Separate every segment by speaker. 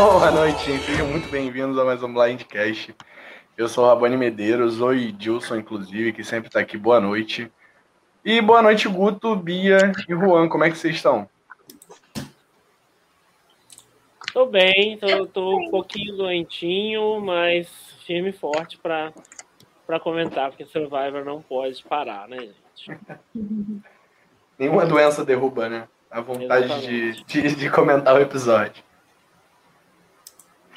Speaker 1: Boa noite, gente. Sejam muito bem-vindos a mais um Blindcast. Eu sou o Rabani Medeiros, oi Dilson, inclusive, que sempre está aqui. Boa noite. E boa noite, Guto, Bia e Juan. Como é que vocês estão?
Speaker 2: Tô bem, tô, tô um pouquinho doentinho, mas firme e forte para comentar, porque Survivor não pode parar, né, gente?
Speaker 1: Nenhuma doença derruba, né? A vontade de, de, de, comentar o episódio.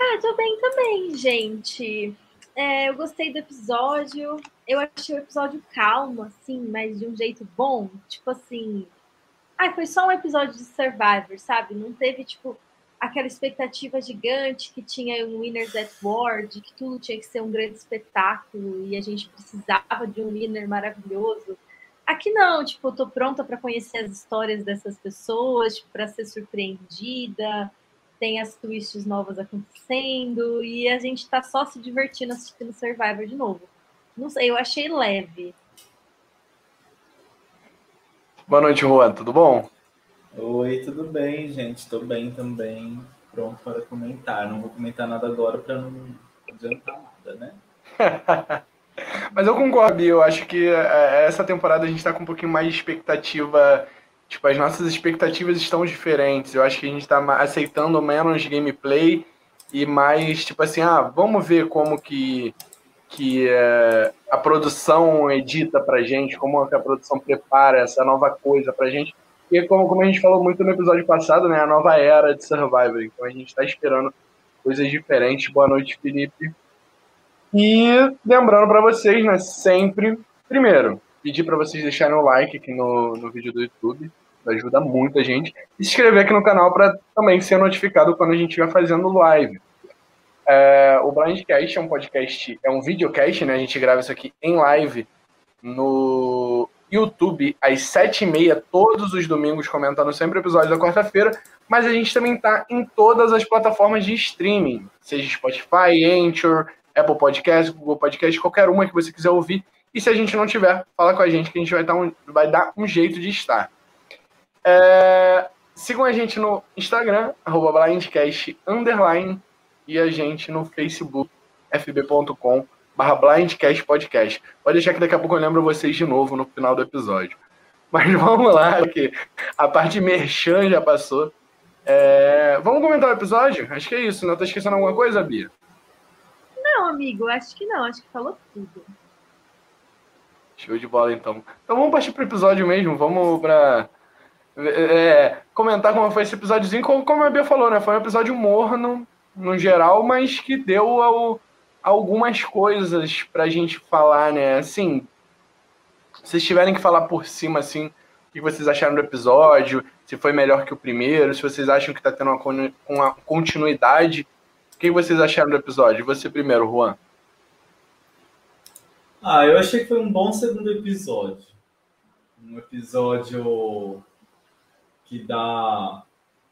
Speaker 3: Ah, tô bem também, gente. É, eu gostei do episódio. Eu achei o episódio calmo, assim, mas de um jeito bom. Tipo assim. Ah, foi só um episódio de Survivor, sabe? Não teve, tipo, aquela expectativa gigante que tinha um Winners at War, de que tudo tinha que ser um grande espetáculo e a gente precisava de um winner maravilhoso. Aqui não, tipo, eu tô pronta para conhecer as histórias dessas pessoas, tipo, para ser surpreendida, tem as twists novas acontecendo e a gente tá só se divertindo assistindo Survivor de novo. Não sei, eu achei leve.
Speaker 1: Boa noite, Juan, tudo bom?
Speaker 4: Oi, tudo bem, gente? Tô bem também, pronto para comentar. Não vou comentar nada agora para não adiantar nada, né?
Speaker 1: Mas eu concordo, eu acho que é, essa temporada a gente está com um pouquinho mais de expectativa. Tipo, as nossas expectativas estão diferentes. Eu acho que a gente está aceitando menos gameplay e mais, tipo assim, ah, vamos ver como que, que é, a produção edita pra gente, como que a produção prepara essa nova coisa pra gente. E como, como a gente falou muito no episódio passado, né, a nova era de Survivor. Então a gente está esperando coisas diferentes. Boa noite, Felipe. E lembrando para vocês, né, sempre, primeiro, pedir para vocês deixarem o like aqui no, no vídeo do YouTube, ajuda muito a gente, e se inscrever aqui no canal para também ser notificado quando a gente estiver fazendo live. É, o Blindcast é um podcast, é um videocast, né? A gente grava isso aqui em live no YouTube às sete e meia, todos os domingos, comentando sempre o episódio da quarta-feira, mas a gente também tá em todas as plataformas de streaming, seja Spotify, Anchor, Apple Podcast, Google Podcast, qualquer uma que você quiser ouvir. E se a gente não tiver, fala com a gente que a gente vai dar um, vai dar um jeito de estar. É, sigam a gente no Instagram, arroba blindcast, underline, e a gente no Facebook, fb.com, barra blindcast podcast. Pode deixar que daqui a pouco eu lembro vocês de novo no final do episódio. Mas vamos lá, porque a parte merchan já passou. É, vamos comentar o episódio? Acho que é isso. Não né? tá esquecendo alguma coisa, Bia?
Speaker 3: Não, amigo, acho que não, acho que falou tudo.
Speaker 1: Show de bola, então. Então vamos partir pro episódio mesmo, vamos pra é, comentar como foi esse episódiozinho, como, como a Bia falou, né? Foi um episódio morno, no geral, mas que deu ao, algumas coisas pra gente falar, né? Assim, se tiverem que falar por cima, assim, o que vocês acharam do episódio, se foi melhor que o primeiro, se vocês acham que tá tendo uma, uma continuidade que vocês acharam do episódio? Você primeiro, Juan.
Speaker 4: Ah, eu achei que foi um bom segundo episódio. Um episódio que dá,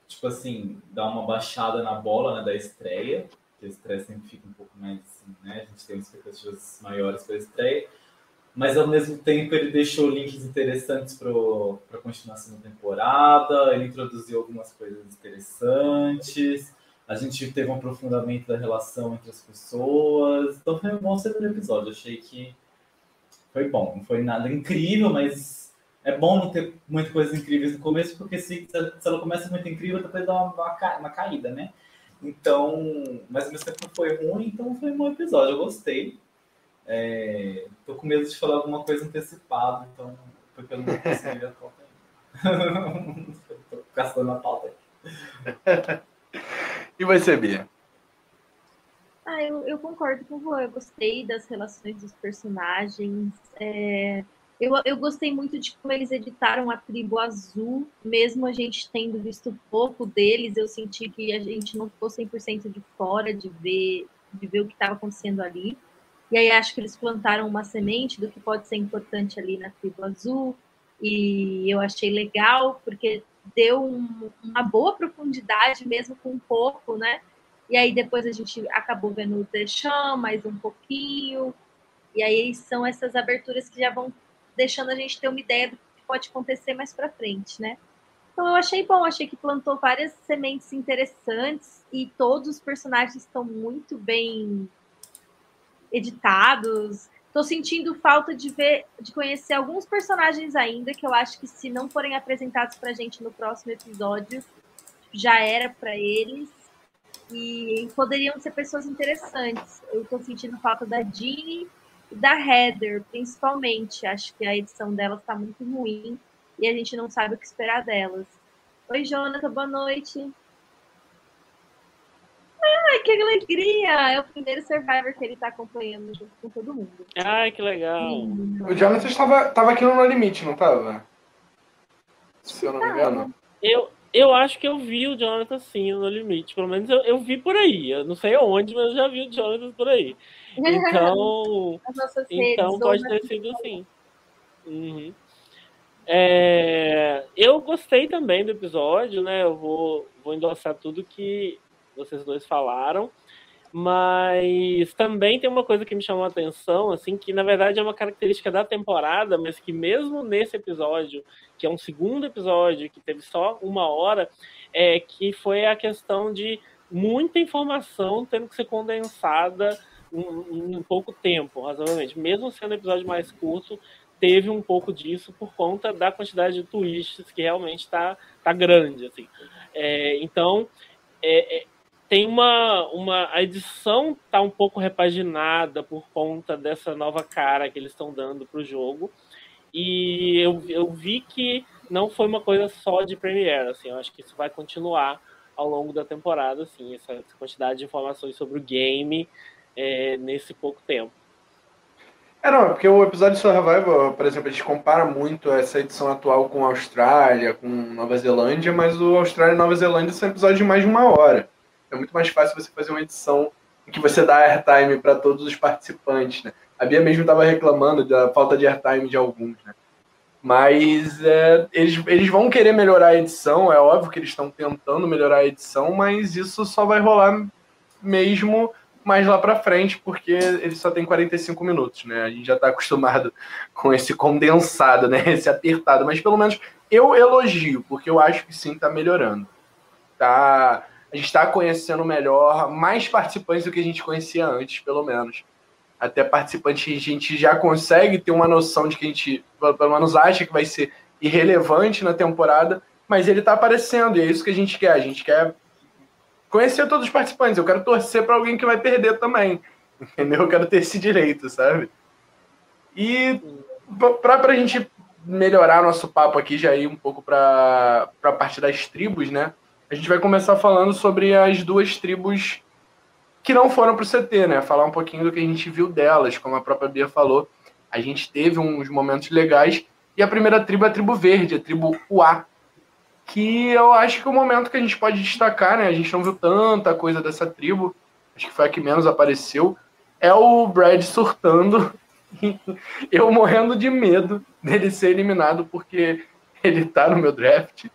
Speaker 4: tipo assim, dá uma baixada na bola né, da estreia, que a estreia sempre fica um pouco mais assim, né? A gente tem expectativas maiores para a estreia, mas ao mesmo tempo ele deixou links interessantes para a continuação da temporada, ele introduziu algumas coisas interessantes a gente teve um aprofundamento da relação entre as pessoas. Então foi um bom segundo episódio. Achei que foi bom. Não foi nada incrível, mas é bom não ter muitas coisas incríveis no começo, porque se, se ela começa muito incrível, depois dá uma, uma, uma caída, né? Então, mas ao mesmo tempo não foi ruim, então foi um bom episódio. Eu gostei. É, tô com medo de falar alguma coisa antecipada, então, porque eu não consegui a pauta ainda. tô gastando a pauta
Speaker 1: aí. E você, Bia?
Speaker 3: Ah, eu, eu concordo com você. Eu gostei das relações dos personagens. É, eu, eu gostei muito de como eles editaram a tribo azul, mesmo a gente tendo visto pouco deles, eu senti que a gente não ficou 100% de fora de ver, de ver o que estava acontecendo ali. E aí acho que eles plantaram uma semente do que pode ser importante ali na tribo azul. E eu achei legal, porque deu um, uma boa profundidade mesmo com um pouco, né? E aí depois a gente acabou vendo o Deschamps mais um pouquinho. E aí são essas aberturas que já vão deixando a gente ter uma ideia do que pode acontecer mais para frente, né? Então eu achei bom, achei que plantou várias sementes interessantes e todos os personagens estão muito bem editados. Estou sentindo falta de ver, de conhecer alguns personagens ainda que eu acho que se não forem apresentados para gente no próximo episódio já era para eles e poderiam ser pessoas interessantes. Eu estou sentindo falta da Jeannie da Heather, principalmente. Acho que a edição delas está muito ruim e a gente não sabe o que esperar delas. Oi, Jonathan, boa noite. Ai, que alegria! É o primeiro Survivor que ele está acompanhando junto com todo mundo.
Speaker 2: Ai, que legal.
Speaker 1: O Jonathan estava, estava aqui no No Limite, não estava? Se eu não me engano.
Speaker 2: Eu, eu acho que eu vi o Jonathan sim no limite. Pelo menos eu, eu vi por aí. Eu não sei onde, mas eu já vi o Jonathan por aí. Então, então pode ter sido sim. Uhum. É, eu gostei também do episódio, né? Eu vou, vou endossar tudo que vocês dois falaram. Mas também tem uma coisa que me chamou a atenção, assim, que na verdade é uma característica da temporada, mas que mesmo nesse episódio, que é um segundo episódio, que teve só uma hora, é que foi a questão de muita informação tendo que ser condensada em, em pouco tempo, razoavelmente. Mesmo sendo um episódio mais curto, teve um pouco disso por conta da quantidade de twists que realmente está tá grande, assim. É, então, é, é tem uma, uma a edição tá um pouco repaginada por conta dessa nova cara que eles estão dando para o jogo e eu, eu vi que não foi uma coisa só de Premiere assim eu acho que isso vai continuar ao longo da temporada assim essa, essa quantidade de informações sobre o game é, nesse pouco tempo
Speaker 1: é, não, porque o episódio de Survival, por exemplo, a gente compara muito essa edição atual com a Austrália, com Nova Zelândia, mas o Austrália e Nova Zelândia são episódios de mais de uma hora. É muito mais fácil você fazer uma edição em que você dá airtime para todos os participantes, né? A Bia mesmo estava reclamando da falta de airtime de alguns, né? Mas é, eles, eles vão querer melhorar a edição, é óbvio que eles estão tentando melhorar a edição, mas isso só vai rolar mesmo mais lá para frente, porque ele só tem 45 minutos, né? A gente já está acostumado com esse condensado, né? Esse apertado, mas pelo menos eu elogio, porque eu acho que sim está melhorando. Tá a gente está conhecendo melhor, mais participantes do que a gente conhecia antes, pelo menos. Até participantes que a gente já consegue ter uma noção de que a gente, pelo menos, acha que vai ser irrelevante na temporada, mas ele está aparecendo e é isso que a gente quer. A gente quer conhecer todos os participantes. Eu quero torcer para alguém que vai perder também, entendeu? Eu quero ter esse direito, sabe? E para a gente melhorar nosso papo aqui, já ir um pouco para a parte das tribos, né? A gente vai começar falando sobre as duas tribos que não foram para o CT, né? Falar um pouquinho do que a gente viu delas, como a própria Bia falou. A gente teve uns momentos legais. E a primeira tribo é a tribo verde, a tribo UA. Que eu acho que é o momento que a gente pode destacar, né? A gente não viu tanta coisa dessa tribo. Acho que foi a que menos apareceu. É o Brad surtando. eu morrendo de medo dele ser eliminado, porque ele tá no meu draft.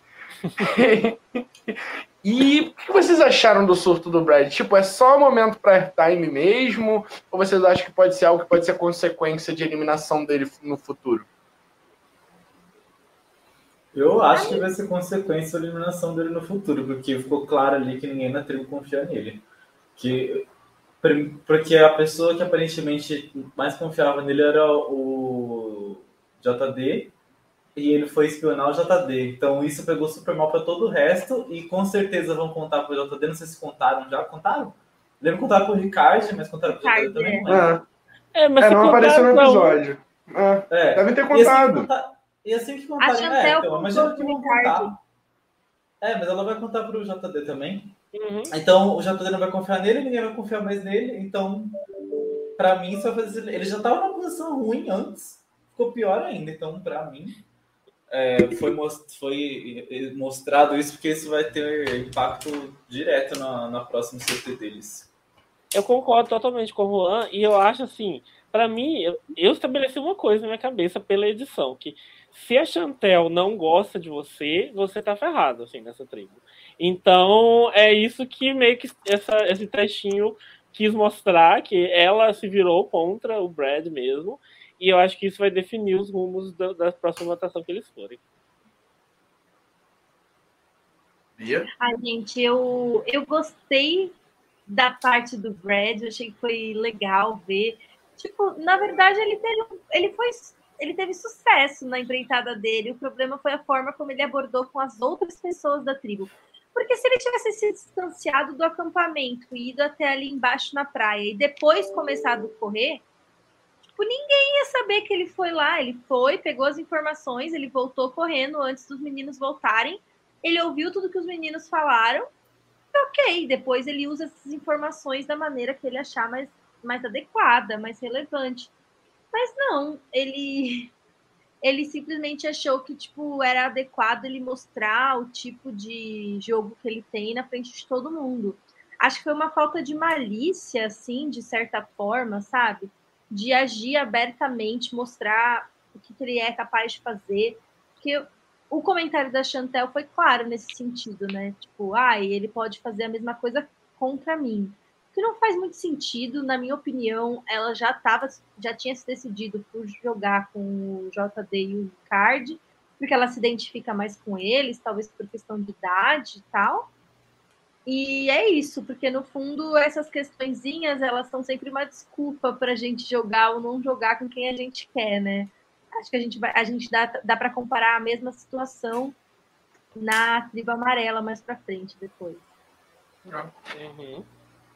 Speaker 1: e o que vocês acharam do surto do Brad? Tipo, é só momento para time mesmo? Ou vocês acham que pode ser algo que pode ser consequência de eliminação dele no futuro?
Speaker 4: Eu acho que vai ser consequência da eliminação dele no futuro, porque ficou claro ali que ninguém na tribo confia nele. Que, porque a pessoa que aparentemente mais confiava nele era o JD, e ele foi espionar o JD. Então isso pegou super mal para todo o resto e com certeza vão contar para o JD. Não sei se contaram já. Contaram? Lembro contar para o Ricardo, mas contaram para o JD também.
Speaker 1: É. É, mas é, não apareceu no episódio. É. É. Devem ter contado.
Speaker 4: E assim que contarem, é, então, imagina que vão contar. É, mas ela vai contar para o JD também. Uhum. Então o JD não vai confiar nele, ninguém vai confiar mais nele. Então, para mim, isso vai fazer. Ele já estava numa posição ruim antes, ficou pior ainda. Então, para mim, é, foi, most, foi mostrado isso porque isso vai ter impacto direto na, na próxima CT deles.
Speaker 2: Eu concordo totalmente com o Juan e eu acho assim, para mim, eu, eu, estabeleci uma coisa na minha cabeça pela edição, que se a Chantel não gosta de você, você tá ferrado, assim, nessa tribo. Então, é isso que meio que essa, esse trechinho quis mostrar, que ela se virou contra o Brad mesmo, e eu acho que isso vai definir os rumos da, da próxima votação que eles forem.
Speaker 1: Bia?
Speaker 3: Ai, gente, eu, eu gostei da parte do Brad, eu achei que foi legal ver. Tipo, na verdade, ele teve, ele foi, ele teve sucesso na empreitada dele. O problema foi a forma como ele abordou com as outras pessoas da tribo. Porque se ele tivesse se distanciado do acampamento e ido até ali embaixo na praia e depois começado a correr, tipo, ninguém ia saber que ele foi lá. Ele foi, pegou as informações, ele voltou correndo antes dos meninos voltarem. Ele ouviu tudo que os meninos falaram ok, depois ele usa essas informações da maneira que ele achar mais, mais adequada, mais relevante. Mas não, ele ele simplesmente achou que tipo era adequado ele mostrar o tipo de jogo que ele tem na frente de todo mundo. Acho que foi uma falta de malícia, assim, de certa forma, sabe? De agir abertamente, mostrar o que ele é capaz de fazer. Porque o comentário da Chantel foi claro nesse sentido, né? Tipo, ah, ele pode fazer a mesma coisa contra mim. Que não faz muito sentido, na minha opinião, ela já tava, já tinha se decidido por jogar com o JD e o Card, porque ela se identifica mais com eles, talvez por questão de idade e tal. E é isso, porque no fundo essas questõezinhas elas são sempre uma desculpa para a gente jogar ou não jogar com quem a gente quer, né? acho que a gente vai, a gente dá, dá para comparar a mesma situação na tribo amarela mais para frente depois.
Speaker 1: Uhum.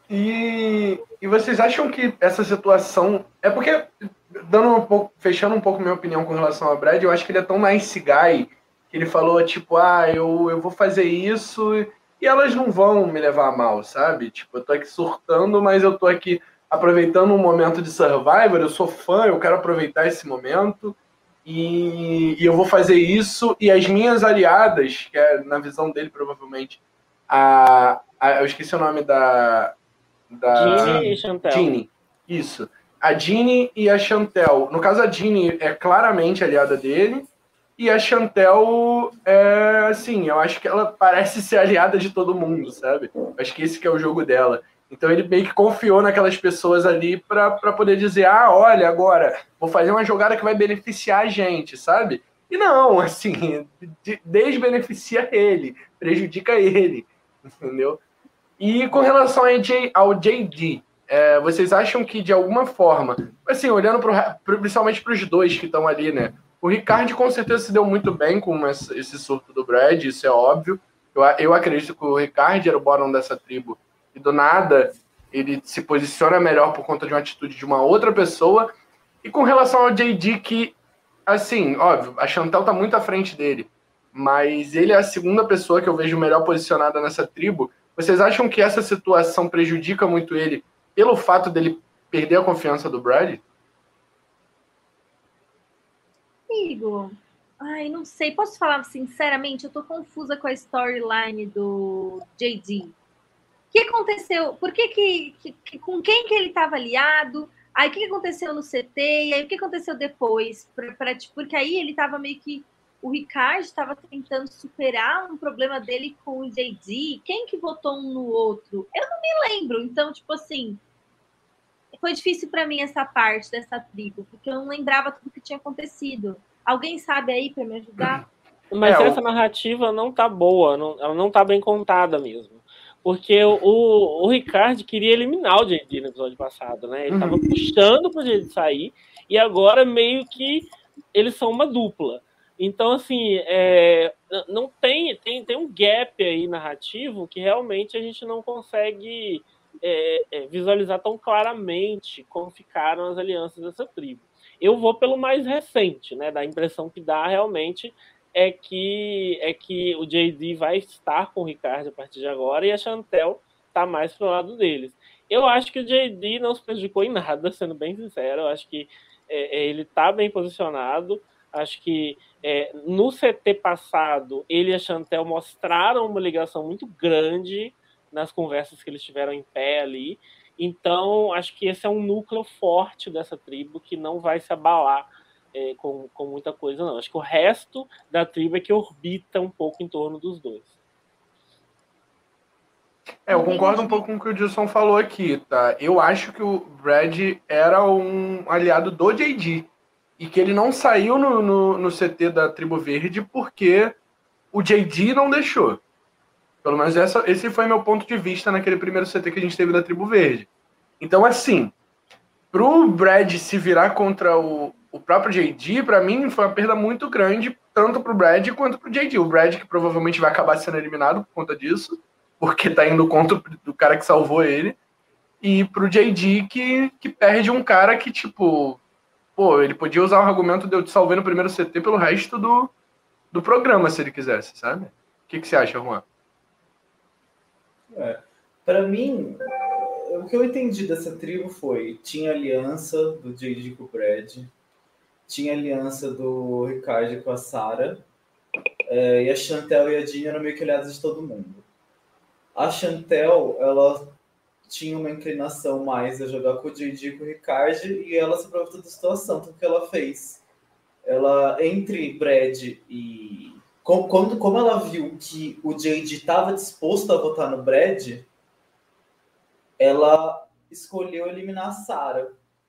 Speaker 1: E, e vocês acham que essa situação é porque dando um pouco, fechando um pouco minha opinião com relação ao Brad, eu acho que ele é tão nice guy que ele falou tipo, ah, eu, eu vou fazer isso e elas não vão me levar a mal, sabe? Tipo, eu tô aqui surtando, mas eu tô aqui aproveitando um momento de Survivor, eu sou fã, eu quero aproveitar esse momento. E, e, eu vou fazer isso, e as minhas aliadas, que é na visão dele provavelmente, a, a eu esqueci o nome da. da
Speaker 2: Ginny e Chantel.
Speaker 1: Ginny, isso. A Ginny e a Chantel. No caso, a Ginny é claramente aliada dele, e a Chantel é assim, eu acho que ela parece ser aliada de todo mundo, sabe? Acho que esse que é o jogo dela. Então ele meio que confiou naquelas pessoas ali para poder dizer: ah, olha, agora vou fazer uma jogada que vai beneficiar a gente, sabe? E não, assim, desbeneficia ele, prejudica ele, entendeu? E com relação ao JD, é, vocês acham que de alguma forma, assim, olhando pro, principalmente para os dois que estão ali, né? O Ricardo com certeza se deu muito bem com esse surto do Brad, isso é óbvio. Eu, eu acredito que o Ricardo era o bottom dessa tribo e do nada ele se posiciona melhor por conta de uma atitude de uma outra pessoa. E com relação ao JD, que, assim, óbvio, a Chantel tá muito à frente dele, mas ele é a segunda pessoa que eu vejo melhor posicionada nessa tribo. Vocês acham que essa situação prejudica muito ele pelo fato dele perder a confiança do Brad?
Speaker 3: Igor, ai, não sei. Posso falar sinceramente? Eu tô confusa com a storyline do JD que aconteceu? Por que, que, que, que com quem que ele estava aliado? Aí o que aconteceu no CT? E aí o que aconteceu depois? Pra, pra, tipo, porque aí ele estava meio que. O Ricardo estava tentando superar um problema dele com o JD. Quem que votou um no outro? Eu não me lembro. Então, tipo assim, foi difícil para mim essa parte dessa tribo, porque eu não lembrava tudo que tinha acontecido. Alguém sabe aí para me ajudar?
Speaker 2: Mas é, essa narrativa não tá boa, não, ela não tá bem contada mesmo. Porque o, o Ricardo queria eliminar o JD no episódio passado, né? Ele estava uhum. puxando para o JD sair, e agora meio que eles são uma dupla. Então, assim, é, não tem, tem, tem um gap aí narrativo que realmente a gente não consegue é, é, visualizar tão claramente como ficaram as alianças dessa tribo. Eu vou pelo mais recente, né? Da impressão que dá realmente é que é que o JD vai estar com o Ricardo a partir de agora e a Chantel tá mais pro lado deles. Eu acho que o JD não se prejudicou em nada, sendo bem sincero. Eu acho que é, é ele tá bem posicionado. Acho que é, no CT passado, ele e a Chantel mostraram uma ligação muito grande nas conversas que eles tiveram em pé ali. Então, acho que esse é um núcleo forte dessa tribo que não vai se abalar é, com, com muita coisa, não. Acho que o resto da tribo é que orbita um pouco em torno dos dois.
Speaker 1: É, eu concordo um pouco com o que o Dilson falou aqui, tá? Eu acho que o Brad era um aliado do JD e que ele não saiu no, no, no CT da Tribo Verde porque o JD não deixou. Pelo menos essa, esse foi meu ponto de vista naquele primeiro CT que a gente teve da Tribo Verde. Então, assim, pro Brad se virar contra o, o próprio JD, para mim, foi uma perda muito grande, tanto pro Brad quanto pro JD. O Brad, que provavelmente vai acabar sendo eliminado por conta disso, porque tá indo contra o cara que salvou ele. E pro JD, que, que perde um cara que, tipo, pô, ele podia usar o argumento de eu te salvei no primeiro CT pelo resto do, do programa, se ele quisesse, sabe? O que, que você acha, Juan?
Speaker 4: É, para mim, o que eu entendi dessa tribo foi: tinha aliança do JD com o Brad, tinha aliança do Ricardo com a Sara, é, e a Chantel e a Jean eram meio que aliadas de todo mundo. A Chantel, ela tinha uma inclinação mais a jogar com o JD e com o Ricardo, e ela se aproveitou da situação. Então, o que ela fez? Ela, entre Brad e quando, como ela viu que o JD estava disposto a votar no Brad, ela escolheu eliminar a Sarah.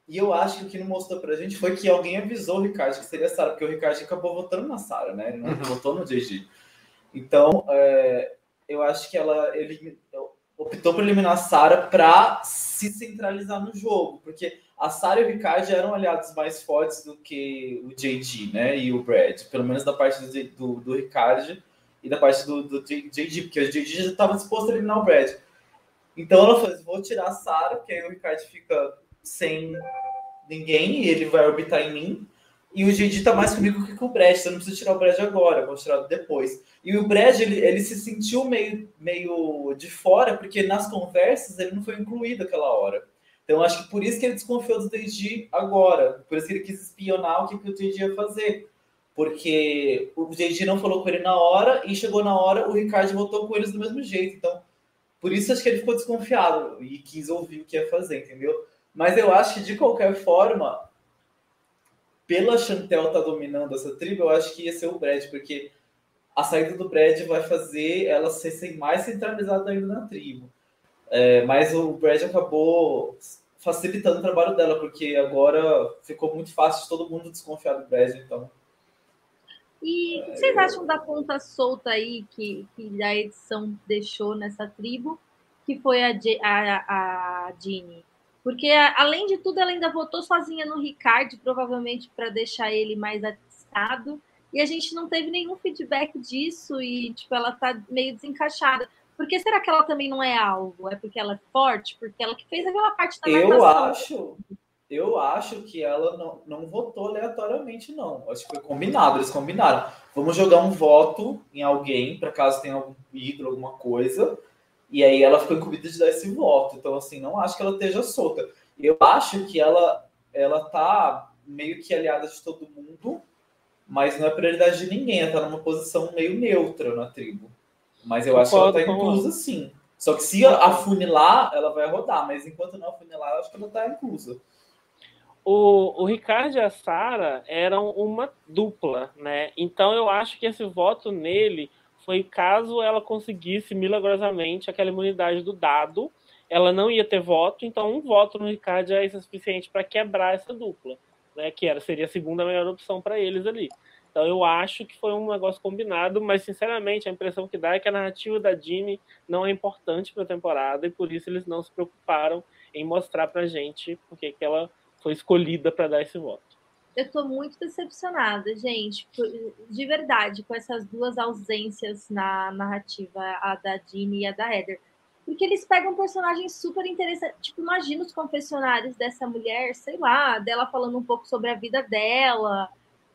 Speaker 4: E eu acho que o que não mostrou pra gente foi que alguém avisou o Ricardo que seria a Sarah, porque o Ricardo acabou votando na Sarah, né? Ele não uhum. votou no JD. Então, é, eu acho que ela ele, optou por eliminar a Sarah para se centralizar no jogo, porque a Sarah e o Ricardo eram aliados mais fortes do que o JD, né? E o Brad, pelo menos da parte do, do, do Ricardo e da parte do, do JD, porque o JD já estava disposto a eliminar o Brad. Então ela falou: vou tirar a Sarah, porque aí o Ricardo fica sem ninguém e ele vai orbitar em mim. E o JD tá mais comigo que com o Brad, então não preciso tirar o Brad agora, vou tirar depois. E o Brad, ele, ele se sentiu meio, meio de fora, porque nas conversas ele não foi incluído aquela hora. Então, acho que por isso que ele desconfiou do DG agora. Por isso que ele quis espionar o que, que o DG ia fazer. Porque o DG não falou com ele na hora e chegou na hora, o Ricardo voltou com eles do mesmo jeito. Então, por isso acho que ele ficou desconfiado e quis ouvir o que ia fazer, entendeu? Mas eu acho que, de qualquer forma, pela Chantel estar tá dominando essa tribo, eu acho que ia ser o Brad, porque a saída do Brad vai fazer ela ser mais centralizada ainda na tribo. É, mas o Brad acabou facilitando o trabalho dela, porque agora ficou muito fácil de todo mundo desconfiar do Brad, então.
Speaker 3: E o que vocês acham da ponta solta aí que, que a edição deixou nessa tribo, que foi a, a, a Jeannie? Porque, além de tudo, ela ainda votou sozinha no Ricardo, provavelmente para deixar ele mais atestado. E a gente não teve nenhum feedback disso e, tipo, ela tá meio desencaixada. Por que será que ela também não é alvo? É porque ela é forte? Porque ela que fez aquela parte da
Speaker 4: Eu acho, eu acho que ela não, não votou aleatoriamente, não. Acho que foi combinado, eles combinaram. Vamos jogar um voto em alguém, para caso tenha algum ídolo, alguma coisa. E aí ela ficou incumbida de dar esse voto. Então, assim, não acho que ela esteja solta. Eu acho que ela, ela tá meio que aliada de todo mundo, mas não é prioridade de ninguém. Ela tá numa posição meio neutra na tribo. Mas eu, acho que ela tá inclusa sim. Só que se afunilar, ela vai rodar, mas enquanto não afunilar, eu acho que ela tá inclusa.
Speaker 2: O, o Ricardo e a Sara eram uma dupla, né? Então eu acho que esse voto nele foi caso ela conseguisse milagrosamente aquela imunidade do dado, ela não ia ter voto, então um voto no Ricardo é suficiente para quebrar essa dupla, né? Que era, seria a segunda melhor opção para eles ali. Então eu acho que foi um negócio combinado, mas sinceramente a impressão que dá é que a narrativa da Dini não é importante para a temporada e por isso eles não se preocuparam em mostrar para gente porque que ela foi escolhida para dar esse voto.
Speaker 3: Eu estou muito decepcionada, gente, de verdade, com essas duas ausências na narrativa, a da Dini e a da Heather. Porque eles pegam personagens super interessantes. Tipo, imagina os confessionários dessa mulher, sei lá, dela falando um pouco sobre a vida dela,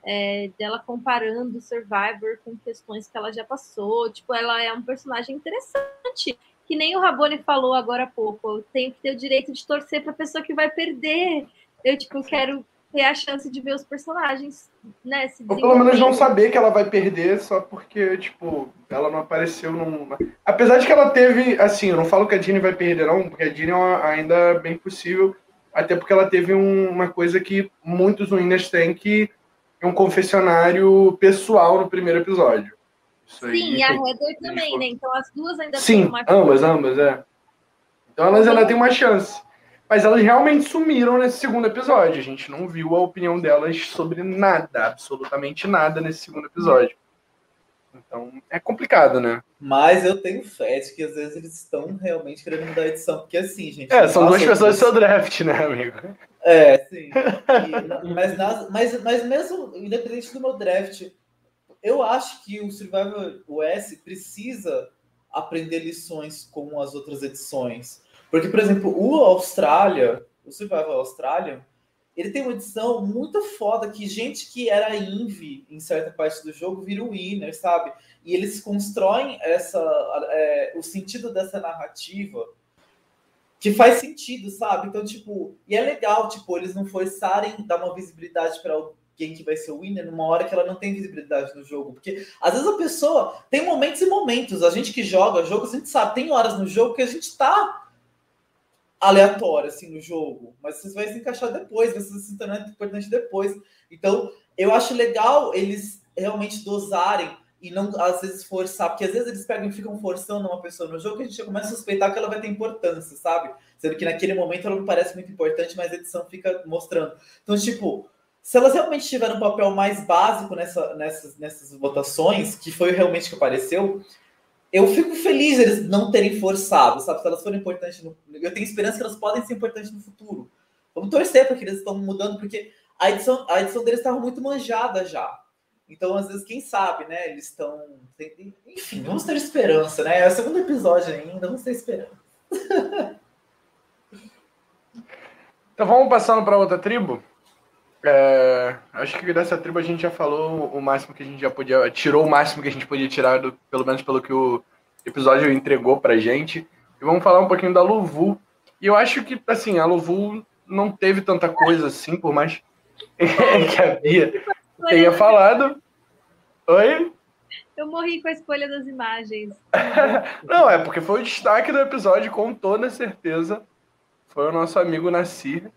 Speaker 3: é, dela comparando Survivor com questões que ela já passou. Tipo, ela é um personagem interessante. Que nem o Rabone falou agora há pouco. Eu tenho que ter o direito de torcer para a pessoa que vai perder. Eu, tipo, quero ter a chance de ver os personagens, né? Se
Speaker 1: Ou pelo menos não saber que ela vai perder só porque, tipo, ela não apareceu num. Apesar de que ela teve, assim, eu não falo que a Dini vai perder, não, porque a Dini é ainda é bem possível, até porque ela teve um, uma coisa que muitos winners têm que um confessionário pessoal no primeiro episódio.
Speaker 3: Isso Sim, e a Heather também, né? Então as duas ainda
Speaker 1: Sim, têm uma ambas, ambas, é. Então elas ainda têm uma chance. Mas elas realmente sumiram nesse segundo episódio. A gente não viu a opinião delas sobre nada, absolutamente nada nesse segundo episódio. Então é complicado, né?
Speaker 4: Mas eu tenho fé de que às vezes eles estão realmente querendo mudar a edição. Porque assim, gente.
Speaker 1: É, são duas pessoas do seu draft, né, amigo?
Speaker 4: É, sim. E, mas, nas, mas, mas mesmo independente do meu draft, eu acho que o Survival OS precisa aprender lições com as outras edições. Porque, por exemplo, o Austrália, o Survival Australian, ele tem uma edição muito foda que gente que era Invi em certa parte do jogo vira o winner, sabe? E eles constroem essa, é, o sentido dessa narrativa que faz sentido, sabe? Então, tipo, e é legal, tipo, eles não forçarem dar uma visibilidade para alguém que vai ser o winner numa hora que ela não tem visibilidade no jogo. Porque às vezes a pessoa tem momentos e momentos. A gente que joga jogos, a gente sabe, tem horas no jogo que a gente tá aleatório assim no jogo, mas você vai se encaixar depois, vai se tornar importante depois. Então, eu acho legal eles realmente dosarem e não às vezes forçar, porque às vezes eles pegam e ficam forçando uma pessoa no jogo que a gente já começa a suspeitar que ela vai ter importância, sabe? Sendo que naquele momento ela não parece muito importante, mas a edição fica mostrando. Então, tipo, se elas realmente tiverem um papel mais básico nessa, nessas, nessas votações, que foi realmente que apareceu, eu fico feliz eles não terem forçado, sabe? Se elas forem importantes, no... eu tenho esperança que elas podem ser importantes no futuro. Vamos torcer para que eles estão mudando, porque a edição, a edição deles estava muito manjada já. Então, às vezes, quem sabe, né? Eles estão. Enfim, vamos ter esperança, né? É o segundo episódio ainda, vamos ter esperança.
Speaker 1: então, vamos passando para outra tribo? É, acho que dessa tribo a gente já falou o máximo que a gente já podia. Tirou o máximo que a gente podia tirar, do, pelo menos pelo que o episódio entregou pra gente. E vamos falar um pouquinho da Luvu. E eu acho que, assim, a Luvu não teve tanta coisa assim, por mais que a Bia tenha falado. Oi?
Speaker 3: Eu morri com a escolha das imagens.
Speaker 1: não, é porque foi o destaque do episódio, com toda certeza. Foi o nosso amigo Nassir,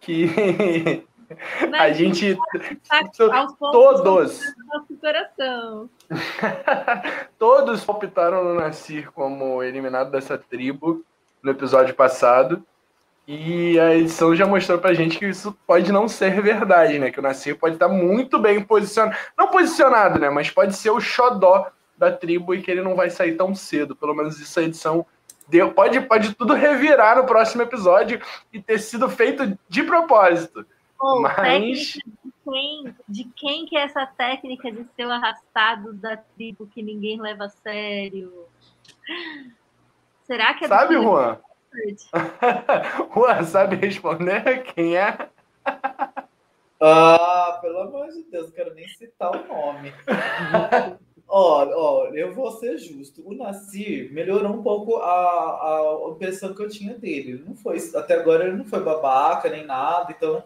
Speaker 1: que a gente. todos. todos palpitaram no Nasir como eliminado dessa tribo no episódio passado. E a edição já mostrou pra gente que isso pode não ser verdade, né? Que o Nasir pode estar muito bem posicionado. Não posicionado, né? Mas pode ser o xodó da tribo e que ele não vai sair tão cedo. Pelo menos isso a edição deu. Pode, pode tudo revirar no próximo episódio e ter sido feito de propósito.
Speaker 3: Mas... De quem, de quem que é essa técnica de ser o arrastado da tribo que ninguém leva a sério? Será que é
Speaker 1: Sabe, Juan? Juan, sabe responder quem é?
Speaker 4: Ah, pelo amor de Deus, não quero nem citar o nome. Ó, ó, eu vou ser justo. O Nasir melhorou um pouco a, a impressão que eu tinha dele. Ele não foi, até agora ele não foi babaca nem nada, então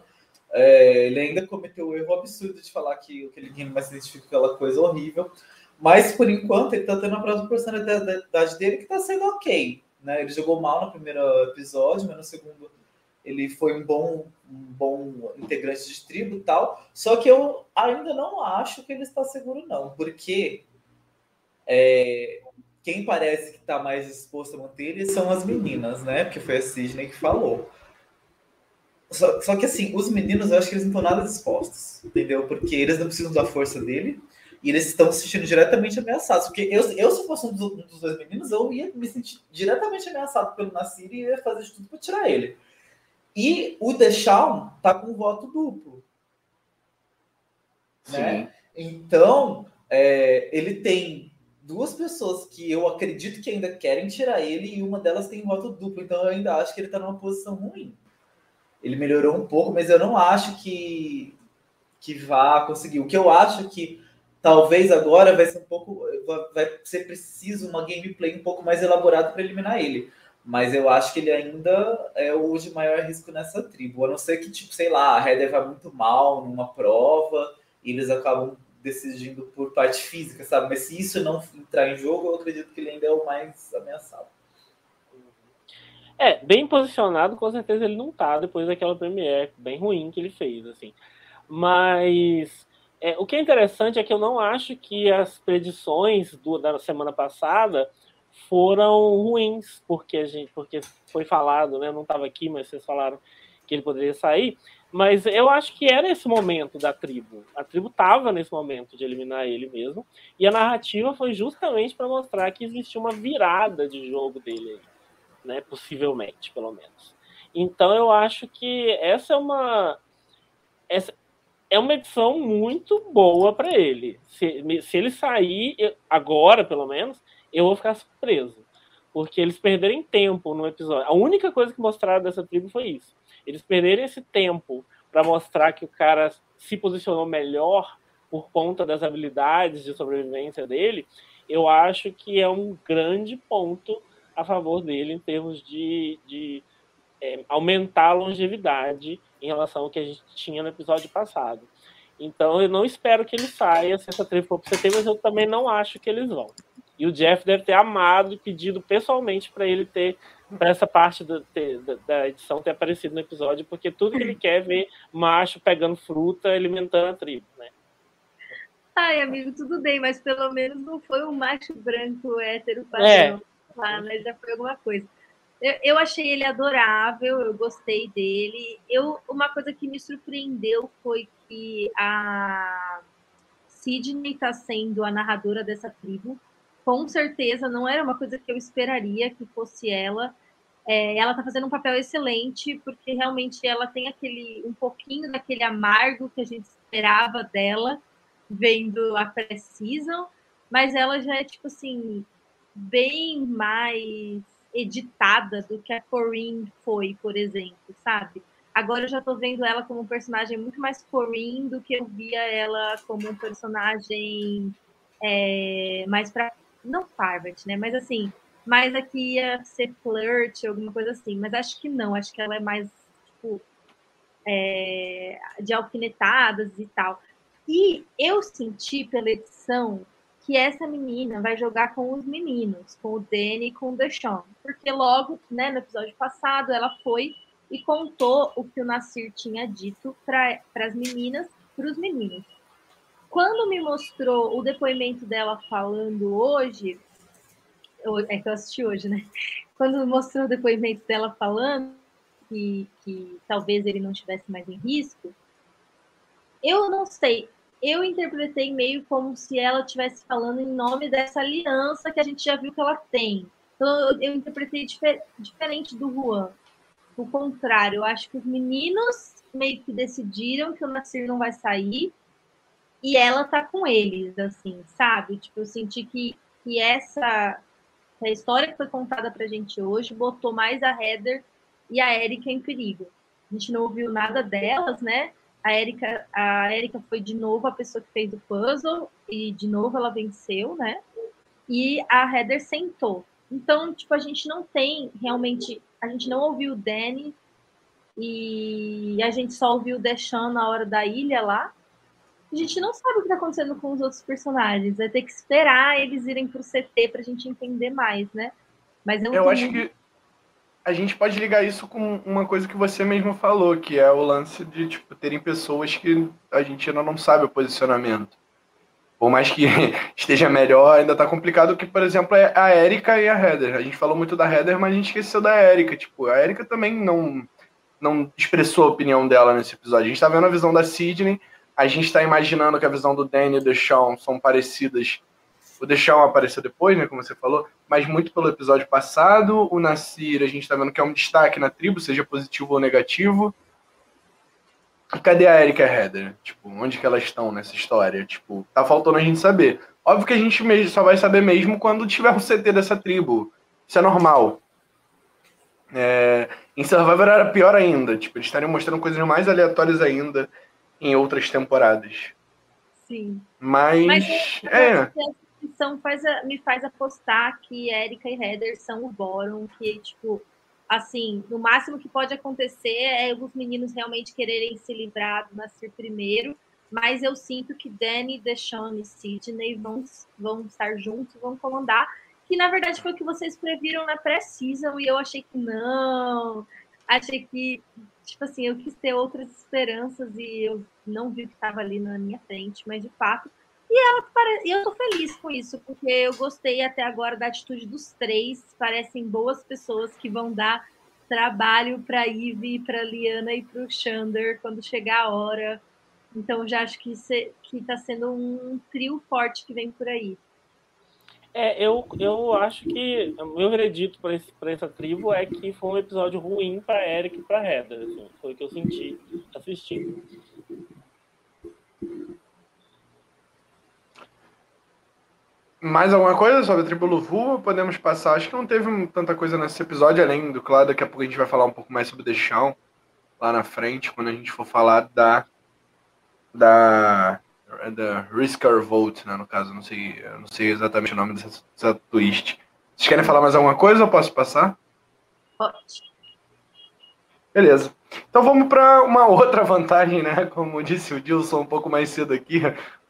Speaker 4: é, ele ainda cometeu o erro absurdo de falar que aquele game mais se identifica com aquela coisa horrível. Mas por enquanto ele está tendo a próxima personalidade dele que está sendo ok. Né? Ele jogou mal no primeiro episódio, mas no segundo ele foi um bom, um bom integrante de tribo e tal. Só que eu ainda não acho que ele está seguro, não, porque é, quem parece que está mais disposto a manter ele são as meninas, né? Porque foi a Sidney que falou. Só, só, que assim, os meninos eu acho que eles não estão nada dispostos, entendeu? Porque eles não precisam da força dele e eles estão se sentindo diretamente ameaçados. Porque eu, eu se fosse um dos, um dos dois meninos, eu ia me sentir diretamente ameaçado pelo Nassir e ia fazer de tudo para tirar ele. E o Deshaun tá com voto duplo. Né? Então, é, ele tem duas pessoas que eu acredito que ainda querem tirar ele e uma delas tem voto duplo. Então, eu ainda acho que ele está numa posição ruim ele melhorou um pouco, mas eu não acho que, que vá conseguir. O que eu acho que talvez agora vai ser um pouco. Vai ser preciso uma gameplay um pouco mais elaborada para eliminar ele. Mas eu acho que ele ainda é o de maior risco nessa tribo. A não ser que, tipo, sei lá, a Heather vai muito mal numa prova e eles acabam decidindo por parte física, sabe? Mas se isso não entrar em jogo, eu acredito que ele ainda é o mais ameaçado.
Speaker 2: É, bem posicionado, com certeza ele não tá depois daquela Premiere bem ruim que ele fez, assim. Mas é, o que é interessante é que eu não acho que as predições do, da semana passada foram ruins, porque a gente, porque foi falado, né? Não estava aqui, mas vocês falaram que ele poderia sair, mas eu acho que era esse momento da tribo. A tribo estava nesse momento de eliminar ele mesmo, e a narrativa foi justamente para mostrar que existia uma virada de jogo dele, né? Possivelmente, pelo menos. Então eu acho que essa é uma essa é uma edição muito boa para ele. Se, se ele sair agora, pelo menos, eu vou ficar surpreso. Porque eles perderem tempo no episódio. A única coisa que mostraram dessa tribo foi isso. Eles perderem esse tempo para mostrar que o cara se posicionou melhor por conta das habilidades de sobrevivência dele, eu acho que é um grande ponto a favor dele em termos de, de é, aumentar a longevidade em relação ao que a gente tinha no episódio passado. Então eu não espero que ele saia se essa tribo for para CT, mas eu também não acho que eles vão. E o Jeff deve ter amado e pedido pessoalmente para ele ter, para essa parte do, ter, da, edição ter aparecido no episódio, porque tudo que ele quer é ver macho pegando fruta, alimentando a tribo, né?
Speaker 3: Ai, amigo, tudo bem, mas pelo menos não foi um macho branco hétero padrão. É. Ah, mas já foi alguma coisa. Eu, achei ele adorável, eu gostei dele. Eu, uma coisa que me surpreendeu foi que a Sidney está sendo a narradora dessa tribo. Com certeza não era uma coisa que eu esperaria que fosse ela. É, ela está fazendo um papel excelente, porque realmente ela tem aquele um pouquinho daquele amargo que a gente esperava dela, vendo a pré-season, mas ela já é tipo assim, bem mais editada do que a Corinne foi, por exemplo, sabe? Agora eu já tô vendo ela como um personagem muito mais Corinne do que eu via ela como um personagem é, mais para não Parvati, né? Mas assim, mais aqui ia ser flirt, alguma coisa assim. Mas acho que não, acho que ela é mais tipo é, de alfinetadas e tal. E eu senti pela edição que essa menina vai jogar com os meninos, com o Danny e com o Deshaun. Porque logo, né, no episódio passado, ela foi e contou o que o Nasir tinha dito para as meninas, para os meninos. Quando me mostrou o depoimento dela falando hoje, é que eu assisti hoje, né? Quando mostrou o depoimento dela falando que, que talvez ele não estivesse mais em risco, eu não sei, eu interpretei meio como se ela estivesse falando em nome dessa aliança que a gente já viu que ela tem. Então, eu, eu interpretei difer diferente do Juan. O contrário, eu acho que os meninos meio que decidiram que o Nasir não vai sair e ela tá com eles, assim, sabe? Tipo, eu senti que, que essa a história que foi contada pra gente hoje botou mais a Heather e a Erika em perigo. A gente não ouviu nada delas, né? A Erika, a Erika foi de novo a pessoa que fez o puzzle e de novo ela venceu, né? E a Heather sentou. Então, tipo, a gente não tem realmente, a gente não ouviu o Danny e a gente só ouviu o Deshaun na hora da ilha lá. A gente não sabe o que está acontecendo com os outros personagens. Vai ter que esperar eles irem para o CT para a gente entender mais, né?
Speaker 1: Mas eu acho que a gente pode ligar isso com uma coisa que você mesmo falou, que é o lance de tipo, terem pessoas que a gente ainda não sabe o posicionamento. Por mais que esteja melhor, ainda tá complicado, que, por exemplo, é a Erika e a Heather. A gente falou muito da Heather, mas a gente esqueceu da Erika. Tipo, a Erika também não, não expressou a opinião dela nesse episódio. A gente tá vendo a visão da Sidney, a gente tá imaginando que a visão do Danny e do Sean são parecidas o Deixão apareceu depois, né, como você falou, mas muito pelo episódio passado. O Nasir, a gente tá vendo que é um destaque na tribo, seja positivo ou negativo. E cadê a Erika e Heather? Tipo, onde que elas estão nessa história? Tipo, tá faltando a gente saber. Óbvio que a gente só vai saber mesmo quando tiver o um CT dessa tribo. Isso é normal. É... Em Survivor era pior ainda. Tipo, eles estariam mostrando coisas mais aleatórias ainda em outras temporadas.
Speaker 3: Sim.
Speaker 1: Mas, Mas é
Speaker 3: faz a, me faz apostar que Erika e Heather são o Boron, que, tipo, assim, no máximo que pode acontecer é os meninos realmente quererem se livrar do Nasir primeiro, mas eu sinto que Danny, Deshawn e Sidney vão, vão estar juntos, vão comandar, que na verdade foi o que vocês previram na pré-season, e eu achei que não, achei que, tipo assim, eu quis ter outras esperanças e eu não vi o que estava ali na minha frente, mas de fato e ela e eu tô feliz com isso, porque eu gostei até agora da atitude dos três. Parecem boas pessoas que vão dar trabalho para Ivy, para Liana e para o Xander quando chegar a hora. Então já acho que está sendo um trio forte que vem por aí.
Speaker 2: É, eu, eu acho que o meu veredito para essa tribo é que foi um episódio ruim para Eric e para Heather. Assim, foi o que eu senti assistindo.
Speaker 1: Mais alguma coisa sobre a tribo Luvu? Podemos passar. Acho que não teve tanta coisa nesse episódio, além do claro, daqui a pouco a gente vai falar um pouco mais sobre o Deixão lá na frente, quando a gente for falar da. da. da Risker Vote, né, no caso. Não sei, não sei exatamente o nome dessa, dessa twist. Vocês querem falar mais alguma coisa ou posso passar?
Speaker 3: Pode.
Speaker 1: Beleza. Então vamos para uma outra vantagem, né? Como disse o Dilson um pouco mais cedo aqui,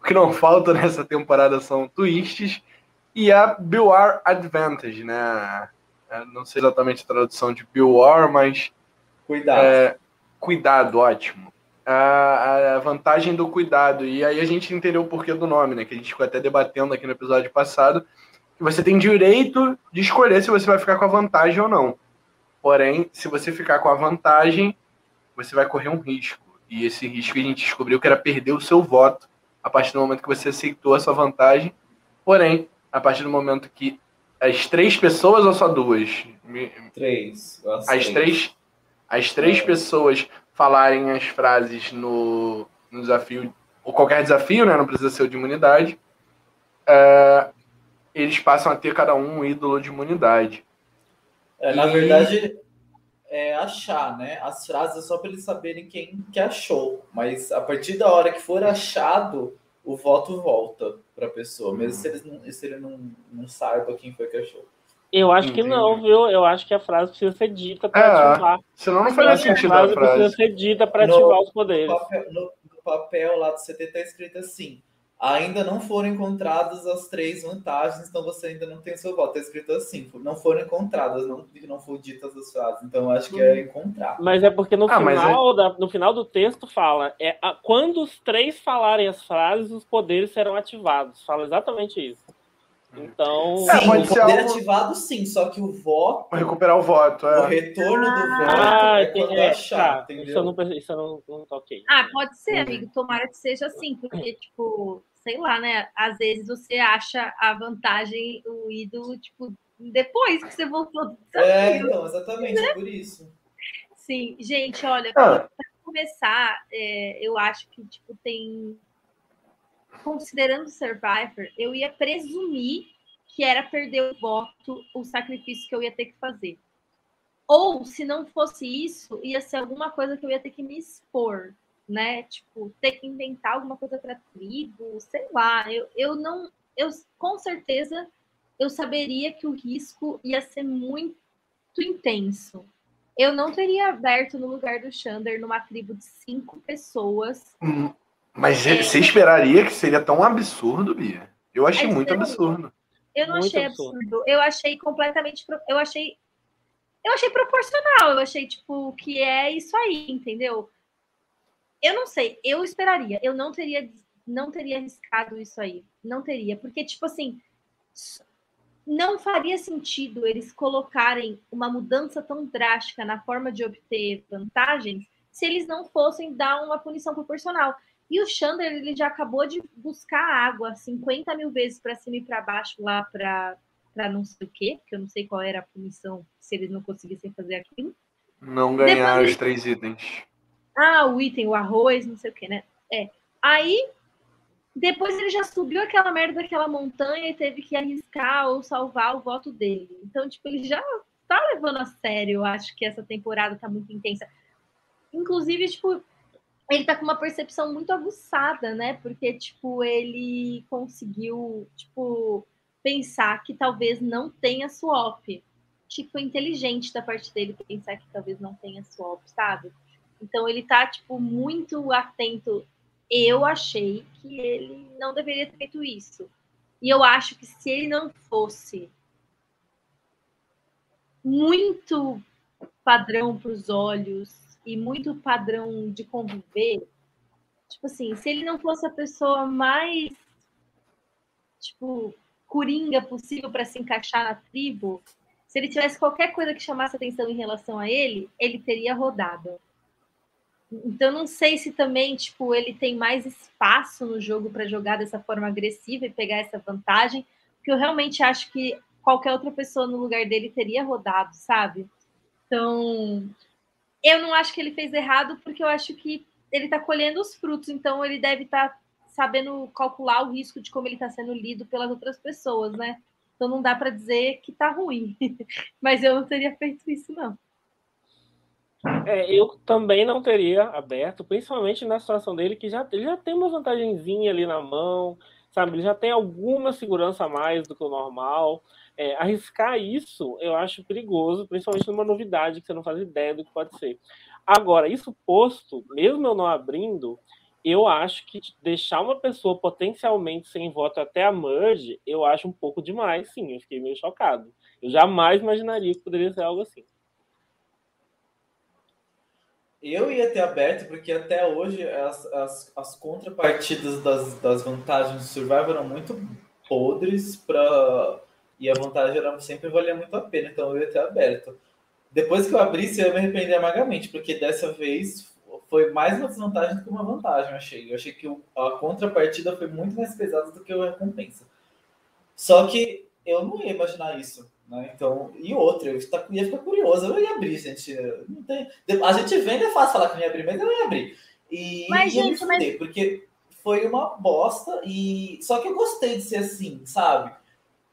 Speaker 1: o que não falta nessa temporada são twists e a War Advantage, né? É, não sei exatamente a tradução de War, mas.
Speaker 4: Cuidado.
Speaker 1: É, cuidado, ótimo. A, a, vantagem do cuidado. E aí a gente entendeu o porquê do nome, né? Que a gente ficou até debatendo aqui no episódio passado. Que você tem direito de escolher se você vai ficar com a vantagem ou não. Porém, se você ficar com a vantagem, você vai correr um risco. E esse risco a gente descobriu que era perder o seu voto a partir do momento que você aceitou a sua vantagem. Porém, a partir do momento que as três pessoas ou só duas?
Speaker 4: Três.
Speaker 1: As três, as três é. pessoas falarem as frases no, no, desafio, ou qualquer desafio, né? Não precisa ser o de imunidade. É, eles passam a ter cada um um ídolo de imunidade.
Speaker 4: É, na e... verdade, é achar, né? As frases é só para eles saberem quem que achou. Mas a partir da hora que for achado, o voto volta para a pessoa, mesmo se, eles não, se ele não, não saiba quem foi que achou.
Speaker 2: Eu acho Entendi. que não, viu? Eu acho que a frase precisa ser dita para é, ativar.
Speaker 1: Senão não faz sentido
Speaker 2: a frase. A frase precisa ser dita para ativar os poderes.
Speaker 4: No papel, no, no papel lá do CT está escrito assim: ainda não foram encontradas as três vantagens, então você ainda não tem seu voto. Está escrito assim, não foram encontradas, não, não foram ditas as frases. Então eu acho que é encontrar.
Speaker 2: Mas é porque no, ah, final, é... Da, no final do texto fala, é a, quando os três falarem as frases, os poderes serão ativados. Fala exatamente isso. Então.
Speaker 4: Sim, é, pode o poder algo... ativado, sim, só que o voto.
Speaker 1: Recuperar o voto, é.
Speaker 4: O retorno do voto
Speaker 2: ah, é quando é, achar, tá. Isso eu não, isso eu não, não toquei.
Speaker 3: Ah, pode ser, amigo. Tomara que seja assim, porque, tipo, sei lá, né? Às vezes você acha a vantagem, o ídolo, tipo, depois que você voltou do
Speaker 4: desafio. É, então, exatamente, né? por isso.
Speaker 3: Sim, gente, olha, ah. para começar, é, eu acho que, tipo, tem. Considerando Survivor, eu ia presumir que era perder o voto, o sacrifício que eu ia ter que fazer. Ou, se não fosse isso, ia ser alguma coisa que eu ia ter que me expor né? Tipo, ter que inventar alguma coisa para tribo, sei lá. Eu, eu não, eu com certeza eu saberia que o risco ia ser muito intenso. Eu não teria aberto no lugar do Xander numa tribo de cinco pessoas.
Speaker 1: Hum, mas é, você esperaria que seria tão absurdo, Bia? Eu achei é muito absurdo.
Speaker 3: Eu não
Speaker 2: muito
Speaker 3: achei absurdo. absurdo. Eu achei completamente. Eu achei. Eu achei proporcional. Eu achei, tipo, que é isso aí, entendeu? Eu não sei, eu esperaria. Eu não teria, não teria arriscado isso aí. Não teria, porque, tipo assim, não faria sentido eles colocarem uma mudança tão drástica na forma de obter vantagens se eles não fossem dar uma punição proporcional. E o Xander, ele já acabou de buscar água 50 mil vezes para cima e para baixo lá para não sei o quê, porque eu não sei qual era a punição se eles não conseguissem fazer aquilo.
Speaker 1: Não ganhar Depois, os três itens.
Speaker 3: Ah, o item, o arroz, não sei o que, né? É. Aí, depois ele já subiu aquela merda daquela montanha e teve que arriscar ou salvar o voto dele. Então, tipo, ele já tá levando a sério. Eu acho que essa temporada tá muito intensa. Inclusive, tipo, ele tá com uma percepção muito aguçada, né? Porque, tipo, ele conseguiu, tipo, pensar que talvez não tenha swap. Tipo, inteligente da parte dele pensar que talvez não tenha swap, sabe? Então ele tá, tipo, muito atento. Eu achei que ele não deveria ter feito isso. E eu acho que se ele não fosse muito padrão para os olhos e muito padrão de conviver, tipo assim, se ele não fosse a pessoa mais tipo coringa possível para se encaixar na tribo, Se ele tivesse qualquer coisa que chamasse atenção em relação a ele, ele teria rodado. Então, não sei se também, tipo, ele tem mais espaço no jogo para jogar dessa forma agressiva e pegar essa vantagem, porque eu realmente acho que qualquer outra pessoa no lugar dele teria rodado, sabe? Então, eu não acho que ele fez errado, porque eu acho que ele está colhendo os frutos, então ele deve estar tá sabendo calcular o risco de como ele está sendo lido pelas outras pessoas, né? Então não dá para dizer que tá ruim. Mas eu não teria feito isso, não.
Speaker 2: É, eu também não teria aberto, principalmente na situação dele, que já, ele já tem uma vantagemzinha ali na mão, sabe? Ele já tem alguma segurança a mais do que o normal. É, arriscar isso eu acho perigoso, principalmente numa novidade que você não faz ideia do que pode ser. Agora, isso posto, mesmo eu não abrindo, eu acho que deixar uma pessoa potencialmente sem voto até a merge, eu acho um pouco demais, sim. Eu fiquei meio chocado. Eu jamais imaginaria que poderia ser algo assim.
Speaker 4: Eu ia ter aberto, porque até hoje as, as, as contrapartidas das, das vantagens do Survivor eram muito podres para e a vantagem era, sempre valia muito a pena, então eu ia ter aberto. Depois que eu abri, eu ia me arrepender amargamente, porque dessa vez foi mais uma desvantagem do que uma vantagem, eu achei. Eu achei que a contrapartida foi muito mais pesada do que a recompensa. Só que eu não ia imaginar isso. Né? Então, e outra, eu ia ficar curioso, eu ia abrir, gente. Não tem... A gente vende, é fácil falar que não ia abrir, mas eu ia abrir. E
Speaker 3: mas,
Speaker 4: ia
Speaker 3: gente,
Speaker 4: fuder,
Speaker 3: mas...
Speaker 4: porque foi uma bosta, e só que eu gostei de ser assim, sabe?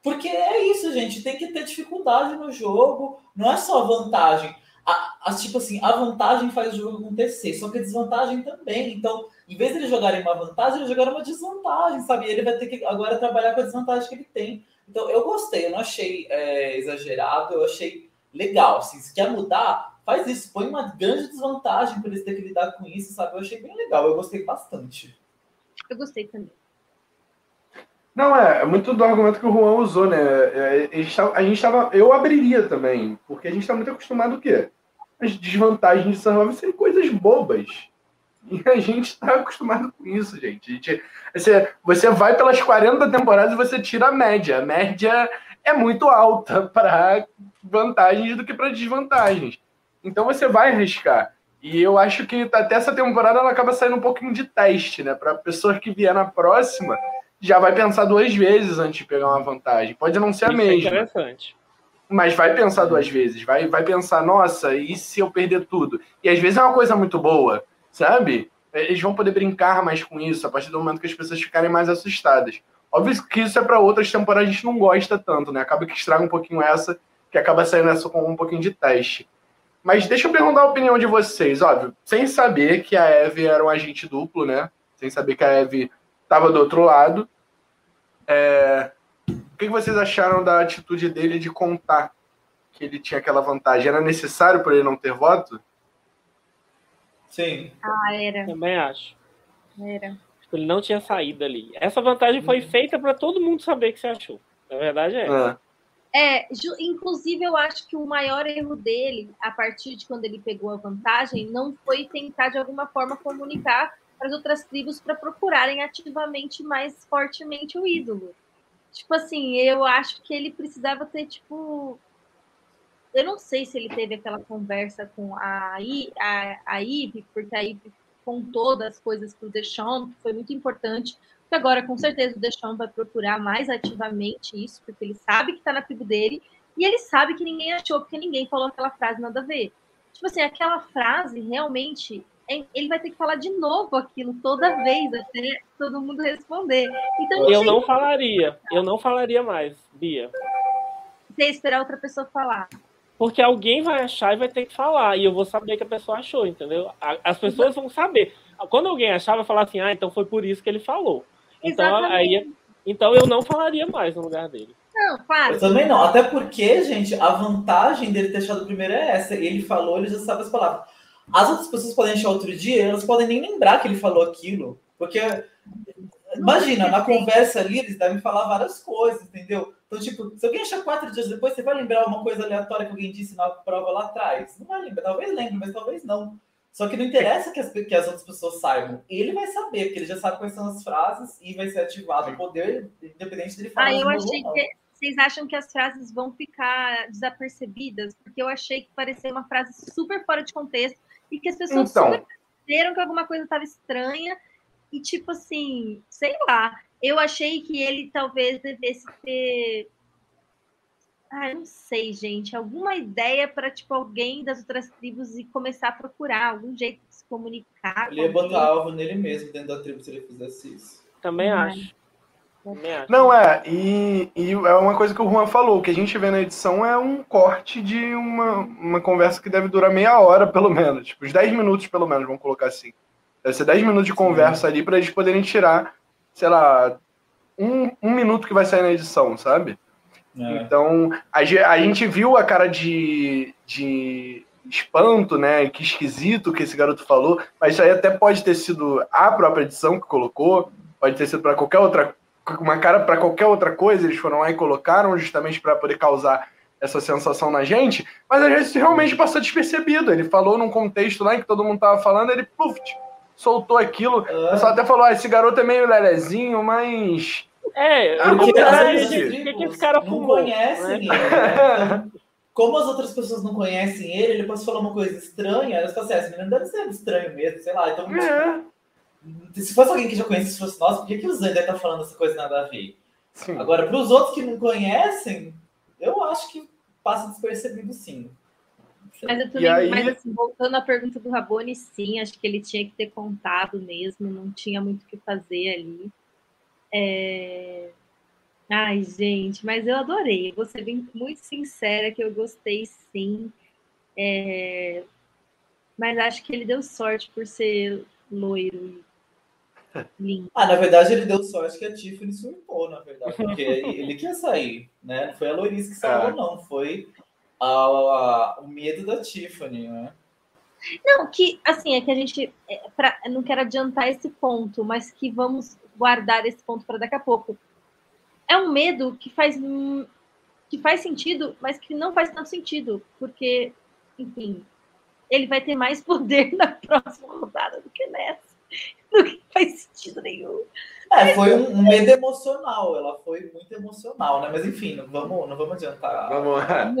Speaker 4: Porque é isso, gente, tem que ter dificuldade no jogo, não é só vantagem a, a, tipo assim, a vantagem faz o jogo acontecer, só que a desvantagem também. Então, em vez de ele jogarem uma vantagem, ele jogaram uma desvantagem, sabe? E ele vai ter que agora trabalhar com a desvantagem que ele tem. Então, eu gostei, eu não achei é, exagerado, eu achei legal. Assim, se quer mudar, faz isso, põe uma grande desvantagem para eles terem que lidar com isso, sabe? Eu achei bem legal, eu gostei bastante.
Speaker 3: Eu gostei também.
Speaker 1: Não, é, é muito do argumento que o Juan usou, né? É, a gente estava. Eu abriria também, porque a gente está muito acostumado o quê? As desvantagens de Survival serem coisas bobas. E a gente está acostumado com isso, gente. gente. você, você vai pelas 40 temporadas e você tira a média. A média é muito alta para vantagens do que para desvantagens. Então você vai arriscar. E eu acho que até essa temporada ela acaba saindo um pouquinho de teste, né? Para pessoa que vier na próxima já vai pensar duas vezes antes de pegar uma vantagem. Pode não ser a Isso é mesma.
Speaker 2: É interessante.
Speaker 1: Mas vai pensar duas vezes. Vai, vai pensar, nossa, e se eu perder tudo? E às vezes é uma coisa muito boa, sabe? Eles vão poder brincar mais com isso a partir do momento que as pessoas ficarem mais assustadas. Óbvio que isso é para outras temporadas a gente não gosta tanto, né? Acaba que estraga um pouquinho essa, que acaba saindo essa com um pouquinho de teste. Mas deixa eu perguntar a opinião de vocês, óbvio, sem saber que a Eve era um agente duplo, né? Sem saber que a Eve estava do outro lado. É... O que vocês acharam da atitude dele de contar que ele tinha aquela vantagem? Era necessário para ele não ter voto?
Speaker 4: Sim.
Speaker 3: Ah, era.
Speaker 2: Também acho.
Speaker 3: Era.
Speaker 2: Ele não tinha saído ali. Essa vantagem foi uhum. feita para todo mundo saber o que você achou. Na verdade é.
Speaker 3: É. É, inclusive eu acho que o maior erro dele, a partir de quando ele pegou a vantagem, não foi tentar de alguma forma comunicar para as outras tribos para procurarem ativamente mais fortemente o ídolo. Tipo assim, eu acho que ele precisava ter, tipo. Eu não sei se ele teve aquela conversa com a, I, a, a Eve, porque a Eve contou das coisas para o Deschamps, que foi muito importante. Porque agora, com certeza, o Deschamps vai procurar mais ativamente isso, porque ele sabe que está na tribo dele, e ele sabe que ninguém achou, porque ninguém falou aquela frase nada a ver. Tipo assim, aquela frase realmente ele vai ter que falar de novo aquilo toda vez até todo mundo responder. Então,
Speaker 2: eu não falaria, eu não falaria mais, Bia.
Speaker 3: Você esperar outra pessoa falar.
Speaker 2: Porque alguém vai achar e vai ter que falar, e eu vou saber que a pessoa achou, entendeu? As pessoas vão saber. Quando alguém achar, vai falar assim, ah, então foi por isso que ele falou. Então, aí, então eu não falaria mais no lugar dele.
Speaker 3: Não, claro.
Speaker 4: Eu também não. Até porque, gente, a vantagem dele ter achado primeiro é essa. Ele falou, ele já sabe as palavras. As outras pessoas podem achar outro dia, elas podem nem lembrar que ele falou aquilo. Porque, imagina, na conversa ali, eles devem falar várias coisas, entendeu? Então, tipo, se alguém achar quatro dias depois, você vai lembrar uma coisa aleatória que alguém disse na prova lá atrás. Não vai lembrar, talvez lembre, mas talvez não. Só que não interessa que as, que as outras pessoas saibam. Ele vai saber, porque ele já sabe quais são as frases e vai ser ativado o poder, independente dele falar.
Speaker 3: Ah, eu achei que vocês acham que as frases vão ficar desapercebidas? Porque eu achei que parecia uma frase super fora de contexto e que as pessoas
Speaker 1: Então.
Speaker 3: super perceberam que alguma coisa estava estranha e tipo assim, sei lá. Eu achei que ele talvez devesse ter ah, eu não sei, gente. Alguma ideia para tipo alguém das outras tribos e começar a procurar algum jeito de se comunicar.
Speaker 4: Ele ia botar alvo nele mesmo dentro da tribo se ele fizesse isso.
Speaker 2: Também
Speaker 3: Não é.
Speaker 2: acho. Também acho.
Speaker 1: Não, é, e, e é uma coisa que o Juan falou, o que a gente vê na edição é um corte de uma, uma conversa que deve durar meia hora, pelo menos. Tipo, uns 10 minutos, pelo menos, vamos colocar assim. Deve ser 10 minutos de conversa ali pra eles poderem tirar, sei lá, um, um minuto que vai sair na edição, sabe?
Speaker 4: É.
Speaker 1: Então, a, a gente viu a cara de, de espanto, né? Que esquisito que esse garoto falou, mas isso aí até pode ter sido a própria edição que colocou, pode ter sido para qualquer outra, uma cara para qualquer outra coisa, eles foram lá e colocaram justamente para poder causar essa sensação na gente, mas às vezes realmente passou despercebido. Ele falou num contexto lá em que todo mundo tava falando, ele puf, soltou aquilo. O
Speaker 4: É.
Speaker 1: pessoal até falou: ah, esse garoto é meio lelezinho, mas.
Speaker 2: É,
Speaker 1: Ah,
Speaker 2: não o que,
Speaker 4: tribos
Speaker 2: que, que esse cara
Speaker 4: não
Speaker 2: fumou.
Speaker 4: conhecem
Speaker 2: né?
Speaker 4: ele. né? Como as outras pessoas não conhecem ele, ele pode falar uma coisa estranha, elas falam assim, esse menino deve ser estranho mesmo, sei lá. Então,
Speaker 1: É,
Speaker 4: se fosse alguém que já conhece, se fosse nossa, por que, que o Zander tá falando essa coisa nada a ver?
Speaker 1: sim.
Speaker 4: Agora, para os outros que não conhecem, eu acho que passa despercebido sim.
Speaker 3: Mas, eu também,
Speaker 1: aí-
Speaker 3: mas assim, voltando à pergunta do Rabone, sim, acho que ele tinha que ter contado mesmo, não tinha muito o que fazer ali. É... Ai, gente, mas eu adorei. Vou ser bem, muito sincera que eu gostei sim. É, Mas acho que ele deu sorte por ser loiro e lindo.
Speaker 4: Ah, na verdade, ele deu sorte que a Tiffany surtou, na verdade. Porque ele que ia sair, né? Não foi a Loris que salvou,
Speaker 1: É.
Speaker 4: não. Foi a- a- o medo da Tiffany, né?
Speaker 3: Não, que assim, é que a gente. é, pra- não quero adiantar esse ponto, mas que vamos guardar esse ponto para daqui a pouco. É um medo que faz, que faz sentido, mas que não faz tanto sentido, porque, enfim, ele vai ter mais poder na próxima rodada do que nessa. Não faz sentido nenhum.
Speaker 4: É, foi um, um medo emocional. Ela foi muito emocional, né? Mas enfim, não vamos, não vamos adiantar.
Speaker 1: Vamos lá.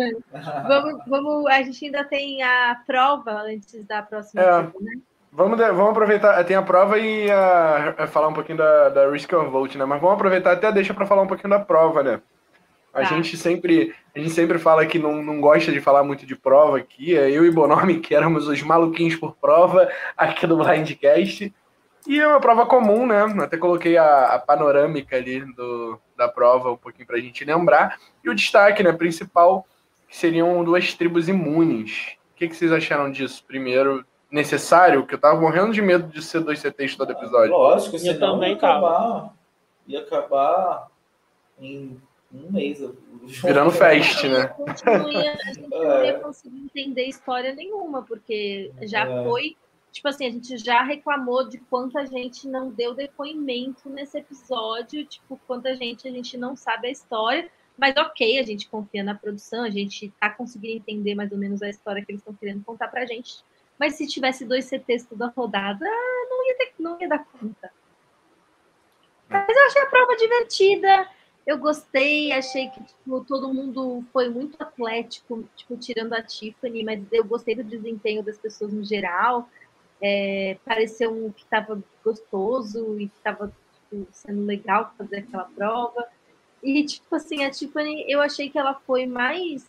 Speaker 3: Vamos, vamos, a gente ainda tem a prova antes da próxima.
Speaker 1: É.
Speaker 3: né?
Speaker 1: Vamos, vamos aproveitar, tem a prova e a, a falar um pouquinho da, da Risk or Vote, né? Mas vamos aproveitar até deixa para falar um pouquinho da prova, né? A
Speaker 3: Tá.
Speaker 1: gente sempre a gente sempre fala que não, não gosta de falar muito de prova aqui. é Eu e Bonomi, que éramos os maluquinhos por prova aqui do Blindcast. E é uma prova comum, né? Até coloquei a, a panorâmica ali do, da prova um pouquinho pra gente lembrar. E o destaque, né, principal, que seriam duas tribos imunes. O que, que vocês acharam disso? Primeiro, necessário? Que eu tava morrendo de medo de ser dois CTs todo episódio.
Speaker 4: Lógico,
Speaker 2: Eu
Speaker 4: senão
Speaker 2: também
Speaker 4: ia acabar, ia acabar em um mês.
Speaker 1: Virando fest, né?
Speaker 3: A gente não ia, a gente não
Speaker 4: É.
Speaker 3: ia conseguir entender história nenhuma, porque já
Speaker 4: É.
Speaker 3: foi. Tipo assim, a gente já reclamou de quanta gente não deu depoimento nesse episódio, tipo, quanta gente a gente não sabe a história. Mas ok, a gente confia na produção, a gente tá conseguindo entender mais ou menos a história que eles estão querendo contar pra gente. Mas se tivesse dois CTs toda rodada, ah, não ia, ter, não ia dar conta. Mas eu achei a prova divertida. Eu gostei, achei que tipo, todo mundo foi muito atlético, tipo, tirando a Tiffany, mas eu gostei do desempenho das pessoas no geral. É, pareceu um que estava gostoso e que estava tipo, sendo legal fazer aquela prova. E, tipo assim, a Tiffany, eu achei que ela foi mais.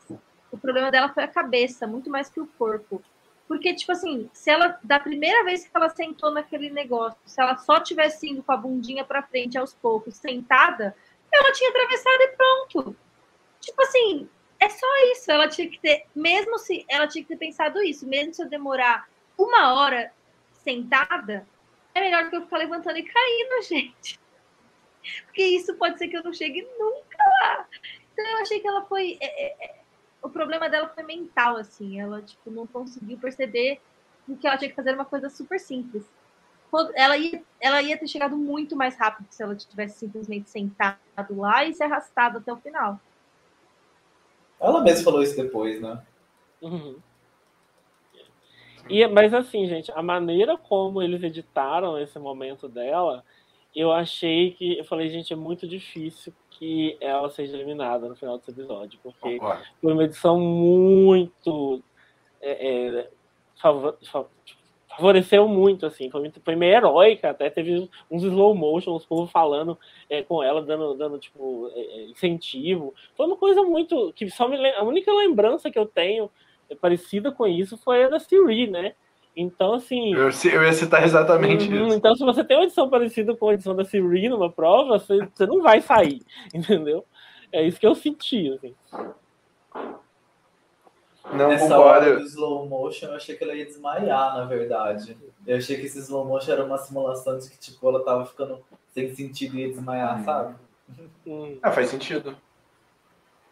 Speaker 3: O problema dela foi a cabeça, muito mais que o corpo. Porque, tipo assim, se ela, da primeira vez que ela sentou naquele negócio, se ela só tivesse indo com a bundinha para frente aos poucos, sentada, ela tinha atravessado e pronto. Tipo assim, é só isso. Ela tinha que ter, mesmo se ela tinha que ter pensado isso, mesmo se eu demorar uma hora sentada, é melhor do que eu ficar levantando e caindo, gente. Porque isso pode ser que eu não chegue nunca lá. Então eu achei que ela foi. é, é, é, o problema dela foi mental, assim. Ela, tipo, não conseguiu perceber que ela tinha que fazer uma coisa super simples. Ela ia, ela ia ter chegado muito mais rápido se ela tivesse simplesmente sentado lá e se arrastado até o final.
Speaker 4: Ela mesma falou isso depois, né?
Speaker 2: Uhum. E, mas assim, gente, a maneira como eles editaram esse momento dela, eu achei que. Eu falei, gente, é muito difícil que ela seja eliminada no final desse episódio, porque Concordo. foi uma edição muito. É, é, favor, favoreceu muito, assim, foi, foi meio heróica, até teve uns slow motion, os povos falando é, com ela, dando, dando tipo, é, é incentivo. Foi uma coisa muito. que só me A única lembrança que eu tenho parecida com isso foi a da Siri, né? Então, assim.
Speaker 1: Eu, eu ia citar exatamente
Speaker 2: uhum,
Speaker 1: isso.
Speaker 2: Então, se você tem uma edição parecida com a edição da Siri numa prova, você, você não vai sair, entendeu? É isso que eu senti, assim.
Speaker 4: Não Nessa concordo. hora do slow motion, eu achei que ela ia desmaiar, na verdade. Eu achei que esse slow motion era uma simulação de que, tipo, ela tava ficando sem sentido e ia desmaiar, hum. sabe?
Speaker 1: Ah, faz sentido.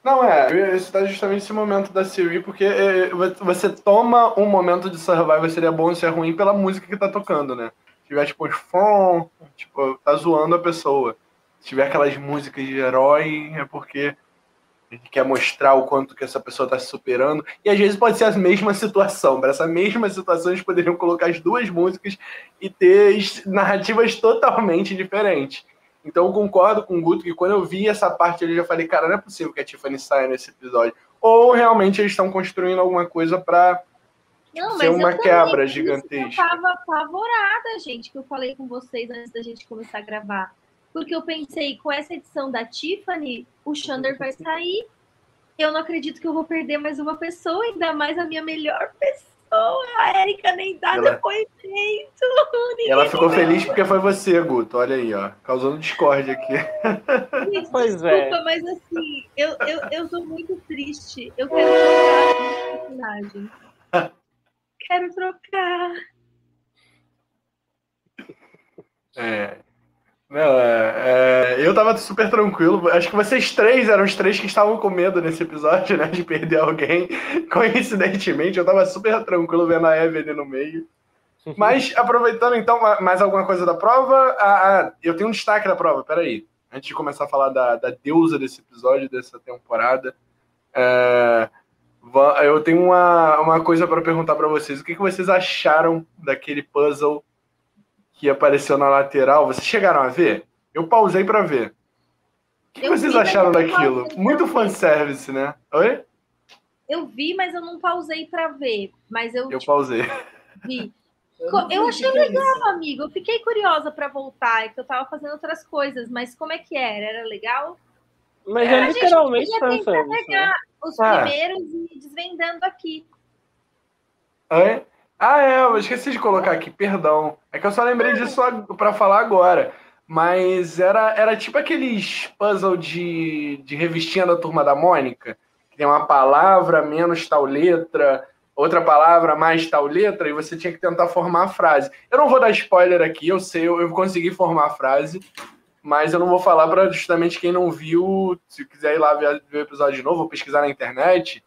Speaker 1: Não, é, ia citar justamente esse momento da Siri, porque é, você toma um momento de Survivor, seria bom ou seria ruim, pela música que tá tocando, né? Se tiver, tipo, fom, tipo, tá zoando a pessoa. Se tiver aquelas músicas de herói, é porque quer mostrar o quanto que essa pessoa está se superando. E às vezes pode ser a mesma situação. Para essa mesma situação, eles poderiam colocar as duas músicas e ter narrativas totalmente diferentes. Então eu concordo com o Guto que quando eu vi essa parte eu já falei, cara, não é possível que a Tiffany saia nesse episódio. Ou realmente eles estão construindo alguma coisa para ser uma quebra gigantesca.
Speaker 3: Eu tava apavorada, gente, que eu falei com vocês antes da gente começar a gravar. Porque eu pensei, com essa edição da Tiffany, o Xander vai sair. Eu não acredito que eu vou perder mais uma pessoa, ainda mais a minha melhor pessoa. A Erika nem dá ela... depoimento.
Speaker 1: ela ficou feliz porque foi você, Guto. Olha aí, ó. Causando discórdia aqui.
Speaker 3: Gente, pois é. desculpa, é. mas assim, eu, eu, eu tô muito triste. Eu quero trocar a personagem. quero trocar.
Speaker 1: É. Não, é, é, eu tava super tranquilo. Acho que vocês três eram os três que estavam com medo nesse episódio, né? De perder alguém. Coincidentemente, eu tava super tranquilo vendo a Evelyn no meio. Mas, aproveitando então, mais alguma coisa da prova. Ah, ah, eu tenho um destaque da prova, peraí. Antes de começar a falar da, da deusa desse episódio, dessa temporada. É, eu tenho uma, uma coisa para perguntar para vocês. O que, que vocês acharam daquele puzzle que apareceu na lateral, vocês chegaram a ver? Eu pausei para ver. O que eu vocês vi, acharam daquilo? Muito fanservice, né? Oi?
Speaker 3: Eu vi, mas eu não pausei para ver. Mas eu.
Speaker 1: Eu tipo, pausei.
Speaker 3: Vi. Eu, eu achei legal, amigo. Eu fiquei curiosa para voltar, é que eu tava fazendo outras coisas, mas como é que era? Era legal?
Speaker 2: Mas é, é literalmente fanservice. Né?
Speaker 3: Os ah. primeiros e desvendando aqui.
Speaker 1: Oi? Ah, é, eu esqueci de colocar aqui, perdão. É que eu só lembrei disso para falar agora. Mas era, era tipo aqueles puzzle de, de revistinha da turma da Mônica, que tem uma palavra menos tal letra, outra palavra mais tal letra, e você tinha que tentar formar a frase. Eu não vou dar spoiler aqui, eu sei, eu, eu consegui formar a frase, mas eu não vou falar para justamente quem não viu, se quiser ir lá ver, ver o episódio de novo, ou pesquisar na internet.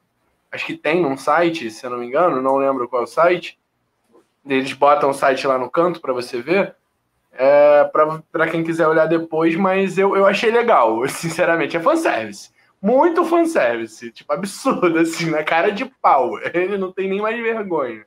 Speaker 1: Acho que tem num site, se eu não me engano, não lembro qual é o site eles botam o site lá no canto para você ver. É, para quem quiser olhar depois, mas eu, eu achei legal, sinceramente. É fanservice. Muito fanservice. Tipo, absurdo, assim, na cara de pau. Ele não tem nem mais vergonha.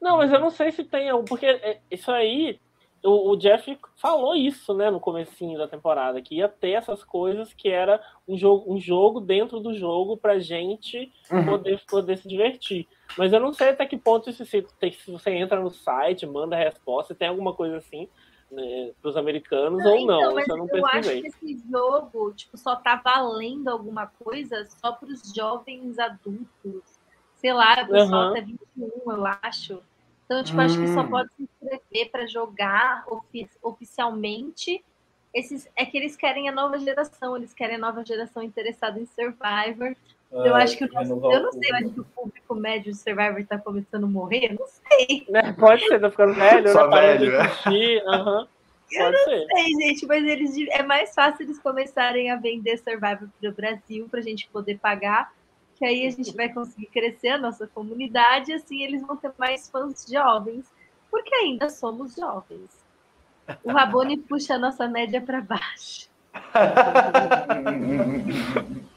Speaker 2: Não, mas eu não sei se tem. Porque é, isso aí o, o, Jeff falou isso, né, no comecinho da temporada, que ia ter essas coisas que era um jogo, um jogo dentro do jogo pra gente uhum. poder, poder se divertir. Mas eu não sei até que ponto isso se, se você entra no site, manda resposta, tem alguma coisa assim né, para os americanos não, ou não. Então, mas eu não
Speaker 3: eu acho que esse jogo tipo, só tá valendo alguma coisa só para os jovens adultos. Sei lá, o pessoal uhum. até 21, eu acho. Então, tipo, hum. acho que só hum. pode se inscrever para jogar ofi oficialmente. Esses, é que eles querem a nova geração, eles querem a nova geração interessada em Survivor. Eu acho que o nosso, eu não sei, eu acho que o público médio de Survivor está começando a morrer, não sei.
Speaker 2: Né? Pode ser, tá ficando velho,
Speaker 1: Só né? velho, né?
Speaker 2: Uhum.
Speaker 3: Eu não ser. sei, gente, mas eles é mais fácil eles começarem a vender Survivor para o Brasil para a gente poder pagar que aí a gente vai conseguir crescer a nossa comunidade e assim eles vão ter mais fãs jovens, porque ainda somos jovens. O Rabone puxa a nossa média para baixo.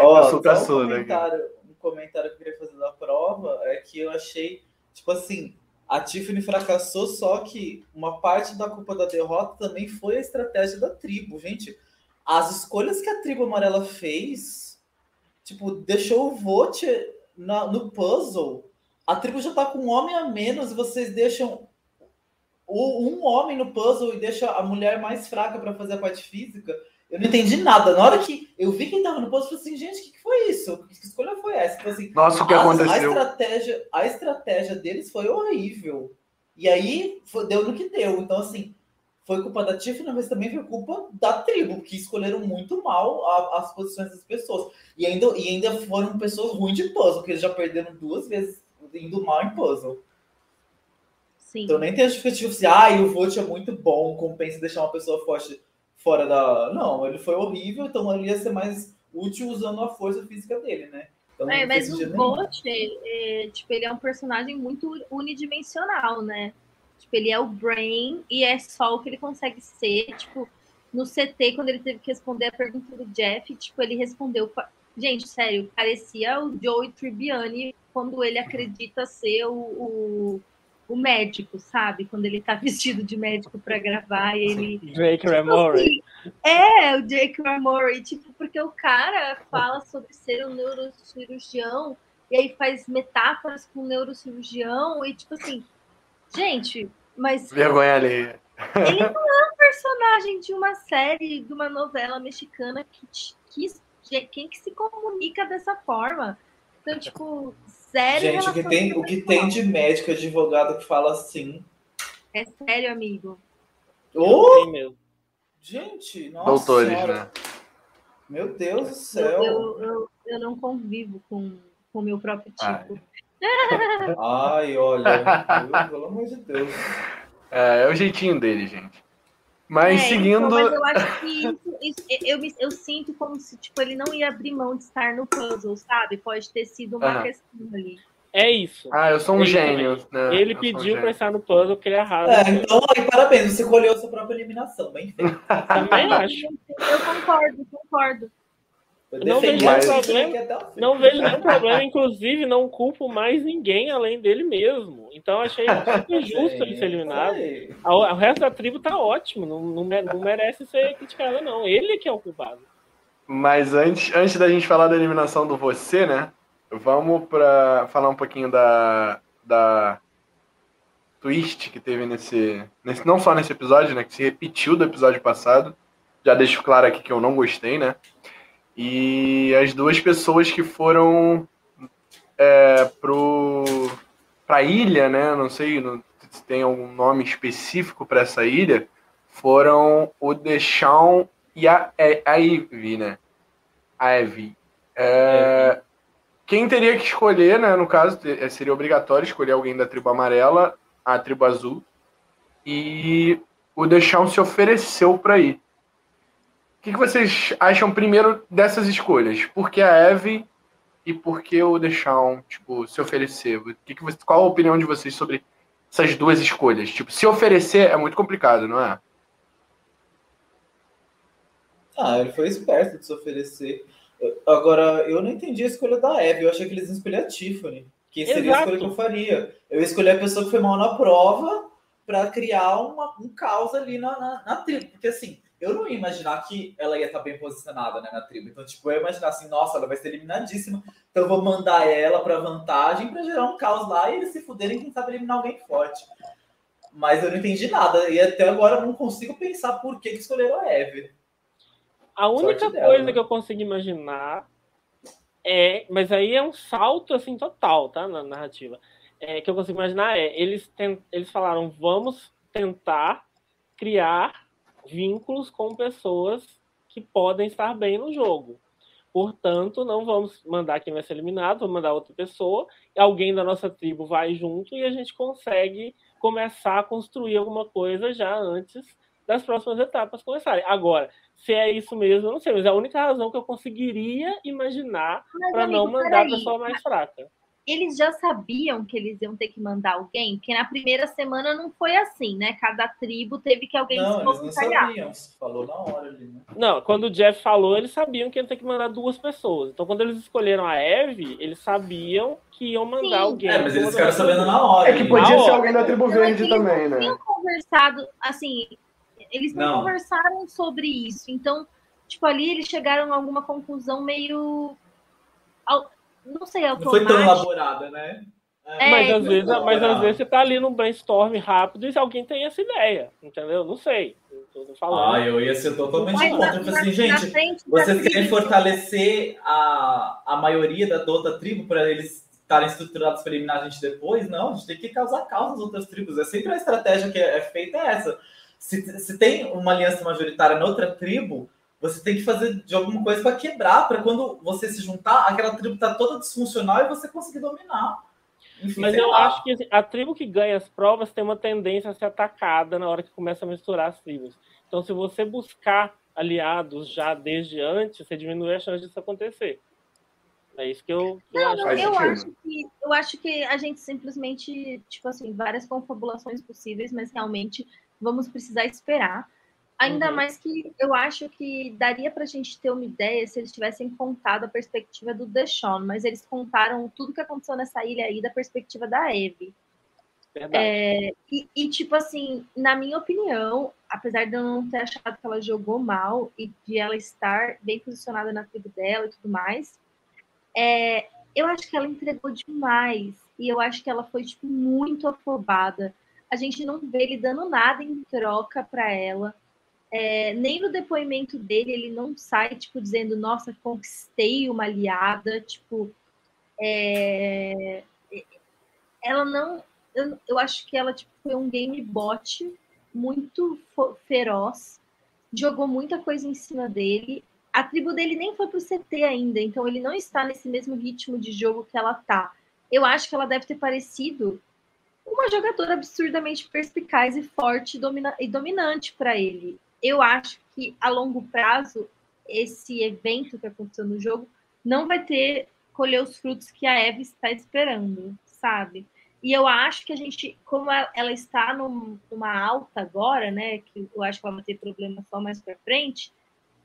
Speaker 4: Ó, oh, um, comentário, um comentário que eu queria fazer da prova é que eu achei, tipo assim, a Tiffany fracassou, só que uma parte da culpa da derrota também foi a estratégia da tribo. Gente, as escolhas que a tribo amarela fez, tipo, deixou o vote na, no puzzle. A tribo já tá com um homem a menos e vocês deixam o, um homem no puzzle e deixa a mulher mais fraca para fazer a parte física. Eu não entendi nada. Na hora que eu vi quem tava no puzzle, eu falei assim, gente, o que, que, foi isso? Que escolha foi essa? Então, assim,
Speaker 1: Nossa, o que
Speaker 4: a,
Speaker 1: aconteceu?
Speaker 4: A estratégia, a estratégia deles foi horrível. E aí foi, deu no que deu. Então, assim, foi culpa da Tiffany, mas também foi culpa da tribo, que escolheram muito mal a, as posições das pessoas. E ainda, e ainda foram pessoas ruins de puzzle, porque eles já perderam duas vezes indo mal em puzzle.
Speaker 3: Sim.
Speaker 4: Então nem tem a justificativa assim, ah, o vote é muito bom, compensa deixar uma pessoa forte fora da. Não, ele foi horrível, então ele ia ser mais útil usando a força física dele, né? Então,
Speaker 3: É, mas o. Bolt, é, tipo, ele é um personagem muito unidimensional, né? Tipo, ele é o Brain e é só o que ele consegue ser. Tipo, no CT, quando ele teve que responder a pergunta do Jeff, tipo, ele respondeu. Gente, sério, parecia o Joey Tribbiani quando ele acredita ser o, o, o médico, sabe? Quando ele tá vestido de médico para gravar e ele.
Speaker 2: Drake
Speaker 3: Tipo
Speaker 2: Ramory.
Speaker 3: assim, é, o Jake Ramory, tipo, porque o cara fala sobre ser um neurocirurgião e aí faz metáforas com o neurocirurgião e tipo assim, gente, mas
Speaker 1: Vergonha alheia.
Speaker 3: ele não é um personagem de uma série, de uma novela mexicana que, que quem que se comunica dessa forma? Então, tipo, sério.
Speaker 4: Gente, o que, tem, o que tem de médico e advogado que fala assim.
Speaker 3: É sério, amigo.
Speaker 2: Tem mesmo.
Speaker 4: gente, nossa.
Speaker 1: Doutores,
Speaker 4: senhora.
Speaker 1: né?
Speaker 4: Meu Deus do
Speaker 3: Eu,
Speaker 4: céu.
Speaker 3: eu, eu, eu não convivo com o meu próprio tipo.
Speaker 4: Ai, olha. eu- pelo amor de Deus.
Speaker 1: É, é o jeitinho dele, gente. Mas
Speaker 3: É,
Speaker 1: seguindo.
Speaker 3: então, mas eu acho que isso, isso- eu, me- eu sinto como se tipo, ele não ia abrir mão de estar no puzzle, sabe? Pode ter sido uma questão ali.
Speaker 2: É isso.
Speaker 1: Ah, eu sou um
Speaker 2: Ele
Speaker 1: gênio. né?
Speaker 2: Ele
Speaker 1: Eu um
Speaker 2: pediu
Speaker 1: gênio.
Speaker 2: pra estar no puzzle porque ele arrasa.
Speaker 4: É, então, aí, parabéns, você colheu sua própria eliminação. Bem feito.
Speaker 2: Também acho.
Speaker 3: Eu concordo, concordo.
Speaker 2: Não
Speaker 1: vejo
Speaker 4: Tiffany
Speaker 2: problema. Não vejo nenhum problema, inclusive não culpo mais ninguém além dele mesmo. Então achei super justo ele ser eliminado. O resto da tribo tá ótimo, não, não me- não merece ser criticado, não. Ele que é o culpado.
Speaker 1: Mas antes, antes da gente falar da eliminação do você, né? Vamos para falar um pouquinho da, da twist que teve nesse, nesse. Não só nesse episódio, né? Que se repetiu do episódio passado. Já deixo claro aqui que eu não gostei, né? E as duas pessoas que foram é, pro, pra ilha, né? Não sei não- se tem algum nome específico para essa ilha. Foram o Deshaun e a, é, a Ivy, né? A Ivy. É, quem teria que escolher, né? No caso, te- seria obrigatório escolher alguém da tribo amarela, a tribo azul. E o Deshaun se ofereceu para ir. O que, que vocês acham primeiro dessas escolhas? Por que a Eve e por que o Deshaun, tipo, se oferecer? O que que você- qual a opinião de vocês sobre essas duas escolhas? Tipo, se oferecer é muito complicado, não é?
Speaker 4: Ah, ele foi esperto de se oferecer. Agora, eu não entendi a escolha da Eve. Eu achei que eles iam escolher a Tiffany. Que seria a
Speaker 2: Exato.
Speaker 4: escolha que eu faria. Eu ia escolher a pessoa que foi mal na prova para criar uma, um caos ali na, na, na tribo. Porque assim, eu não ia imaginar que ela ia estar bem posicionada né, na tribo. Então, tipo, eu ia imaginar assim, nossa, ela vai ser eliminadíssima. Então eu vou mandar ela para vantagem para gerar um caos lá e eles se fuderem, quem sabe eliminar alguém forte. Mas eu não entendi nada. E até agora eu não consigo pensar por que, que escolheram a Eve.
Speaker 2: A única
Speaker 4: Sorte dela,
Speaker 2: coisa
Speaker 4: né?
Speaker 2: que eu consigo imaginar é. Mas aí é um salto assim total, tá? Na narrativa. É, que eu consigo imaginar é. Eles, ten- eles falaram, vamos tentar criar vínculos com pessoas que podem estar bem no jogo. Portanto, não vamos mandar quem vai ser eliminado, vamos mandar outra pessoa, alguém da nossa tribo vai junto e a gente consegue começar a construir alguma coisa já antes das próximas etapas começarem. Agora, se é isso mesmo, eu não sei, mas é a única razão que eu conseguiria imaginar para não mandar a pessoa mais fraca.
Speaker 3: Eles já sabiam que eles iam ter que mandar alguém, porque na primeira semana não foi assim, né? Cada tribo teve que alguém
Speaker 4: Não,
Speaker 3: se
Speaker 4: eles não
Speaker 3: voluntariar.
Speaker 4: sabiam. Falou na hora ali, né?
Speaker 2: Não, quando o Jeff falou, eles sabiam que ia ter que mandar duas pessoas. Então, quando eles escolheram a Eve, eles sabiam que iam mandar
Speaker 3: Sim.
Speaker 2: alguém.
Speaker 4: É, mas eles ficaram sabendo na hora.
Speaker 1: É que
Speaker 4: ali.
Speaker 1: podia ser
Speaker 2: ó.
Speaker 1: alguém da tribo
Speaker 3: Não, que
Speaker 1: verde
Speaker 3: eles
Speaker 1: também,
Speaker 3: não
Speaker 1: né?
Speaker 3: tinham conversado, assim, eles não,
Speaker 4: Não.
Speaker 3: conversaram sobre isso. Então, tipo, ali eles chegaram a alguma conclusão meio. Não sei, automática.
Speaker 4: Não foi tão elaborada, né?
Speaker 2: É, mas, às vezes, mas às vezes você tá ali num brainstorm rápido e alguém tem essa ideia, entendeu? Não sei.
Speaker 4: Eu falando. Ah, eu ia ser totalmente contra. Tipo assim, gente, vocês querem fortalecer a, a maioria da, da outra tribo para eles estarem estruturados para eliminar a gente depois? Não, a gente tem que causar causa às outras tribos. É sempre a estratégia que é, é feita é essa. Se, se tem uma aliança majoritária na outra tribo, você tem que fazer de alguma coisa para quebrar, para quando você se juntar, aquela tribo tá toda disfuncional e você conseguir dominar.
Speaker 2: Enfim, Mas eu lá. acho que assim, a tribo que ganha as provas tem uma tendência a ser atacada na hora que começa a misturar as tribos. Então, se você buscar aliados já desde antes, você diminui a chance disso acontecer. É isso que eu,
Speaker 3: eu não, acho. Não, eu, acho que, eu acho que a gente simplesmente, tipo assim, várias confabulações possíveis, mas realmente vamos precisar esperar Ainda uhum. mais que eu acho que daria para a gente ter uma ideia se eles tivessem contado a perspectiva do Deshaun, mas eles contaram tudo que aconteceu nessa ilha aí da perspectiva da Eve. É, e, e, tipo assim, na minha opinião, apesar de eu não ter achado que ela jogou mal e de ela estar bem posicionada na tribo dela e tudo mais, é, eu acho que ela entregou demais. E eu acho que ela foi, tipo, muito afobada. A gente não vê ele dando nada em troca para ela é, nem no depoimento dele ele não sai tipo dizendo nossa conquistei uma aliada tipo é, ela não eu, eu, acho que ela tipo, foi um game bot muito feroz jogou muita coisa em cima dele. A tribo dele nem foi pro CT ainda então ele não está nesse mesmo ritmo de jogo que ela tá. Eu acho que ela deve ter parecido uma jogadora absurdamente perspicaz e forte domina e dominante para ele eu acho que a longo prazo esse evento que aconteceu no jogo não vai ter colher os frutos que a Eve está esperando, sabe? E eu acho que a gente, como ela está numa alta agora, né? Que eu acho que ela vai ter problema só mais para frente.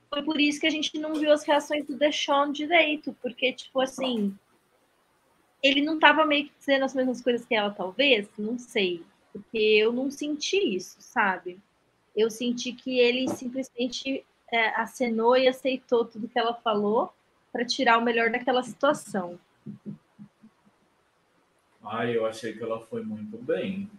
Speaker 3: Foi por isso que a gente não viu as reações do Deshaun direito, porque, tipo assim, ele não estava meio que dizendo as mesmas coisas que ela, talvez, não sei, porque eu não senti isso, sabe? Eu senti que ele simplesmente é, acenou e aceitou tudo que ela falou para tirar o melhor daquela situação.
Speaker 4: Ah, eu achei que ela foi muito bem.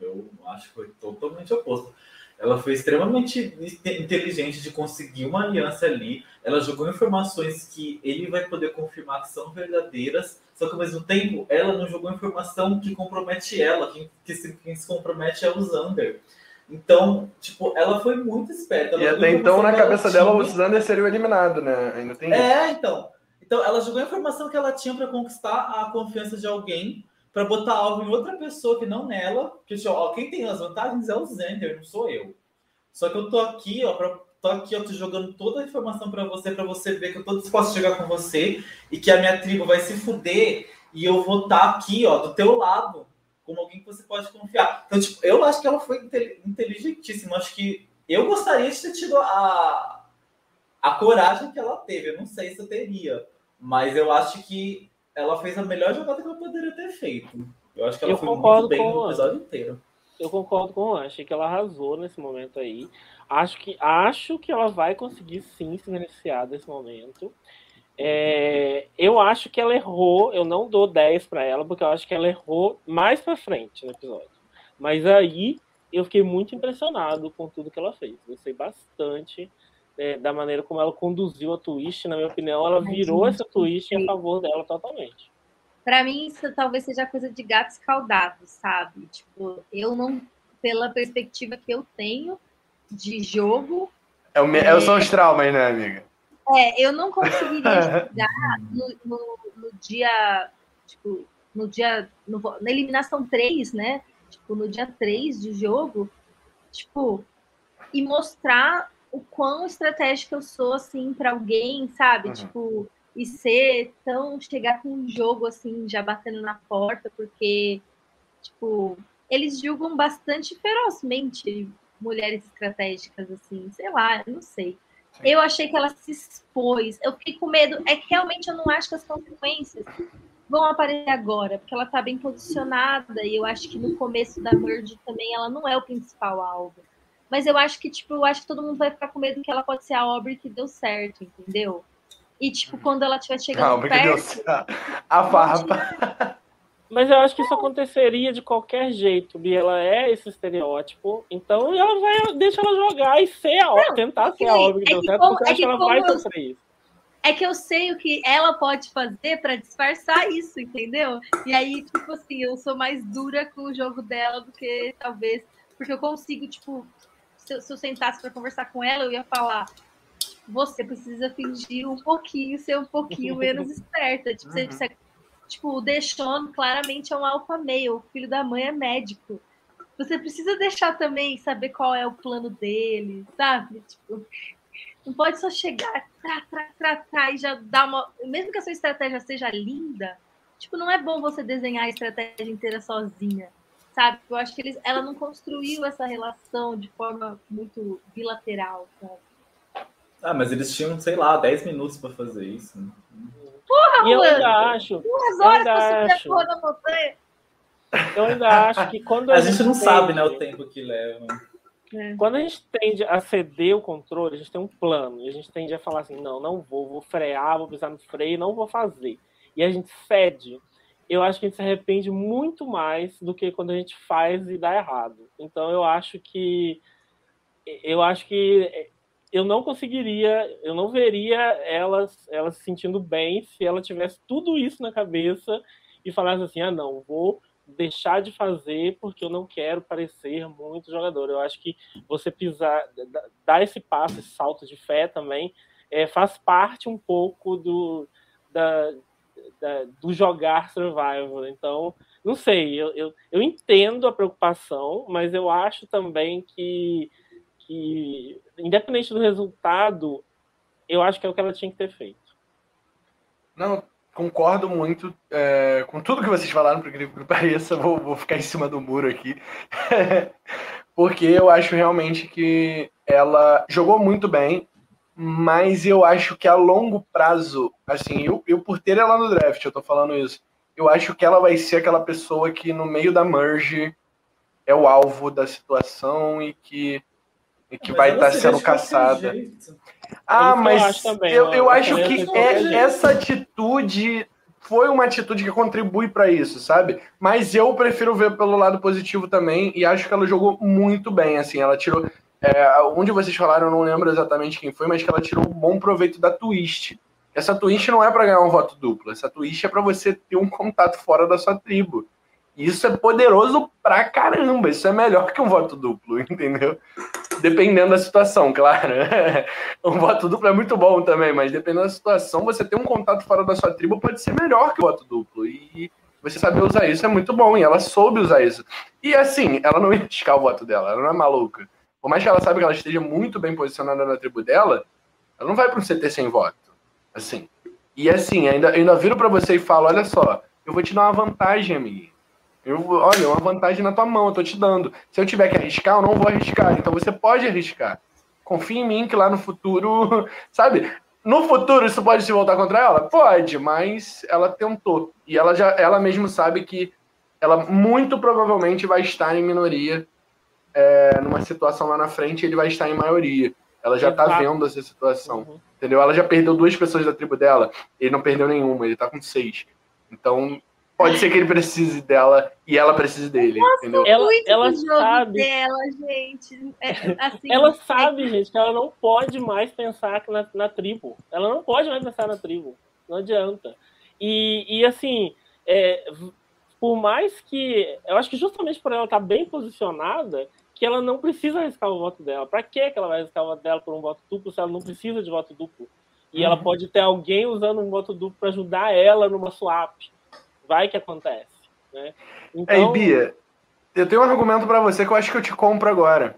Speaker 4: Eu acho que foi totalmente oposto. Ela foi extremamente inteligente de conseguir uma aliança ali. Ela jogou informações que ele vai poder confirmar que são verdadeiras, só que ao mesmo tempo ela não jogou informação que compromete ela. Que se, se compromete é o Zander. Então, tipo, ela foi muito esperta.
Speaker 1: e até então, na cabeça dela, o Zander seria eliminado, né? Ainda tem
Speaker 4: É, isso. então. Então, ela jogou a informação que ela tinha para conquistar a confiança de alguém, para botar algo em outra pessoa que não nela. Que, tipo, ó, quem tem as vantagens é o Zander, não sou eu. Só que eu tô aqui, ó, pra, tô aqui, ó, tô jogando toda a informação para você, para você ver que eu tô disposto a chegar com você e que a minha tribo vai se fuder e eu vou estar tá aqui, ó, do teu lado como alguém que você pode confiar. Então, tipo, eu acho que ela foi inteligentíssima. Acho que eu gostaria de ter tido a, a coragem que ela teve. Eu não sei se eu teria, mas eu acho que ela fez a melhor jogada que ela poderia ter feito. Eu acho que ela eu foi muito bem no episódio inteiro.
Speaker 2: Eu concordo com o Achei que ela arrasou nesse momento aí. Acho que, acho que ela vai conseguir sim se beneficiar desse momento. É, eu acho que ela errou, eu não dou 10 para ela, porque eu acho que ela errou mais para frente no episódio. Mas aí eu fiquei muito impressionado com tudo que ela fez. Gostei bastante é, da maneira como ela conduziu a twist. Na minha opinião, ela virou essa twist em favor dela totalmente.
Speaker 3: Para mim, isso talvez seja coisa de gato escaldado, sabe? Tipo, eu não, pela perspectiva que eu tenho de jogo.
Speaker 1: É, o, é... são os traumas, né, amiga?
Speaker 3: É, eu não conseguiria chegar no, no, no, dia, tipo, no dia, no, na eliminação 3, né? Tipo, no dia 3 de jogo, tipo, e mostrar o quão estratégica eu sou, assim, para alguém, sabe? Uhum. Tipo, e ser tão, chegar com um jogo, assim, já batendo na porta, porque, tipo, eles julgam bastante ferozmente mulheres estratégicas, assim, sei lá, eu não sei. Eu achei que ela se expôs. Eu fiquei com medo. É que realmente eu não acho que as consequências vão aparecer agora, porque ela está bem posicionada e eu acho que no começo da merge também ela não é o principal alvo. Mas eu acho que, tipo, eu acho que todo mundo vai ficar com medo que ela pode ser a Aubrey que deu certo, entendeu? E, tipo, quando ela estiver chegando
Speaker 1: Não,
Speaker 3: perto...
Speaker 1: Deus. A farpa.
Speaker 2: Mas eu acho que isso aconteceria de qualquer jeito, Bia. Ela é esse estereótipo. Então ela vai, deixa ela jogar e ser a Aubrey, tentar ser a Aubrey que
Speaker 3: é
Speaker 2: deu
Speaker 3: que
Speaker 2: certo,
Speaker 3: como-
Speaker 2: porque eu
Speaker 3: é
Speaker 2: acho
Speaker 3: que
Speaker 2: ela vai
Speaker 3: eu-
Speaker 2: sofrer isso.
Speaker 3: É que eu sei o que ela pode fazer pra disfarçar isso, entendeu? E aí, tipo assim, eu sou mais dura com o jogo dela do que talvez. Porque eu consigo, tipo, se eu, se eu sentasse pra conversar com ela, eu ia falar. Você precisa fingir um pouquinho, ser um pouquinho menos esperta. Tipo, você,
Speaker 1: Uhum.
Speaker 3: você- tipo, o Deixon claramente é um alfa male, o filho da mãe é médico. Você precisa deixar também saber qual é o plano dele, sabe? Tipo, não pode só chegar, tra, tra, tra, tra, e já dar uma. Mesmo que a sua estratégia seja linda, tipo, não é bom você desenhar a estratégia inteira sozinha, sabe? Eu acho que eles, ela não construiu essa relação de forma muito bilateral, sabe?
Speaker 4: Ah, mas eles tinham, sei lá, 10 minutos pra fazer isso. né?
Speaker 2: E eu
Speaker 3: mano.
Speaker 2: ainda acho,
Speaker 3: Duas
Speaker 2: Eu
Speaker 3: horas subir a
Speaker 2: acho.
Speaker 3: porra da montanha.
Speaker 2: eu ainda acho que quando
Speaker 4: A gente não
Speaker 2: tende-
Speaker 4: sabe, né, o tempo que leva.
Speaker 2: Quando a gente tende a ceder o controle, a gente tem um plano. E a gente tende a falar assim: não, não vou, vou frear, vou pisar no freio, não vou fazer. E a gente cede. Eu acho que a gente se arrepende muito mais do que quando a gente faz e dá errado. Então eu acho que. Eu acho que eu não conseguiria, eu não veria ela, ela se sentindo bem se ela tivesse tudo isso na cabeça e falasse assim: ah, não, vou deixar de fazer porque eu não quero parecer muito jogador. Eu acho que você pisar, da- dar esse passo, esse salto de fé também, é, faz parte um pouco do, da, da- do jogar survival. Então, não sei, eu, eu, eu entendo a preocupação, mas eu acho também que, que, independente do resultado, eu acho que é o que ela tinha que ter feito.
Speaker 1: Não, concordo muito é, com tudo que vocês falaram, por incrível que pareça. Vou, vou ficar em cima do muro aqui. Porque eu acho realmente que ela jogou muito bem, mas eu acho que a longo prazo, assim, eu, eu por ter ela no draft, eu tô falando isso, eu acho que ela vai ser aquela pessoa que no meio da merge é o alvo da situação e que, e que
Speaker 4: Mas
Speaker 1: vai estar
Speaker 4: seria
Speaker 1: sendo caçada. Ah,
Speaker 2: Isso eu
Speaker 1: mas
Speaker 2: acho também,
Speaker 1: eu, eu acho que é- essa atitude foi uma atitude que contribui para isso, sabe? Mas eu prefiro ver pelo lado positivo também e acho que ela jogou muito bem, assim, ela tirou é, onde vocês falaram, eu não lembro exatamente quem foi, mas que ela tirou um bom proveito da twist. Essa twist não é para ganhar um voto duplo, essa twist é para você ter um contato fora da sua tribo. E Isso é poderoso pra caramba, isso é melhor que um voto duplo, entendeu? Dependendo da situação, claro. um voto duplo é muito bom também, mas dependendo da situação, você ter um contato fora da sua tribo pode ser melhor que o voto duplo. E você saber usar isso é muito bom, e ela soube usar isso. E assim, ela não ia arriscar o voto dela, ela não é maluca. Por mais que ela saiba que ela esteja muito bem posicionada na tribo dela, ela não vai para um CT sem voto. Assim. E assim, ainda, ainda viro para você e falo: olha só, eu vou te dar uma vantagem, amiguinho. Eu, olha, uma vantagem na tua mão, eu tô te dando. Se eu tiver que arriscar, eu não vou arriscar. Então você pode arriscar. Confia em mim que lá no futuro, sabe? No futuro isso pode se voltar contra ela? Pode, mas ela tentou. E ela já ela mesma sabe que ela muito provavelmente vai estar em minoria é, numa situação lá na frente, ele vai estar em maioria. Ela já tá vendo essa situação.
Speaker 2: Uhum.
Speaker 1: Entendeu? Ela já perdeu duas pessoas da tribo dela. Ele não perdeu nenhuma, ele tá com seis. Então, pode ser que ele precise dela e ela precise dele. entendeu?
Speaker 2: Ela, ela sabe,
Speaker 3: dela, gente. É, assim,
Speaker 2: ela
Speaker 3: é
Speaker 2: sabe, gente, que ela não pode mais pensar na, na tribo. Ela não pode mais pensar na tribo. Não adianta. E, e assim, é, por mais que. Eu acho que justamente por ela estar bem posicionada, que ela não precisa arriscar o voto dela. Pra que ela vai arriscar o voto dela por um voto duplo se ela não precisa de voto duplo? E ela
Speaker 1: Uhum.
Speaker 2: pode ter alguém usando um voto duplo para ajudar ela numa swap. Vai que acontece. Né? Então,
Speaker 1: Ei, Bia, eu tenho um argumento pra você que eu acho que eu te compro agora.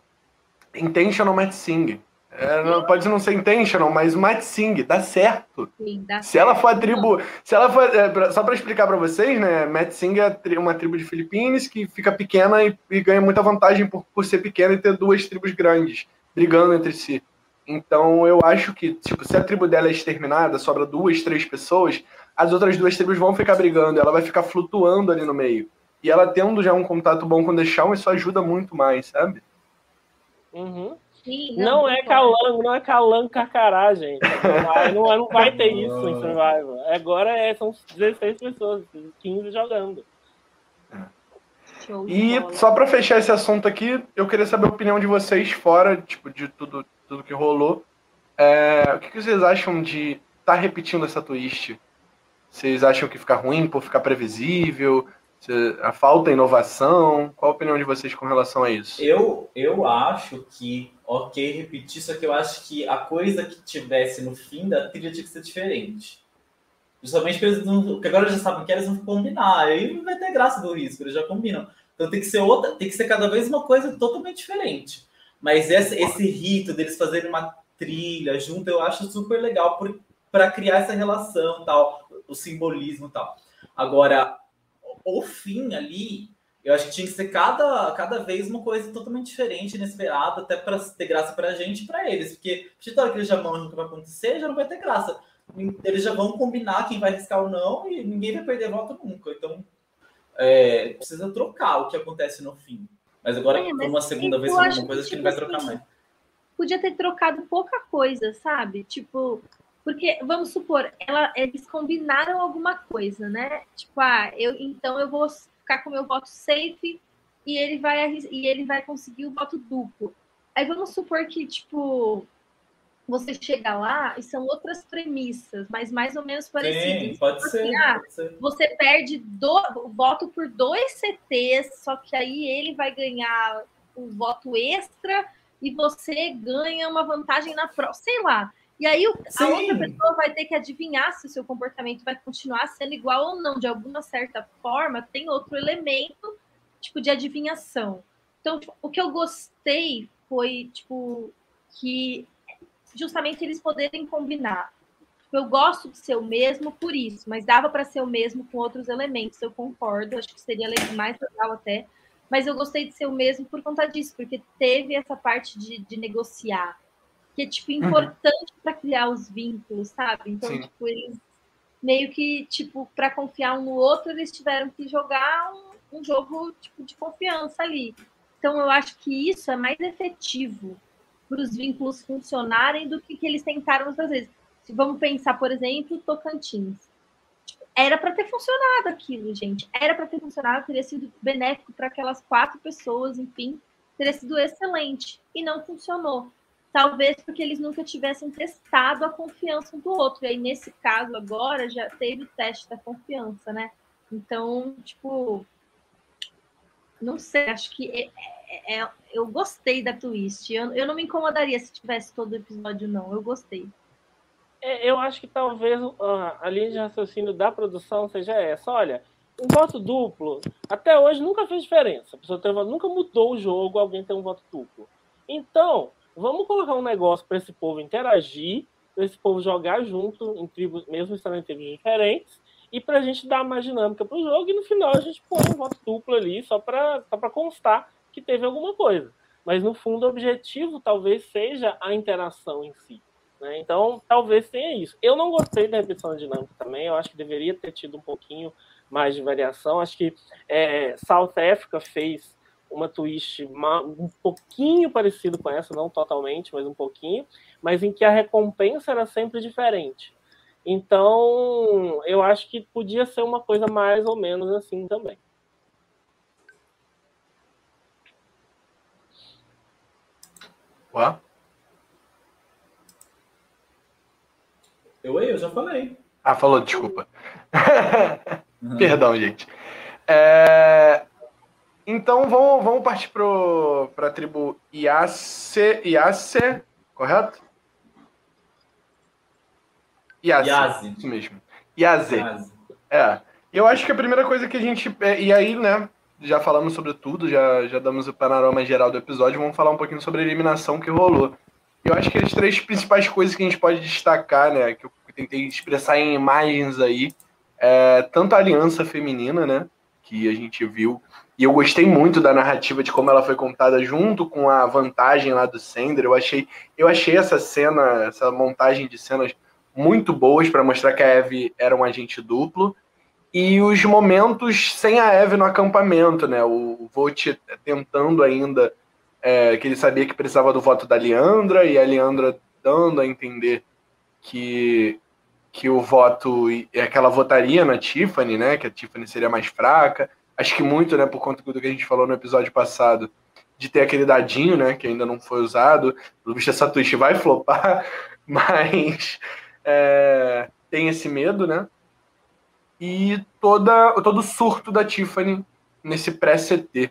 Speaker 1: Intentional Match Sing. É, não- pode não ser intentional, mas Match Sing, dá certo.
Speaker 3: assim, dá
Speaker 1: Se ela for a tribo. Se ela for. é, pra- só para explicar para vocês, né? Matt Singh é uma tribo de Filipinas que fica pequena e, e ganha muita vantagem por, por ser pequena e ter duas tribos grandes brigando entre si. Então eu acho que, tipo, se a tribo dela é exterminada, sobra duas, três pessoas, as outras duas tribos vão ficar brigando, ela vai ficar flutuando ali no meio. E ela tendo já um contato bom com o The Shawn, isso ajuda muito mais, sabe?
Speaker 2: Uhum.
Speaker 3: Sim,
Speaker 2: Não, é
Speaker 3: concordo.
Speaker 2: calango, não é calango carcará, gente. Não vai, não, não vai ter isso em Survival. Agora é, são 16 pessoas, 15 jogando.
Speaker 1: E só pra fechar esse assunto aqui, eu queria saber a opinião de vocês fora, tipo, de tudo, tudo que rolou. É, o que, que vocês acham de estar repetindo essa twist? Vocês acham que fica ruim por ficar previsível? A falta de inovação? Qual a opinião de vocês com relação a isso?
Speaker 4: Eu, eu acho que, ok, repetir, só que eu acho que a coisa que tivesse no fim da trilha tinha que ser diferente. Justamente porque eles agora já sabem que eles vão combinar. Aí não vai ter graça do risco, eles já combinam. Então tem que ser outra, tem que ser cada vez uma coisa totalmente diferente. Mas esse, esse rito deles fazerem uma trilha junto, eu acho super legal para criar essa relação, tal, o simbolismo e tal. Agora, o fim ali, eu acho que tinha que ser cada, cada vez uma coisa totalmente diferente, inesperada, até para ter graça pra gente e pra eles. Porque a da hora que eles já manjam o que vai acontecer, já não vai ter graça. Eles já vão combinar quem vai riscar ou não e ninguém vai perder voto nunca. Então, é, precisa trocar o que acontece no fim. Mas agora,
Speaker 3: É, mas
Speaker 4: uma segunda vez, alguma coisa,
Speaker 3: que,
Speaker 4: que não vai
Speaker 3: tipo
Speaker 4: trocar
Speaker 3: assim,
Speaker 4: mais.
Speaker 3: podia ter trocado pouca coisa, sabe? Tipo, porque vamos supor, ela, eles combinaram alguma coisa, né? Tipo, ah, eu então eu vou ficar com o meu voto safe e ele vai e ele vai conseguir o voto duplo. Aí vamos supor que tipo você chega lá e são outras premissas, mas mais ou menos parecidas.
Speaker 4: Sim, pode
Speaker 3: Tipo
Speaker 4: ser,
Speaker 3: assim, ah,
Speaker 4: pode ser.
Speaker 3: você perde do, o voto por dois CTs, só que aí ele vai ganhar o voto extra e você ganha uma vantagem na prova, sei lá. E aí o- a outra pessoa vai ter que adivinhar se o seu comportamento vai continuar sendo igual ou não. De alguma certa forma, tem outro elemento, tipo, de adivinhação. Então, tipo, o que eu gostei foi, tipo, que justamente eles poderem combinar. Tipo, Eu gosto de ser o mesmo por isso, mas dava para ser o mesmo com outros elementos, eu concordo, acho que seria mais legal até. Mas eu gostei de ser o mesmo por conta disso, porque teve essa parte de, de negociar, que é tipo importante para criar os vínculos, sabe? Então,
Speaker 1: Sim.
Speaker 3: tipo, eles meio que, tipo, para confiar um no outro, eles tiveram que jogar um, um jogo tipo de confiança ali. Então, eu acho que isso é mais efetivo para os vínculos funcionarem do que, que eles tentaram outras vezes. Se vamos pensar, por exemplo, Tocantins. Tipo, Era para ter funcionado aquilo, gente. Era para ter funcionado, teria sido benéfico para aquelas quatro pessoas, enfim, teria sido excelente. E não funcionou. Talvez porque eles nunca tivessem testado a confiança um do outro. E aí, nesse caso, agora, já teve o teste da confiança, né? Então, tipo, não sei, acho que é- é- é- eu gostei da twist. Eu, eu não me incomodaria se tivesse todo o episódio, não. Eu gostei.
Speaker 2: É, eu acho que talvez a linha de raciocínio da produção seja essa. Olha, um voto duplo, até hoje nunca fez diferença. A pessoa tem nunca mudou o jogo alguém ter um voto duplo. Então, vamos colocar um negócio para esse povo interagir, para esse povo jogar junto, em tribos, mesmo estando em tribos diferentes, e para a gente dar mais dinâmica para o jogo, e no final a gente põe um voto duplo ali, só para só constar que teve alguma coisa. Mas no fundo, o objetivo talvez seja a interação em si. Né? Então, talvez tenha isso. Eu não gostei da repetição dinâmica também. Eu acho que deveria ter tido um pouquinho mais de variação. Acho que é, South Africa fez uma twist um pouquinho parecido com essa, não totalmente, mas um pouquinho, mas em que a recompensa era sempre diferente. Então, eu acho que podia ser uma coisa mais ou menos assim também.
Speaker 1: Ó.
Speaker 4: Eu, eu já falei.
Speaker 1: Ah, falou, desculpa. Perdão, gente. É, Então vamos, vamos partir para a tribo Iace, Iace, correto? Iace,
Speaker 4: Yazi.
Speaker 1: isso mesmo. Iaze.
Speaker 4: Yazi.
Speaker 1: É. Eu acho que a primeira coisa que a gente. é, E aí, né? Já falamos sobre tudo, já, já damos o panorama geral do episódio. Vamos falar um pouquinho sobre a eliminação que rolou. Eu acho que as três principais coisas que a gente pode destacar, né? Que eu tentei expressar em imagens aí. É, tanto a aliança feminina, né? Que a gente viu. E eu gostei muito da narrativa de como ela foi contada junto com a vantagem lá do Sender. Eu achei, eu achei essa cena, essa montagem de cenas muito boas para mostrar que a Eve era um agente duplo. E os momentos sem a Eve no acampamento, né? O Volt tentando ainda é, que ele sabia que precisava do voto da Leandra, e a Leandra dando a entender que, que o voto que ela votaria na Tiffany, né? Que a Tiffany seria mais fraca. Acho que muito, né, por conta do que a gente falou no episódio passado, de ter aquele dadinho, né, que ainda não foi usado. O bicho essa twist vai flopar, mas é, tem esse medo, né? E toda, todo o surto da Tiffany nesse pré-CT. O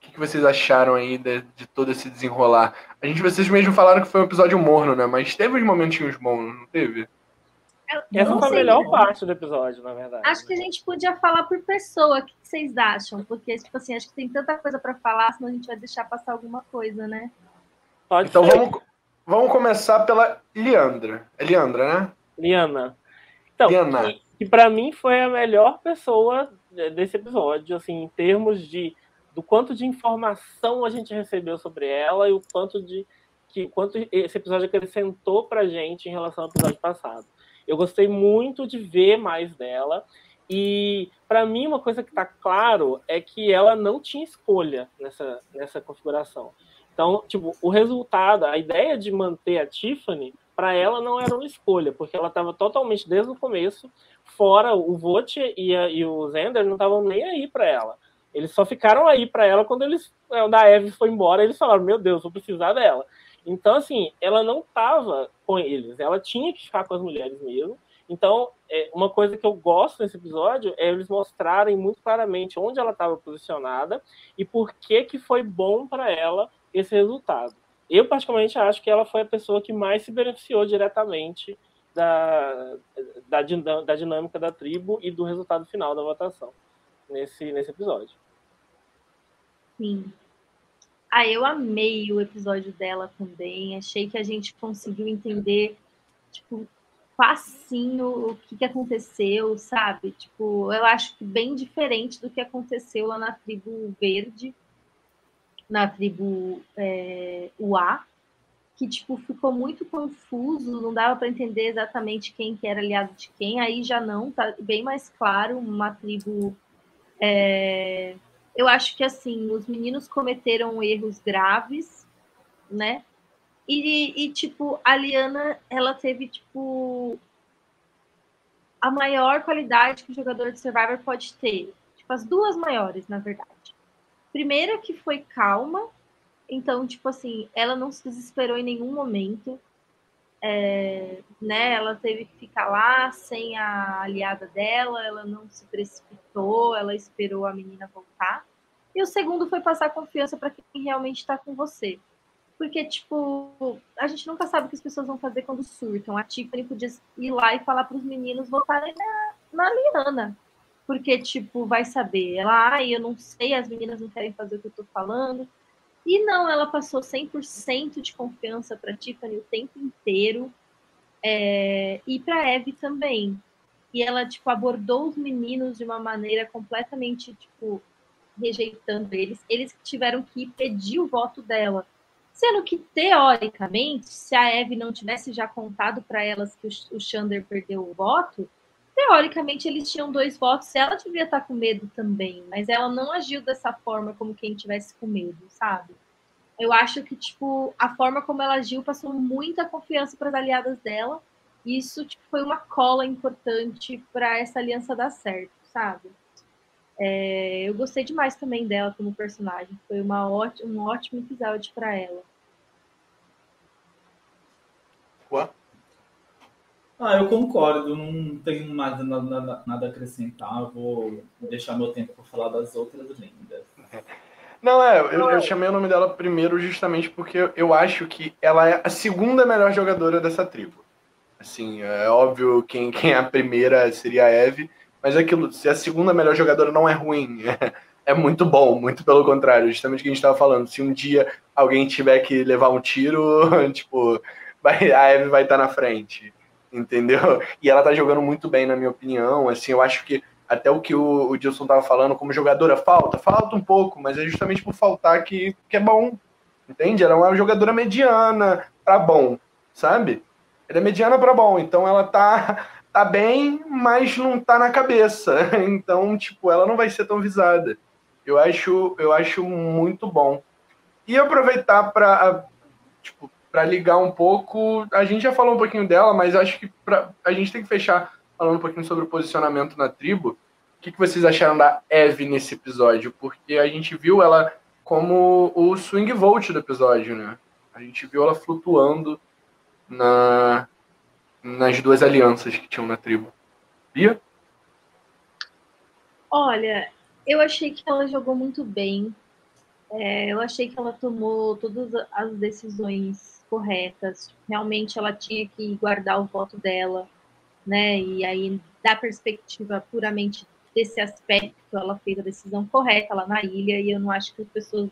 Speaker 1: que, que, vocês acharam aí de, de, todo esse desenrolar? A gente, vocês mesmo falaram que foi um episódio morno, né? Mas teve uns momentinhos bons, não teve?
Speaker 2: Essa foi a melhor parte do episódio, na verdade.
Speaker 3: Acho que a gente podia falar por pessoa. O que vocês acham? Porque, tipo assim, acho que tem tanta coisa para falar, senão a gente vai deixar passar alguma coisa, né?
Speaker 1: Pode então ser. vamos, vamos começar pela Liandra. É Liandra, né?
Speaker 2: Liana. Então, Liana. que, que para mim foi a melhor pessoa desse episódio, assim, em termos de do quanto de informação a gente recebeu sobre ela e o quanto de que quanto esse episódio acrescentou pra gente em relação ao episódio passado. Eu gostei muito de ver mais dela. E para mim uma coisa que está claro é que ela não tinha escolha nessa, nessa configuração. Então, tipo, o resultado, a ideia de manter a Tiffany, para ela não era uma escolha, porque ela estava totalmente desde o começo fora. O Vote e, e o Zender não estavam nem aí para ela. Eles só ficaram aí para ela quando eles, quando a Eve foi embora. Eles falaram: Meu Deus, vou precisar dela. Então, assim, ela não estava com eles, ela tinha que ficar com as mulheres mesmo. Então, é, uma coisa que eu gosto nesse episódio é eles mostrarem muito claramente onde ela estava posicionada e por que, que foi bom para ela esse resultado. Eu, particularmente, acho que ela foi a pessoa que mais se beneficiou diretamente da, da, da dinâmica da tribo e do resultado final da votação nesse, nesse episódio.
Speaker 3: Sim, ah, eu amei o episódio dela também. Achei que a gente conseguiu entender, tipo, facinho o que, que aconteceu, sabe? Tipo, eu acho que bem diferente do que aconteceu lá na tribo verde, na tribo é, UA, que, tipo, ficou muito confuso, não dava para entender exatamente quem que era aliado de quem. Aí já não, tá bem mais claro, uma tribo... É, eu acho que assim, os meninos cometeram erros graves, né? E, e, tipo, a Liana, ela teve, tipo, a maior qualidade que o jogador de Survivor pode ter. Tipo, as duas maiores, na verdade. Primeira que foi calma, então, tipo assim, ela não se desesperou em nenhum momento. É, né, ela teve que ficar lá sem a aliada dela, ela não se precipitou, ela esperou a menina voltar. E o segundo foi passar confiança para quem realmente está com você. Porque, tipo, a gente nunca sabe o que as pessoas vão fazer quando surtam. A Tiffany podia ir lá e falar para os meninos votarem na, na Liana. Porque, tipo, vai saber. Ela, ai, eu não sei, as meninas não querem fazer o que eu estou falando. E não, ela passou 100% de confiança para Tiffany o tempo inteiro. É, e para Eve também. E ela, tipo, abordou os meninos de uma maneira completamente, tipo, rejeitando eles. Eles tiveram que pedir o voto dela. Sendo que, teoricamente, se a Eve não tivesse já contado para elas que o Xander perdeu o voto, teoricamente eles tinham dois votos. Ela devia estar com medo também, mas ela não agiu dessa forma como quem tivesse com medo, sabe? Eu acho que, tipo, a forma como ela agiu passou muita confiança para as aliadas dela. Isso tipo, foi uma cola importante para essa aliança dar certo, sabe? É, eu gostei demais também dela como personagem. Foi uma ótima, um ótimo episódio para ela.
Speaker 1: Ué?
Speaker 4: Ah, eu concordo. Não tenho nada, nada, nada a acrescentar. Vou deixar meu tempo para falar das outras lendas.
Speaker 1: Não, é, eu, eu, chamei o nome dela primeiro justamente porque eu acho que ela é a segunda melhor jogadora dessa tribo. Assim, é óbvio quem, quem é a primeira seria a Eve, mas aquilo, se a segunda melhor jogadora não é ruim, é, é muito bom, muito pelo contrário, justamente o que a gente estava falando. Se um dia alguém tiver que levar um tiro, tipo, vai, a Eve vai estar tá na frente, entendeu? E ela tá jogando muito bem, na minha opinião. Assim, eu acho que até o que o, o Dilson tava falando, como jogadora, falta, falta um pouco, mas é justamente por faltar que, que é bom, entende? Ela é uma jogadora mediana para bom, sabe? Ela é mediana para bom, então ela tá tá bem, mas não tá na cabeça. Então, tipo, ela não vai ser tão visada. Eu acho, eu acho muito bom. E aproveitar para tipo, para ligar um pouco, a gente já falou um pouquinho dela, mas acho que pra, a gente tem que fechar falando um pouquinho sobre o posicionamento na tribo. O que, que vocês acharam da Eve nesse episódio? Porque a gente viu ela como o swing vote do episódio, né? A gente viu ela flutuando na, nas duas alianças que tinham na tribo. Bia?
Speaker 3: Olha, eu achei que ela jogou muito bem. É, eu achei que ela tomou todas as decisões corretas. Realmente ela tinha que guardar o voto dela, né? E aí, da perspectiva puramente desse aspecto, ela fez a decisão correta lá na ilha. E eu não acho que as pessoas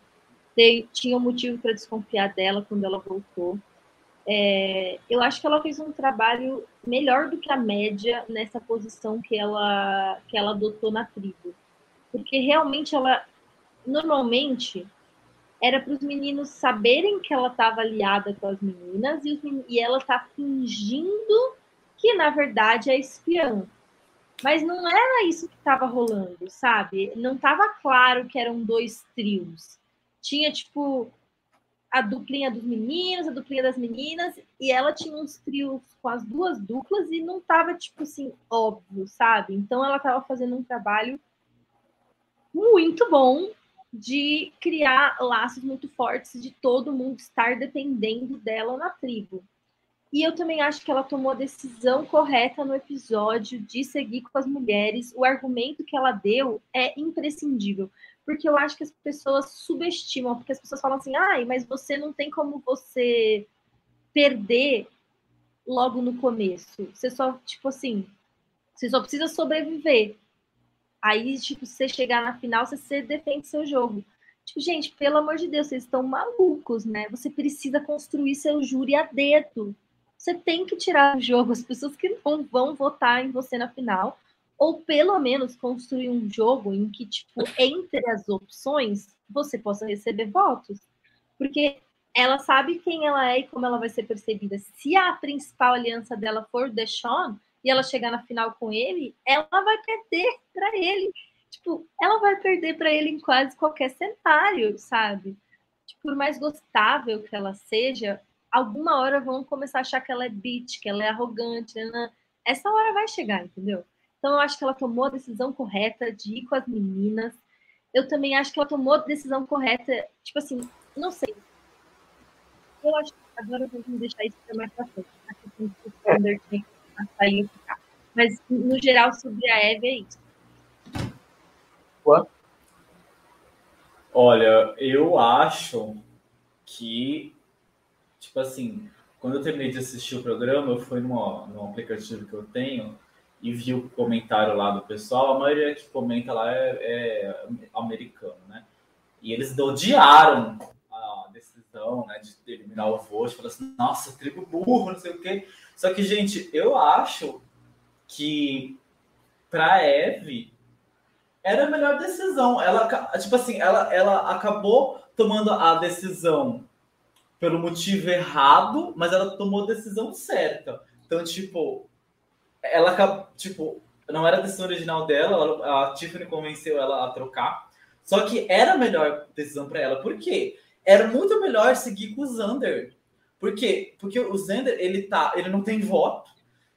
Speaker 3: tinham motivo para desconfiar dela quando ela voltou. É, eu acho que ela fez um trabalho melhor do que a média nessa posição que ela, que ela adotou na tribo. Porque realmente ela, normalmente, era para os meninos saberem que ela estava aliada com as meninas e, e ela está fingindo que, na verdade, é espiã. Mas não era isso que estava rolando, sabe? Não estava claro que eram dois trios. Tinha, tipo, a duplinha dos meninos, a duplinha das meninas, e ela tinha uns trios com as duas duplas e não tava, tipo assim, óbvio, sabe? Então ela tava fazendo um trabalho muito bom de criar laços muito fortes, de todo mundo estar dependendo dela na tribo. E eu também acho que ela tomou a decisão correta no episódio de seguir com as mulheres. O argumento que ela deu é imprescindível porque eu acho que as pessoas subestimam, porque as pessoas falam assim, ai, mas você não tem como você perder logo no começo. Você só, tipo assim, você só precisa sobreviver. Aí, tipo, você chegar na final, você defende seu jogo. Tipo, gente, pelo amor de Deus, vocês estão malucos, né? Você precisa construir seu júri a dedo. Você tem que tirar o jogo as pessoas que não vão votar em você na final ou pelo menos construir um jogo em que, tipo, entre as opções, você possa receber votos. Porque ela sabe quem ela é e como ela vai ser percebida. Se a principal aliança dela for Deshaun e ela chegar na final com ele, ela vai perder para ele. Tipo, ela vai perder para ele em quase qualquer cenário, sabe? Tipo, por mais gostável que ela seja, alguma hora vão começar a achar que ela é bitch, que ela é arrogante. Né? Essa hora vai chegar, entendeu? Então, eu acho que ela tomou a decisão correta de ir com as meninas. Eu também acho que ela tomou a decisão correta, tipo assim, não sei. Eu acho que agora vamos deixar isso para mais pra frente. A questão do standard tem que sair ficar. Mas, no geral, sobre a Eve é isso.
Speaker 4: What? Olha, eu acho que, tipo assim, quando eu terminei de assistir o programa, eu fui numa, num aplicativo que eu tenho e vi o comentário lá do pessoal, a maioria que comenta lá é, é americano, né? E eles odiaram a decisão né, de eliminar o voto, falaram assim, nossa, tribo burro, não sei o quê. Só que, gente, eu acho que para Eve era a melhor decisão. Ela, tipo assim, ela, ela acabou tomando a decisão pelo motivo errado, mas ela tomou a decisão certa. Então, tipo, ela, tipo, não era a decisão original dela, a Tiffany convenceu ela a trocar. Só que era a melhor decisão para ela. Por quê? Era muito melhor seguir com o Xander. Por quê? Porque o Xander, ele tá, ele não tem voto.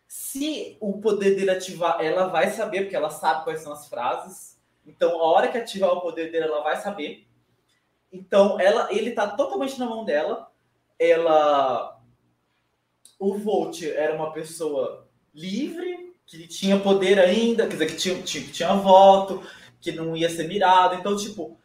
Speaker 4: Se o poder dele ativar, ela vai saber, porque ela sabe quais são as frases. Então, a hora que ativar o poder dele, ela vai saber. Então, ela, ele tá totalmente na mão dela. Ela o Volt era uma pessoa livre, que tinha poder ainda, quer dizer, que tinha, tinha, tinha voto, que não ia ser mirado. Então, tipo,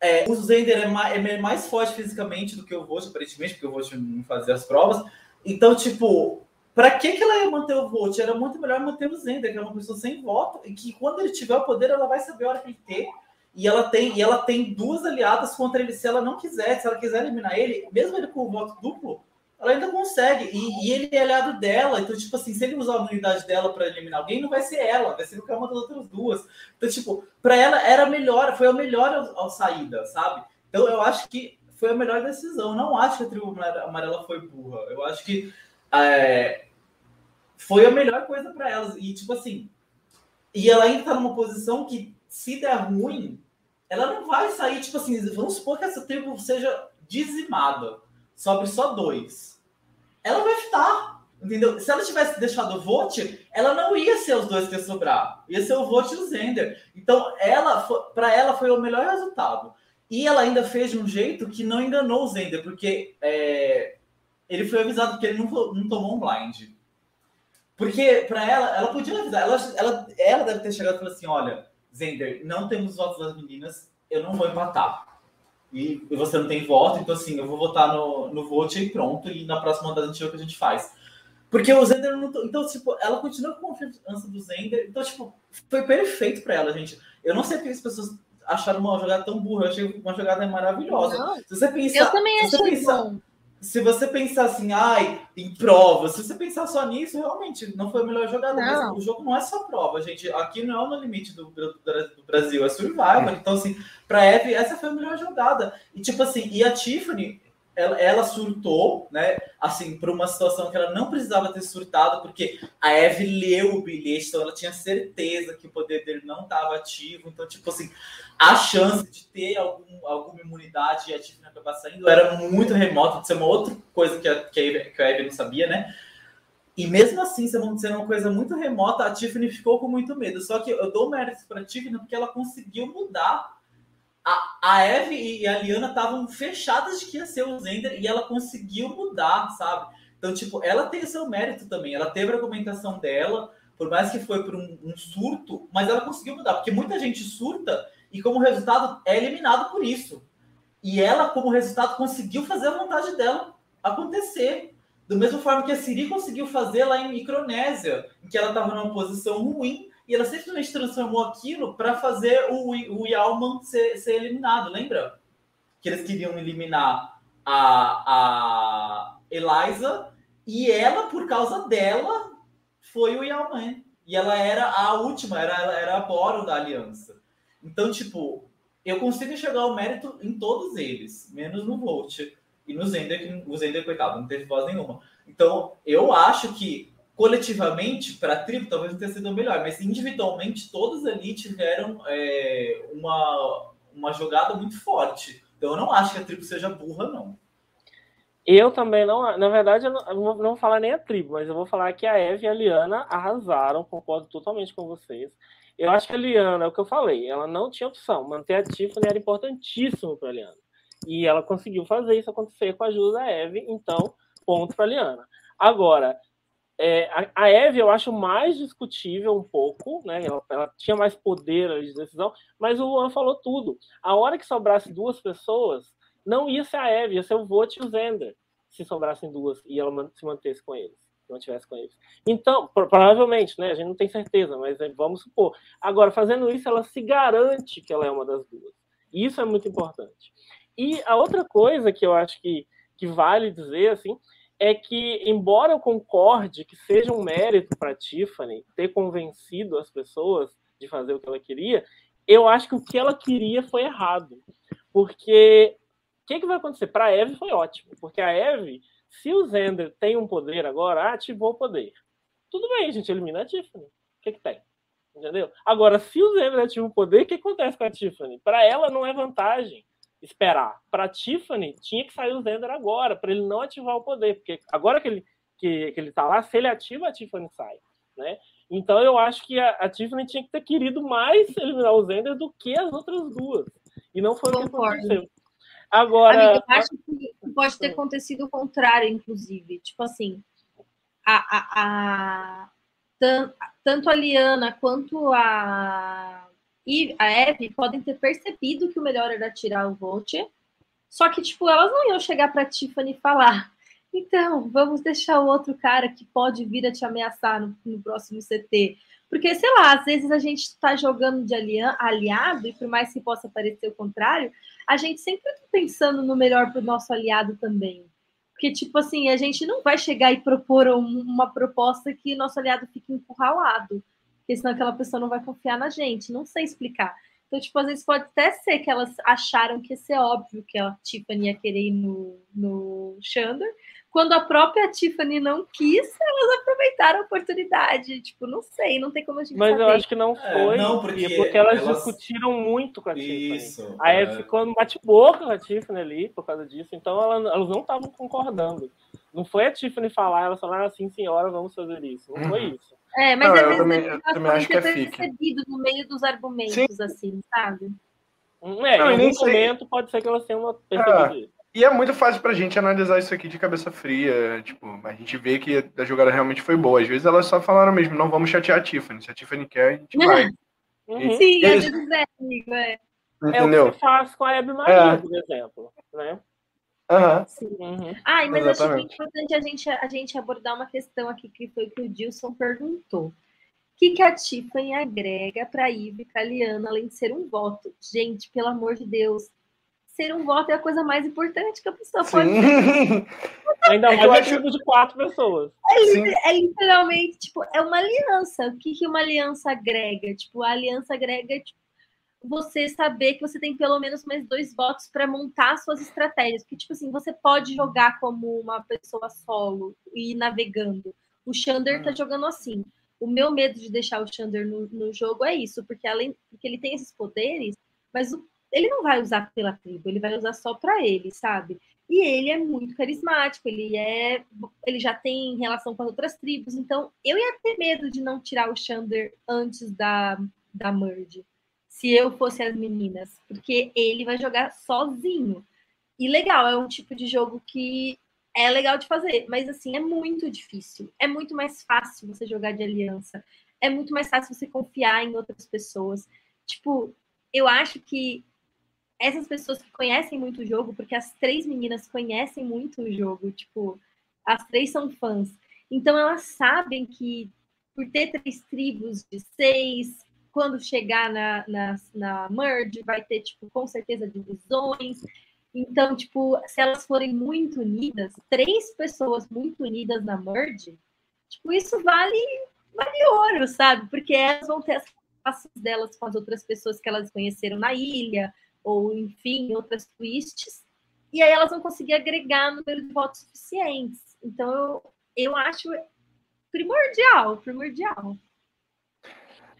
Speaker 4: é, o Zender é mais, é mais, forte fisicamente do que o Volt, aparentemente, porque o Volt não fazia as provas. Então, tipo, para que, que ela ia manter o Volt? Era muito melhor manter o Zender, que é uma pessoa sem voto, e que quando ele tiver o poder, ela vai saber a hora que ele ter. E ela tem, e ela tem duas aliadas contra ele se ela não quiser. Se ela quiser eliminar ele, mesmo ele com o voto duplo, ela ainda consegue. E, e, ele é aliado dela. Então, tipo assim, se ele usar a unidade dela para eliminar alguém, não vai ser ela, vai ser qualquer uma das outras duas. Então, tipo, para ela era melhor, foi a melhor saída, sabe? Então, eu acho que foi a melhor decisão. Eu não acho que a tribo amarela foi burra. Eu acho que é, foi a melhor coisa para elas. E, tipo assim, e ela ainda tá numa posição que, se der ruim, ela não vai sair, tipo assim, vamos supor que essa tribo seja dizimada, sobre só dois, ela vai fitar. Entendeu? Se ela tivesse deixado o vote, ela não ia ser os dois que ia sobrar. Ia ser o vote do Zender. Então, ela para ela foi o melhor resultado. E ela ainda fez de um jeito que não enganou o Zender, porque é, ele foi avisado que ele não, não tomou um blind. Porque para ela, ela podia avisar. Ela, ela, ela deve ter chegado e falado assim: olha, Zender, não temos votos das meninas, eu não vou empatar. E, você não tem voto, então assim, eu vou votar no, no vote e pronto, e na próxima rodada a gente vê o que a gente faz. Porque o Zender não. Então, tipo, ela continua com confiança do Zender. Então, tipo, foi perfeito para ela, gente. Eu não sei porque as pessoas acharam uma jogada tão burra. Eu achei uma jogada maravilhosa. Não,
Speaker 3: se você pensar. Eu também achei pensar, bom
Speaker 4: se você pensar assim, ai, em prova, se você pensar só nisso, realmente não foi a melhor jogada. Mas o jogo não é só prova, gente. Aqui não é no limite do, do, do Brasil, é survival. É. Então, assim, pra Eve, essa foi a melhor jogada. E, tipo assim, e a Tiffany, ela, ela surtou, né? Assim, por uma situação que ela não precisava ter surtado, porque a Eve leu o bilhete, então ela tinha certeza que o poder dele não estava ativo. Então, tipo assim, a chance de ter algum, alguma imunidade e a Tiffany acabar saindo era muito remota, de ser uma outra coisa que a, que a, que a Eve não sabia, né? E mesmo assim, sendo uma coisa muito remota, a Tiffany ficou com muito medo. Só que eu dou mérito para a Tiffany porque ela conseguiu mudar a, a Eve e a Liana estavam fechadas de que ia ser o Zender e ela conseguiu mudar, sabe? Então, tipo, ela tem o seu mérito também. Ela teve a argumentação dela, por mais que foi por um, um, surto, mas ela conseguiu mudar, porque muita gente surta e, como resultado, é eliminado por isso. E ela, como resultado, conseguiu fazer a vontade dela acontecer. Do mesmo forma que a Siri conseguiu fazer lá em Micronésia, em que ela estava numa posição ruim e ela simplesmente transformou aquilo para fazer o, o Yalman ser, ser, eliminado, lembra? Que eles queriam eliminar a, a Eliza e ela, por causa dela, foi o Yalman. E ela era a última, era, era a Boro da aliança. Então, tipo, eu consigo enxergar o mérito em todos eles, menos no Volt. E no Zender, que o Zender, coitado, não teve voz nenhuma. Então, eu acho que coletivamente, para a tribo, talvez não tenha sido melhor, mas individualmente, todos ali tiveram é, uma, uma jogada muito forte. Então, eu não acho que a tribo seja burra, não.
Speaker 2: Eu também não. Na verdade, eu não, eu não vou falar nem a tribo, mas eu vou falar que a Eve e a Liana arrasaram, concordo totalmente com vocês. Eu acho que a Liana, é o que eu falei, ela não tinha opção. Manter a Tiffany era importantíssimo para a Liana. E ela conseguiu fazer isso acontecer com a ajuda da Eve, então, ponto para a Liana. Agora, é, a, a Eve eu acho mais discutível um pouco, né? Ela, ela tinha mais poder de decisão, mas o Luan falou tudo. A hora que sobrasse duas pessoas, não ia ser a Eve, ia ser o Vote e o Zender, se sobrassem duas e ela se mantesse com eles, se mantivesse com eles. Então, provavelmente, né? A gente não tem certeza, mas é, vamos supor. Agora, fazendo isso, ela se garante que ela é uma das duas. Isso é muito importante. E a outra coisa que eu acho que, que vale dizer, assim, é que, embora eu concorde que seja um mérito para Tiffany ter convencido as pessoas de fazer o que ela queria, eu acho que o que ela queria foi errado. Porque o que, que vai acontecer? Para a Eve foi ótimo, porque a Eve, se o Zender tem um poder agora, ativou o poder. Tudo bem, gente elimina a Tiffany. O que, que tem? Entendeu? Agora, se o Zender ativa o poder, o que acontece com a Tiffany? Para ela não é vantagem esperar. Para Tiffany, tinha que sair o Zender agora, para ele não ativar o poder, porque agora que ele, que, que ele tá lá, se ele ativa, a Tiffany sai. Né? Então eu acho que a, a Tiffany tinha que ter querido mais eliminar o Zender do que as outras duas. E não foi o que aconteceu. Agora.
Speaker 3: Amiga, eu acho que pode ter acontecido o contrário, inclusive. Tipo assim, a, a, a, tanto a Liana quanto a e a Eve podem ter percebido que o melhor era tirar o Volt, só que, tipo, elas não iam chegar para Tiffany falar então, vamos deixar o outro cara que pode vir a te ameaçar no, no próximo CT. Porque, sei lá, às vezes a gente está jogando de aliado, e por mais que possa parecer o contrário, a gente sempre está pensando no melhor para o nosso aliado também. Porque, tipo assim, a gente não vai chegar e propor uma proposta que nosso aliado fique encurralado porque senão aquela pessoa não vai confiar na gente. Não sei explicar. Então, tipo, às vezes pode até ser que elas acharam que ia ser óbvio que a Tiffany ia querer ir no, no Xander, quando a própria Tiffany não quis, elas aproveitaram a oportunidade. Tipo, não sei, não tem como a gente
Speaker 2: Mas
Speaker 3: saber.
Speaker 2: eu acho que não
Speaker 4: É,
Speaker 2: foi,
Speaker 4: não, porque
Speaker 2: porque, elas,
Speaker 4: elas-
Speaker 2: discutiram muito com a Tiffany.
Speaker 4: Isso.
Speaker 2: Aí
Speaker 4: é.
Speaker 2: ficou no bate-boca com a Tiffany ali, por causa disso. Então ela- elas não estavam concordando. Não foi a Tiffany falar, elas falaram assim, senhora, vamos fazer isso. Não foi
Speaker 1: Uhum.
Speaker 2: isso.
Speaker 3: É, mas
Speaker 1: Não,
Speaker 3: às
Speaker 1: eu
Speaker 3: vezes
Speaker 1: também- eu também acho que é
Speaker 3: percebido no meio dos argumentos, assim, sabe?
Speaker 2: É,
Speaker 1: Não,
Speaker 2: em algum
Speaker 1: sei-
Speaker 2: momento pode ser que elas tenham uma percebido isso.
Speaker 1: E é muito fácil pra gente analisar isso aqui de cabeça fria. Tipo, a gente vê que a jogada realmente foi boa. Às vezes elas só falaram mesmo, não vamos chatear a Tiffany. Se a Tiffany quer, a gente vai.
Speaker 2: Uhum.
Speaker 3: Sim,
Speaker 1: E
Speaker 3: às vezes é, amigo, é.
Speaker 2: É o
Speaker 1: Entendeu?
Speaker 2: que faz com a Hebe Maria,
Speaker 1: É.
Speaker 2: por exemplo. Né?
Speaker 1: Aham.
Speaker 2: Uhum.
Speaker 3: Ai, mas acho que é
Speaker 1: Exatamente.
Speaker 3: importante a gente, a gente abordar uma questão aqui que foi o que o Dilson perguntou. O que, que a Tiffany agrega para a e a Liana, além de ser um voto? Gente, pelo amor de Deus, ser um voto é a coisa mais importante que a pessoa pode
Speaker 1: Sim.
Speaker 2: Ainda
Speaker 1: É que eu
Speaker 2: mais
Speaker 1: acho-
Speaker 2: grupo de quatro pessoas.
Speaker 1: Sim.
Speaker 3: É literalmente, tipo, é uma aliança. O que, que uma aliança agrega? Tipo, a aliança agrega tipo, você saber que você tem pelo menos mais dois votos para montar suas estratégias. Porque, tipo assim, você pode jogar como uma pessoa solo e ir navegando. O Xander tá jogando assim. O meu medo de deixar o Xander no, no jogo é isso, porque além porque ele tem esses poderes, mas o- ele não vai usar pela tribo, ele vai usar só para ele, sabe? E ele é muito carismático, ele é. Ele já tem relação com as outras tribos, então eu ia ter medo de não tirar o Xander antes da, da Merge, se eu fosse as meninas, porque ele vai jogar sozinho. E legal, é um tipo de jogo que é legal de fazer, mas assim, é muito difícil. É muito mais fácil você jogar de aliança. É muito mais fácil você confiar em outras pessoas. Tipo, eu acho que essas pessoas que conhecem muito o jogo, porque as três meninas conhecem muito o jogo, tipo, as três são fãs. Então elas sabem que por ter três tribos de seis, quando chegar na, na, na merge, vai ter, tipo, com certeza divisões. Então, tipo, se elas forem muito unidas, três pessoas muito unidas na merge, tipo, isso vale, vale ouro, sabe? Porque elas vão ter as relações delas com as outras pessoas que elas conheceram na ilha, ou enfim, outras twists, e aí elas vão conseguir agregar número de votos suficientes. Então eu, eu acho primordial, primordial.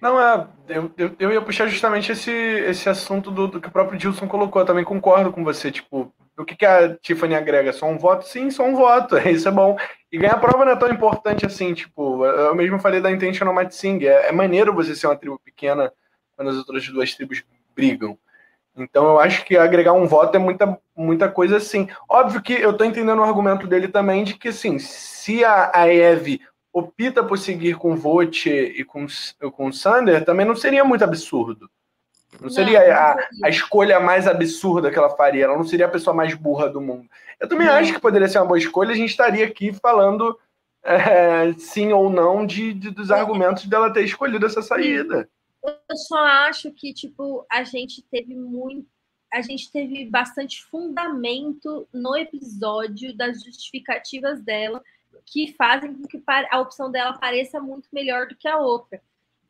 Speaker 1: Não, é. Eu, eu, eu ia puxar justamente esse, esse assunto do, do que o próprio Dilson colocou. Eu também concordo com você. Tipo, o que, que a Tiffany agrega? Só um voto? Sim, só um voto. Isso é bom. E ganhar prova não é tão importante assim. Tipo, eu mesmo falei da Intentional Match Sing. É, é maneiro você ser uma tribo pequena quando as outras duas tribos brigam. Então eu acho que agregar um voto é muita, muita coisa assim. Óbvio que eu tô entendendo o argumento dele também de que, assim, se a, a Eve opta por seguir com o Vote e com, com o Sander, também não seria muito absurdo. Não seria
Speaker 3: Não, não
Speaker 1: a,
Speaker 3: seria.
Speaker 1: a escolha mais absurda que ela faria. Ela não seria a pessoa mais burra do mundo. Eu também
Speaker 3: Não.
Speaker 1: acho que poderia ser uma boa escolha. A gente estaria aqui falando é, sim ou não de, de- dos argumentos dela ter escolhido essa saída.
Speaker 3: Eu só acho que, tipo, a gente teve muito. A gente teve bastante fundamento no episódio das justificativas dela que fazem com que a opção dela pareça muito melhor do que a outra.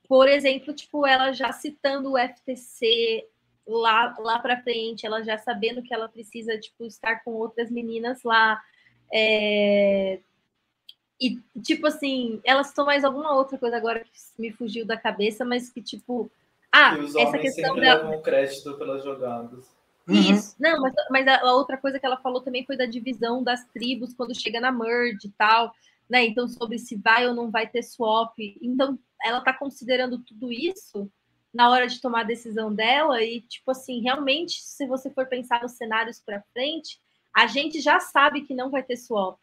Speaker 3: Por exemplo, tipo, ela já citando o FTC lá, lá para frente, ela já sabendo que ela precisa, tipo, estar com outras meninas lá. é, E, tipo assim, ela citou mais alguma outra coisa agora que me fugiu da cabeça, mas que, tipo. Ah, essa questão da.
Speaker 4: levam crédito pelas jogadas.
Speaker 1: Uhum.
Speaker 3: Isso. Não, mas, mas a, outra coisa que ela falou também foi da divisão das tribos quando chega na merge e tal, né? Então, sobre se vai ou não vai ter swap. Então, ela tá considerando tudo isso na hora de tomar a decisão dela e, tipo assim, realmente, se você for pensar nos cenários para frente, a gente já sabe que não vai ter swap.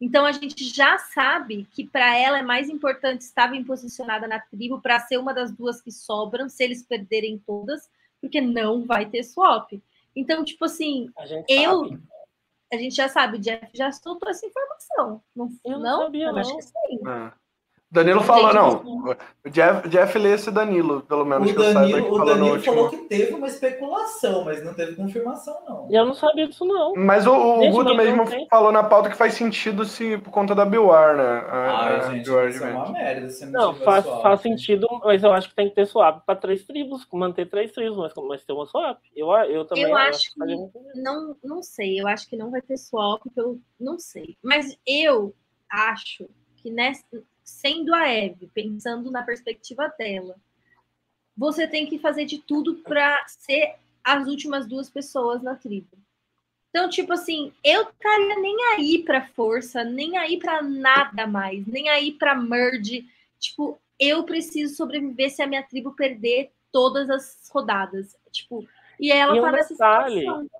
Speaker 3: Então, a gente já sabe que para ela é mais importante estar bem posicionada na tribo para ser uma das duas que sobram, se eles perderem todas, porque não vai ter swap. Então, tipo assim,
Speaker 2: A
Speaker 3: eu.
Speaker 2: sabe.
Speaker 3: A gente já sabe, o Jeff já soltou essa informação. Não,
Speaker 2: Eu não
Speaker 3: não?
Speaker 2: sabia,
Speaker 3: Eu acho
Speaker 2: não.
Speaker 3: que sim.
Speaker 1: É. Danilo falou, não. O Jeff, Jeff lê esse Danilo, pelo menos.
Speaker 4: O Danilo, o Danilo falou que teve uma especulação, mas não teve confirmação, não.
Speaker 2: Eu não sabia disso, não.
Speaker 1: Mas o, o Guto mesmo falou na pauta que faz sentido se por conta da Biwar, né?
Speaker 4: A, ah, a gente, Biwar, isso é uma merda.
Speaker 2: não, faz, swap, faz sentido, mas eu acho que tem que ter swap para três tribos, manter três tribos, mas, mas ter uma swap. Eu, eu também
Speaker 3: eu acho, acho que, não, não sei, eu acho que não vai ter swap, eu não sei. Mas eu acho que nessa sendo a Eve, pensando na perspectiva dela, você tem que fazer de tudo para ser as últimas duas pessoas na tribo. Então, tipo assim, eu estaria nem aí para força, nem aí para nada mais, nem aí para merge. Tipo, eu preciso sobreviver se a minha tribo perder todas as rodadas. Tipo, e ela
Speaker 2: e um tá nessa detalhe, situação.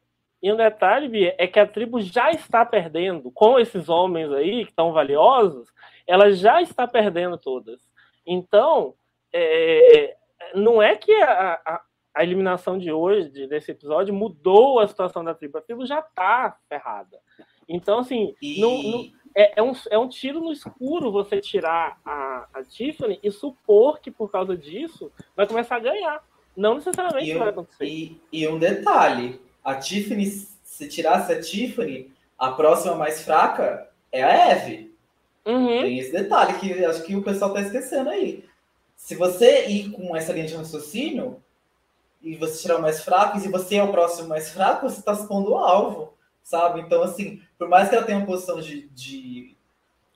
Speaker 2: E um detalhe, Bia, é que a tribo já está perdendo com esses homens aí que estão valiosos ela já está perdendo todas. Então, é, não é que a, a, a, eliminação de hoje, desse episódio, mudou a situação da tribo. A tribo já está ferrada. Então, assim, e... não, não, é, é, um, é um tiro no escuro você tirar a, a Tiffany e supor que por causa disso vai começar a ganhar. Não necessariamente
Speaker 4: e
Speaker 2: vai acontecer.
Speaker 4: E, e um detalhe: a Tiffany, se tirasse a Tiffany, a próxima mais fraca é a Eve. Uhum. Tem esse detalhe que acho que o pessoal está esquecendo aí. Se você ir com essa linha de raciocínio e você tirar o mais fraco, e se você é o próximo mais fraco, você está expondo o alvo, sabe? Então, assim, por mais que ela tenha uma posição de, de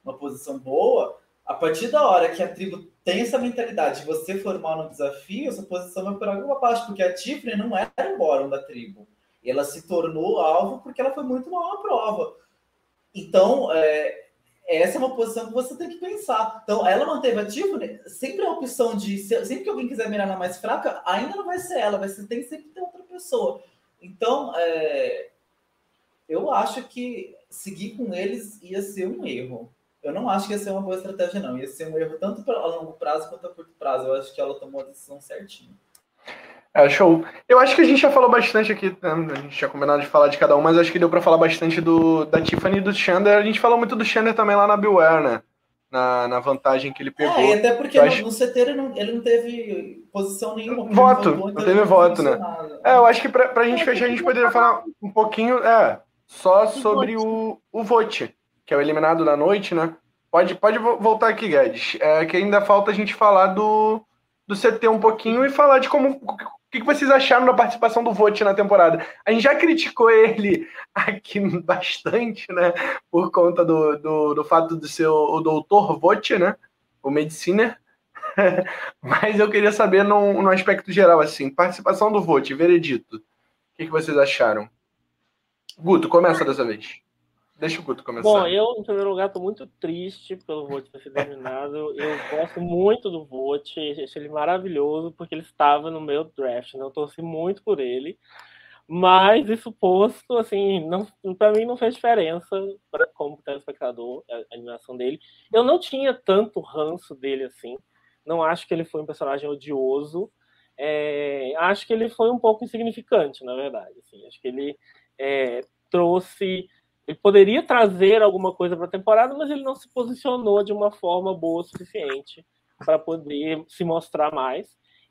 Speaker 4: uma posição boa, a partir da hora que a tribo tem essa mentalidade de você for mal no desafio, essa posição vai por água abaixo, porque a Tiffany não era o bórum da tribo. Ela se tornou alvo porque ela foi muito mal na prova. Então, é, essa é uma posição que você tem que pensar. Então, ela manteve a Tiffany, sempre a opção de, sempre que alguém quiser mirar na mais fraca, ainda não vai ser ela, vai ser, tem sempre ter outra pessoa. Então, é, eu acho que seguir com eles ia ser um erro. Eu não acho que ia ser uma boa estratégia, não. Ia ser um erro tanto a longo prazo quanto a curto prazo. Eu acho que ela tomou a decisão certinha.
Speaker 1: É, show. Eu acho que a gente já falou bastante aqui, né? a gente tinha combinado de falar de cada um, mas acho que deu para falar bastante do, da Tiffany e do Xander. A gente falou muito do Xander também lá na Beware, né? Na, na vantagem que ele pegou. É,
Speaker 4: e até porque no, acho... no CT ele não, ele não teve posição nenhuma.
Speaker 1: Voto, não, não teve voto, né? É, eu acho que pra, pra gente fechar, a gente poderia falar um pouquinho, é, só sobre o, o vote, que é o eliminado da noite, né? Pode, pode voltar aqui, Guedes. É que ainda falta a gente falar do, do CT um pouquinho e falar de como o que vocês acharam da participação do Vote na temporada? A gente já criticou ele aqui bastante, né? Por conta do, do, do fato de ser o, o doutor Vote, né? O Mediciner. Mas eu queria saber, no, no aspecto geral, assim, participação do Vote, veredito. O que vocês acharam? Guto, começa dessa vez. Deixa o Guto começar.
Speaker 2: Bom, eu, em primeiro lugar, estou muito triste pelo Vote ter sido eliminado. eu gosto muito do Vote, achei ele maravilhoso, porque ele estava no meu draft, né? Eu torci muito por ele. Mas isso posto, assim, para mim não fez diferença pra, como telespectador, a eliminação dele. Eu não tinha tanto ranço dele assim. Não acho que ele foi um personagem odioso. É, acho que ele foi um pouco insignificante, na verdade. Assim, acho que ele é, trouxe ele poderia trazer alguma coisa para a temporada, mas ele não se posicionou de uma forma boa o suficiente para poder se mostrar mais.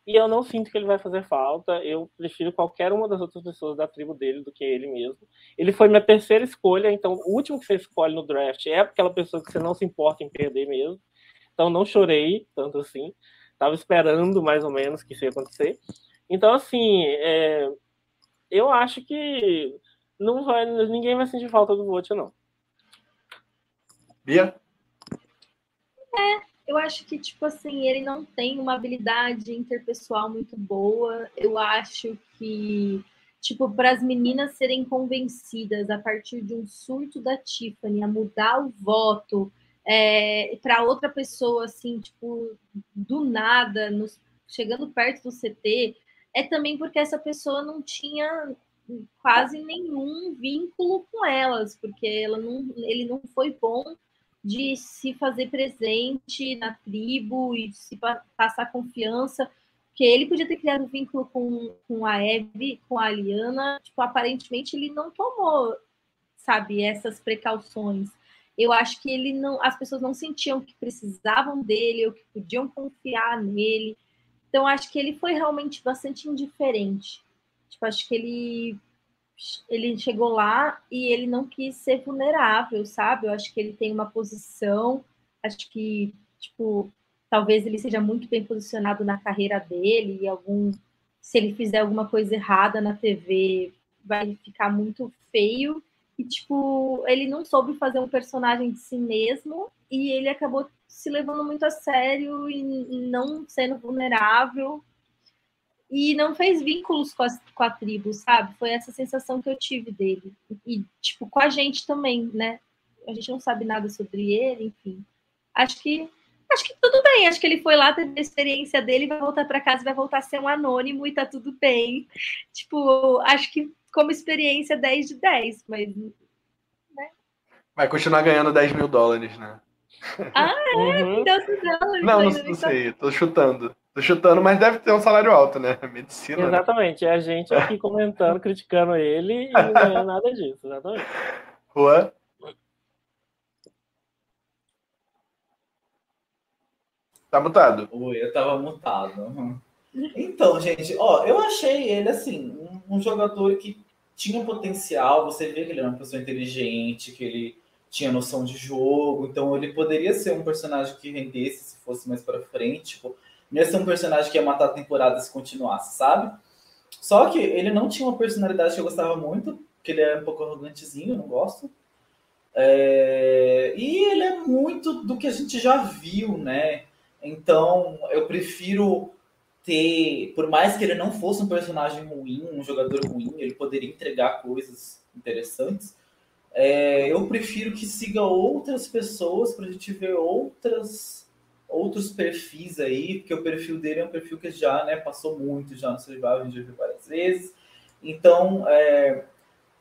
Speaker 2: E eu não sinto que ele vai fazer falta. Eu prefiro qualquer uma das outras pessoas da tribo dele do que ele mesmo. Ele foi minha terceira escolha, então o último que você escolhe no draft é aquela pessoa que você não se importa em perder mesmo. Então não chorei tanto assim. Tava esperando mais ou menos que isso ia acontecer. Então, assim, é... eu acho que não vai, ninguém vai sentir falta do Vote, não.
Speaker 1: Bia?
Speaker 3: É, eu acho que, tipo assim, ele não tem uma habilidade interpessoal muito boa. Eu acho que, tipo, para as meninas serem convencidas a partir de um surto da Tiffany a mudar o voto é, para outra pessoa, assim, tipo, do nada, nos, chegando perto do CT, é também porque essa pessoa não tinha quase nenhum vínculo com elas, porque não, ele não foi bom de se fazer presente na tribo e se passar confiança, porque ele podia ter criado um vínculo com, com a Eve, com a Aliana, tipo, aparentemente ele não tomou, sabe, essas precauções. Eu acho que ele não, as pessoas não sentiam que precisavam dele ou que podiam confiar nele. Então acho que ele foi realmente bastante indiferente. Tipo, acho que ele ele chegou lá e ele não quis ser vulnerável, sabe? Eu acho que ele tem uma posição, acho que tipo, talvez ele seja muito bem posicionado na carreira dele e algum se ele fizer alguma coisa errada na TV, vai ficar muito feio. E, tipo, ele não soube fazer um personagem de si mesmo e ele acabou se levando muito a sério e não sendo vulnerável e não fez vínculos com, as, com a tribo, sabe? Foi essa sensação que eu tive dele. E, tipo, com a gente também, né? A gente não sabe nada sobre ele, enfim. Acho que acho que tudo bem. Acho que ele foi lá, teve a experiência dele, vai voltar para casa, vai voltar a ser um anônimo e tá tudo bem. Tipo, acho que como experiência 10 de 10, mas. Né?
Speaker 1: Vai continuar ganhando 10 mil dólares, né?
Speaker 3: Ah, é? Uhum. Deus dólares.
Speaker 1: Não, não, não sei, tô chutando. Tô chutando, mas deve ter um salário alto, né? Medicina.
Speaker 2: Né? Exatamente, né? é a gente aqui comentando, criticando ele e não ganha nada disso, exatamente.
Speaker 1: Juan? Tá mutado.
Speaker 4: Oi, eu tava mutado. Então, gente, ó, eu achei ele assim, um, um, jogador que tinha potencial, você vê que ele era uma pessoa inteligente, que ele tinha noção de jogo, então ele poderia ser um personagem que rendesse se fosse mais para frente, tipo, ia ser um personagem que ia matar a temporada se continuasse, sabe? Só que ele não tinha uma personalidade que eu gostava muito, que ele é um pouco arrogantezinho, não gosto. É... E ele é muito do que a gente já viu, né? Então, eu prefiro ter, por mais que ele não fosse um personagem ruim, um jogador ruim, ele poderia entregar coisas interessantes. É, eu prefiro que siga outras pessoas para a gente ver outras outros perfis aí, porque o perfil dele é um perfil que já né, passou muito já no Survival, a gente já viu várias vezes. Então, é,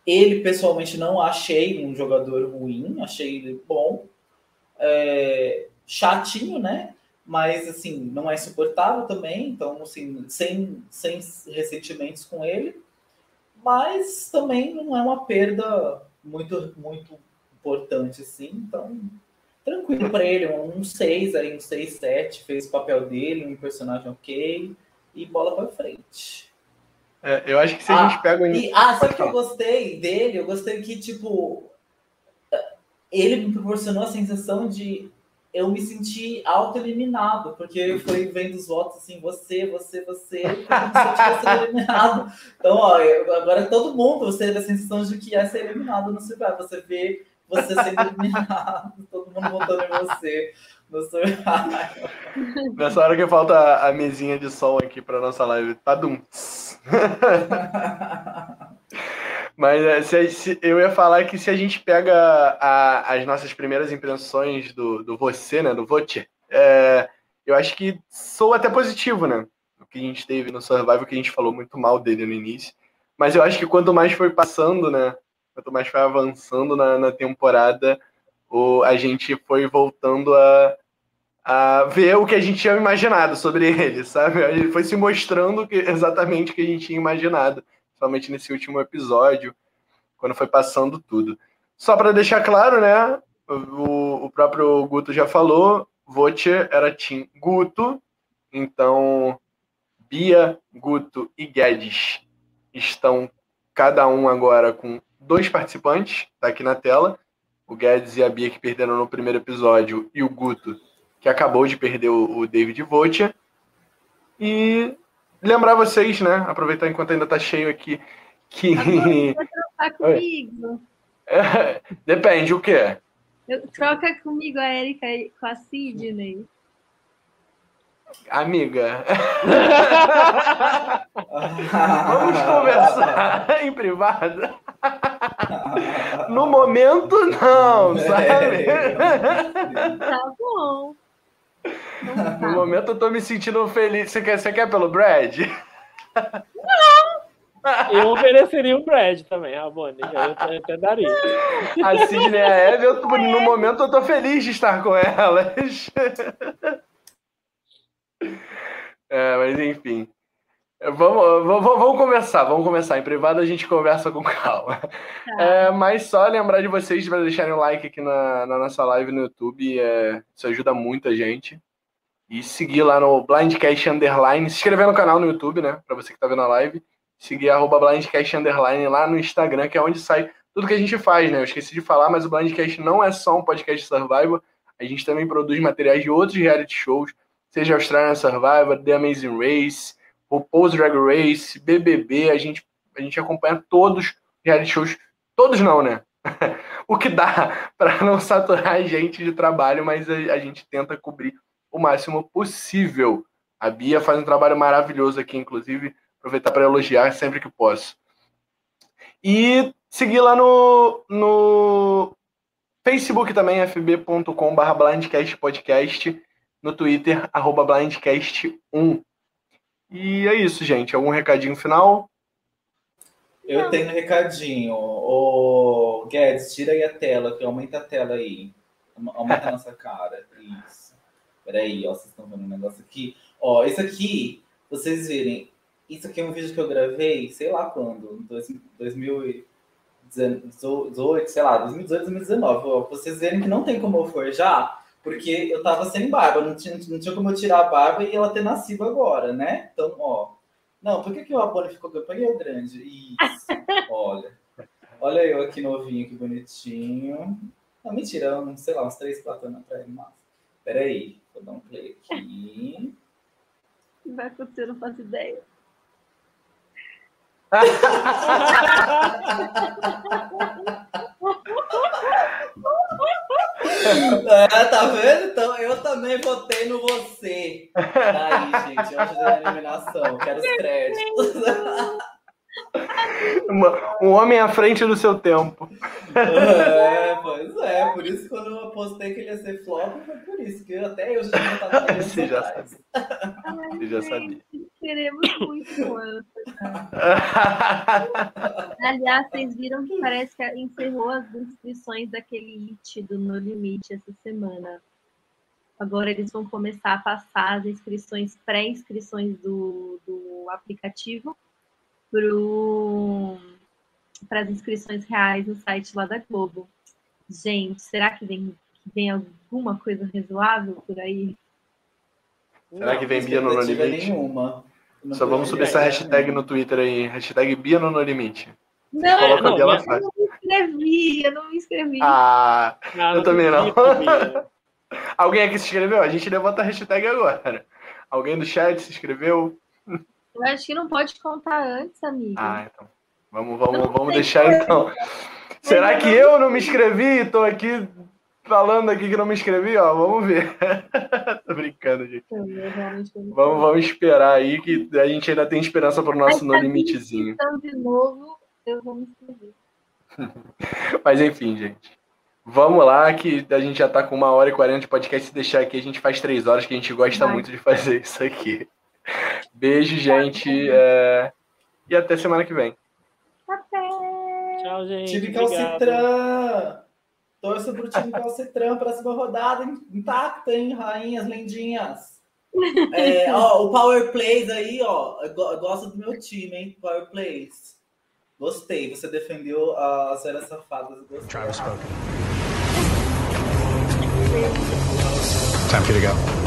Speaker 4: ele pessoalmente não achei um jogador ruim, achei ele bom, é, chatinho, né? mas assim, não é insuportável também, então assim, sem, sem ressentimentos com ele, mas também não é uma perda muito, muito importante assim, então tranquilo para ele, um 6 aí, um 6, 7, fez o papel dele, um personagem ok, e bola para frente.
Speaker 1: É, eu acho que se a gente pega...
Speaker 4: E, ah, sabe que eu gostei dele? Eu gostei que, tipo, ele me proporcionou a sensação de eu me senti auto-eliminado, porque eu fui vendo os votos assim, você, você, você, como se eu tivesse eliminado. Então, ó, eu, agora todo mundo, você teve a sensação de que ia ser eliminado no Survival. Você vê você sendo eliminado, todo mundo votando em você no Survival.
Speaker 1: Nessa hora que falta a mesinha de som aqui para nossa live, tá dum. Mas é, se, se, eu ia falar que se a gente pega a, as nossas primeiras impressões do, do você, né, do Vote, é, eu acho que sou até positivo, né? O que a gente teve no Survival, que a gente falou muito mal dele no início. Mas eu acho que quanto mais foi passando, né? Quanto mais foi avançando na, na temporada, o, a gente foi voltando a, a ver o que a gente tinha imaginado sobre ele, sabe? Ele foi se mostrando que, exatamente o que a gente tinha imaginado principalmente nesse último episódio, quando foi passando tudo. Só para deixar claro, né? O, o, próprio Guto já falou, Voce era Tim Guto, então Bia, Guto e Guedes estão cada um agora com dois participantes, tá aqui na tela. O Guedes e a Bia que perderam no primeiro episódio e o Guto que acabou de perder o, o David Voce. E lembrar vocês, né? Aproveitar enquanto ainda tá cheio aqui. Que.
Speaker 3: Trocar comigo.
Speaker 1: É, depende, o quê?
Speaker 3: Eu, troca comigo a Erika com a Sidney.
Speaker 1: Amiga. Vamos conversar em privado. No momento, não, sabe?
Speaker 3: Tá bom.
Speaker 1: No momento eu tô me sentindo feliz. Você quer, você quer pelo Brad?
Speaker 3: Não!
Speaker 2: Eu ofereceria o Brad também, Rabone. Eu até daria.
Speaker 1: A Sidney e a Eve, eu, no momento eu tô feliz de estar com elas. É, mas enfim. Vamos, vamos, vamos começar, vamos começar. Em privado a gente conversa com calma. Tá. É, mas só lembrar de vocês para deixarem o like aqui na, na nossa live no YouTube. É, isso ajuda muito a gente. E seguir lá no Blindcast Underline. Se inscrever no canal no YouTube, né? Para você que está vendo a live. Seguir arroba Blindcast Underline lá no Instagram, que é onde sai tudo que a gente faz, né? Eu esqueci de falar, mas o Blindcast não é só um podcast Survival. A gente também produz materiais de outros reality shows, seja Australian Survivor, The Amazing Race Pose Drag Race, BBB, a gente, a gente acompanha todos os reality shows, todos não, né? o que dá para não saturar a gente de trabalho, mas a, a, gente tenta cobrir o máximo possível. A Bia faz um trabalho maravilhoso aqui, inclusive, aproveitar para elogiar sempre que posso. E seguir lá no, no Facebook também, fb.com.br blindcastpodcast, no Twitter, arroba blindcast1. E é isso, gente. Algum recadinho final?
Speaker 4: Eu Não. tenho um recadinho. O Guedes, tira aí a tela, que aumenta a tela aí. Aumenta a nossa cara. Isso. Peraí, ó, vocês estão vendo um negócio aqui. Ó, isso aqui, vocês verem, isso aqui é um vídeo que eu gravei, sei lá quando, 2018, sei lá, 2018, 2019. Ó, vocês verem que não tem como eu forjar, porque eu tava sem barba, não tinha, não tinha como eu tirar a barba e ela ter nascido agora, né? Então, ó. Não, por que, que o Apolo ficou peguei o grande? Isso, olha. Olha eu aqui novinho, que bonitinho. Não, mentira, um, sei lá, uns três, anos atrás, mas. Peraí, vou dar um play aqui.
Speaker 3: O que vai acontecer? Não faço ideia.
Speaker 4: É, tá vendo? Então eu também votei no você. Tá aí, gente, antes da eliminação. Quero os créditos.
Speaker 1: um homem à frente do seu tempo.
Speaker 4: É, pois é. Por isso quando eu apostei que ele ia ser flop, foi por isso. Que até eu já
Speaker 1: estava Você já sabia. Você já sabia.
Speaker 3: Queremos muito Aliás, vocês viram que parece que encerrou as inscrições daquele hit do No Limite essa semana. Agora eles vão começar a passar as inscrições, pré-inscrições do, do aplicativo para as inscrições reais no site lá da Globo. Gente, será que vem, que vem alguma coisa razoável por aí?
Speaker 1: Será que vem Bia no No Limite? Nenhuma. Só vamos subir essa hashtag no Twitter aí, hashtag Bia no Limite.
Speaker 3: Não, Coloca não, eu não me inscrevi, eu não me inscrevi.
Speaker 1: Ah, não, eu também não. Alguém aqui se inscreveu? A gente levanta a hashtag agora. Alguém do chat se inscreveu?
Speaker 3: Eu acho que não pode contar antes, amigo.
Speaker 1: Ah, então. Vamos, vamos, vamos deixar então. Será que eu não me inscrevi? Estou aqui falando aqui que não me inscrevi, ó. Vamos ver. Tô brincando, gente. Vamos, vamos esperar aí que a gente ainda tem esperança para o nosso no limitezinho.
Speaker 3: Então, de novo, eu vou me inscrever.
Speaker 1: Mas enfim, gente. Vamos lá, que a gente já está com uma hora e quarenta de podcast. Se deixar aqui, a gente faz três horas, que a gente gosta Vai. muito de fazer isso aqui. Beijo, gente. É... E até semana que vem.
Speaker 3: Até.
Speaker 2: Tchau, gente.
Speaker 4: Time Calcitran. Torço pro time Calcitran, próxima rodada intacta, hein, rainhas, lendinhas. É, ó, o Power Plays aí, ó. Eu gosto do meu time, hein? Power Plays. Gostei. Você defendeu as velhas safadas. Gostei. Travis spoken.
Speaker 1: Time for you to go.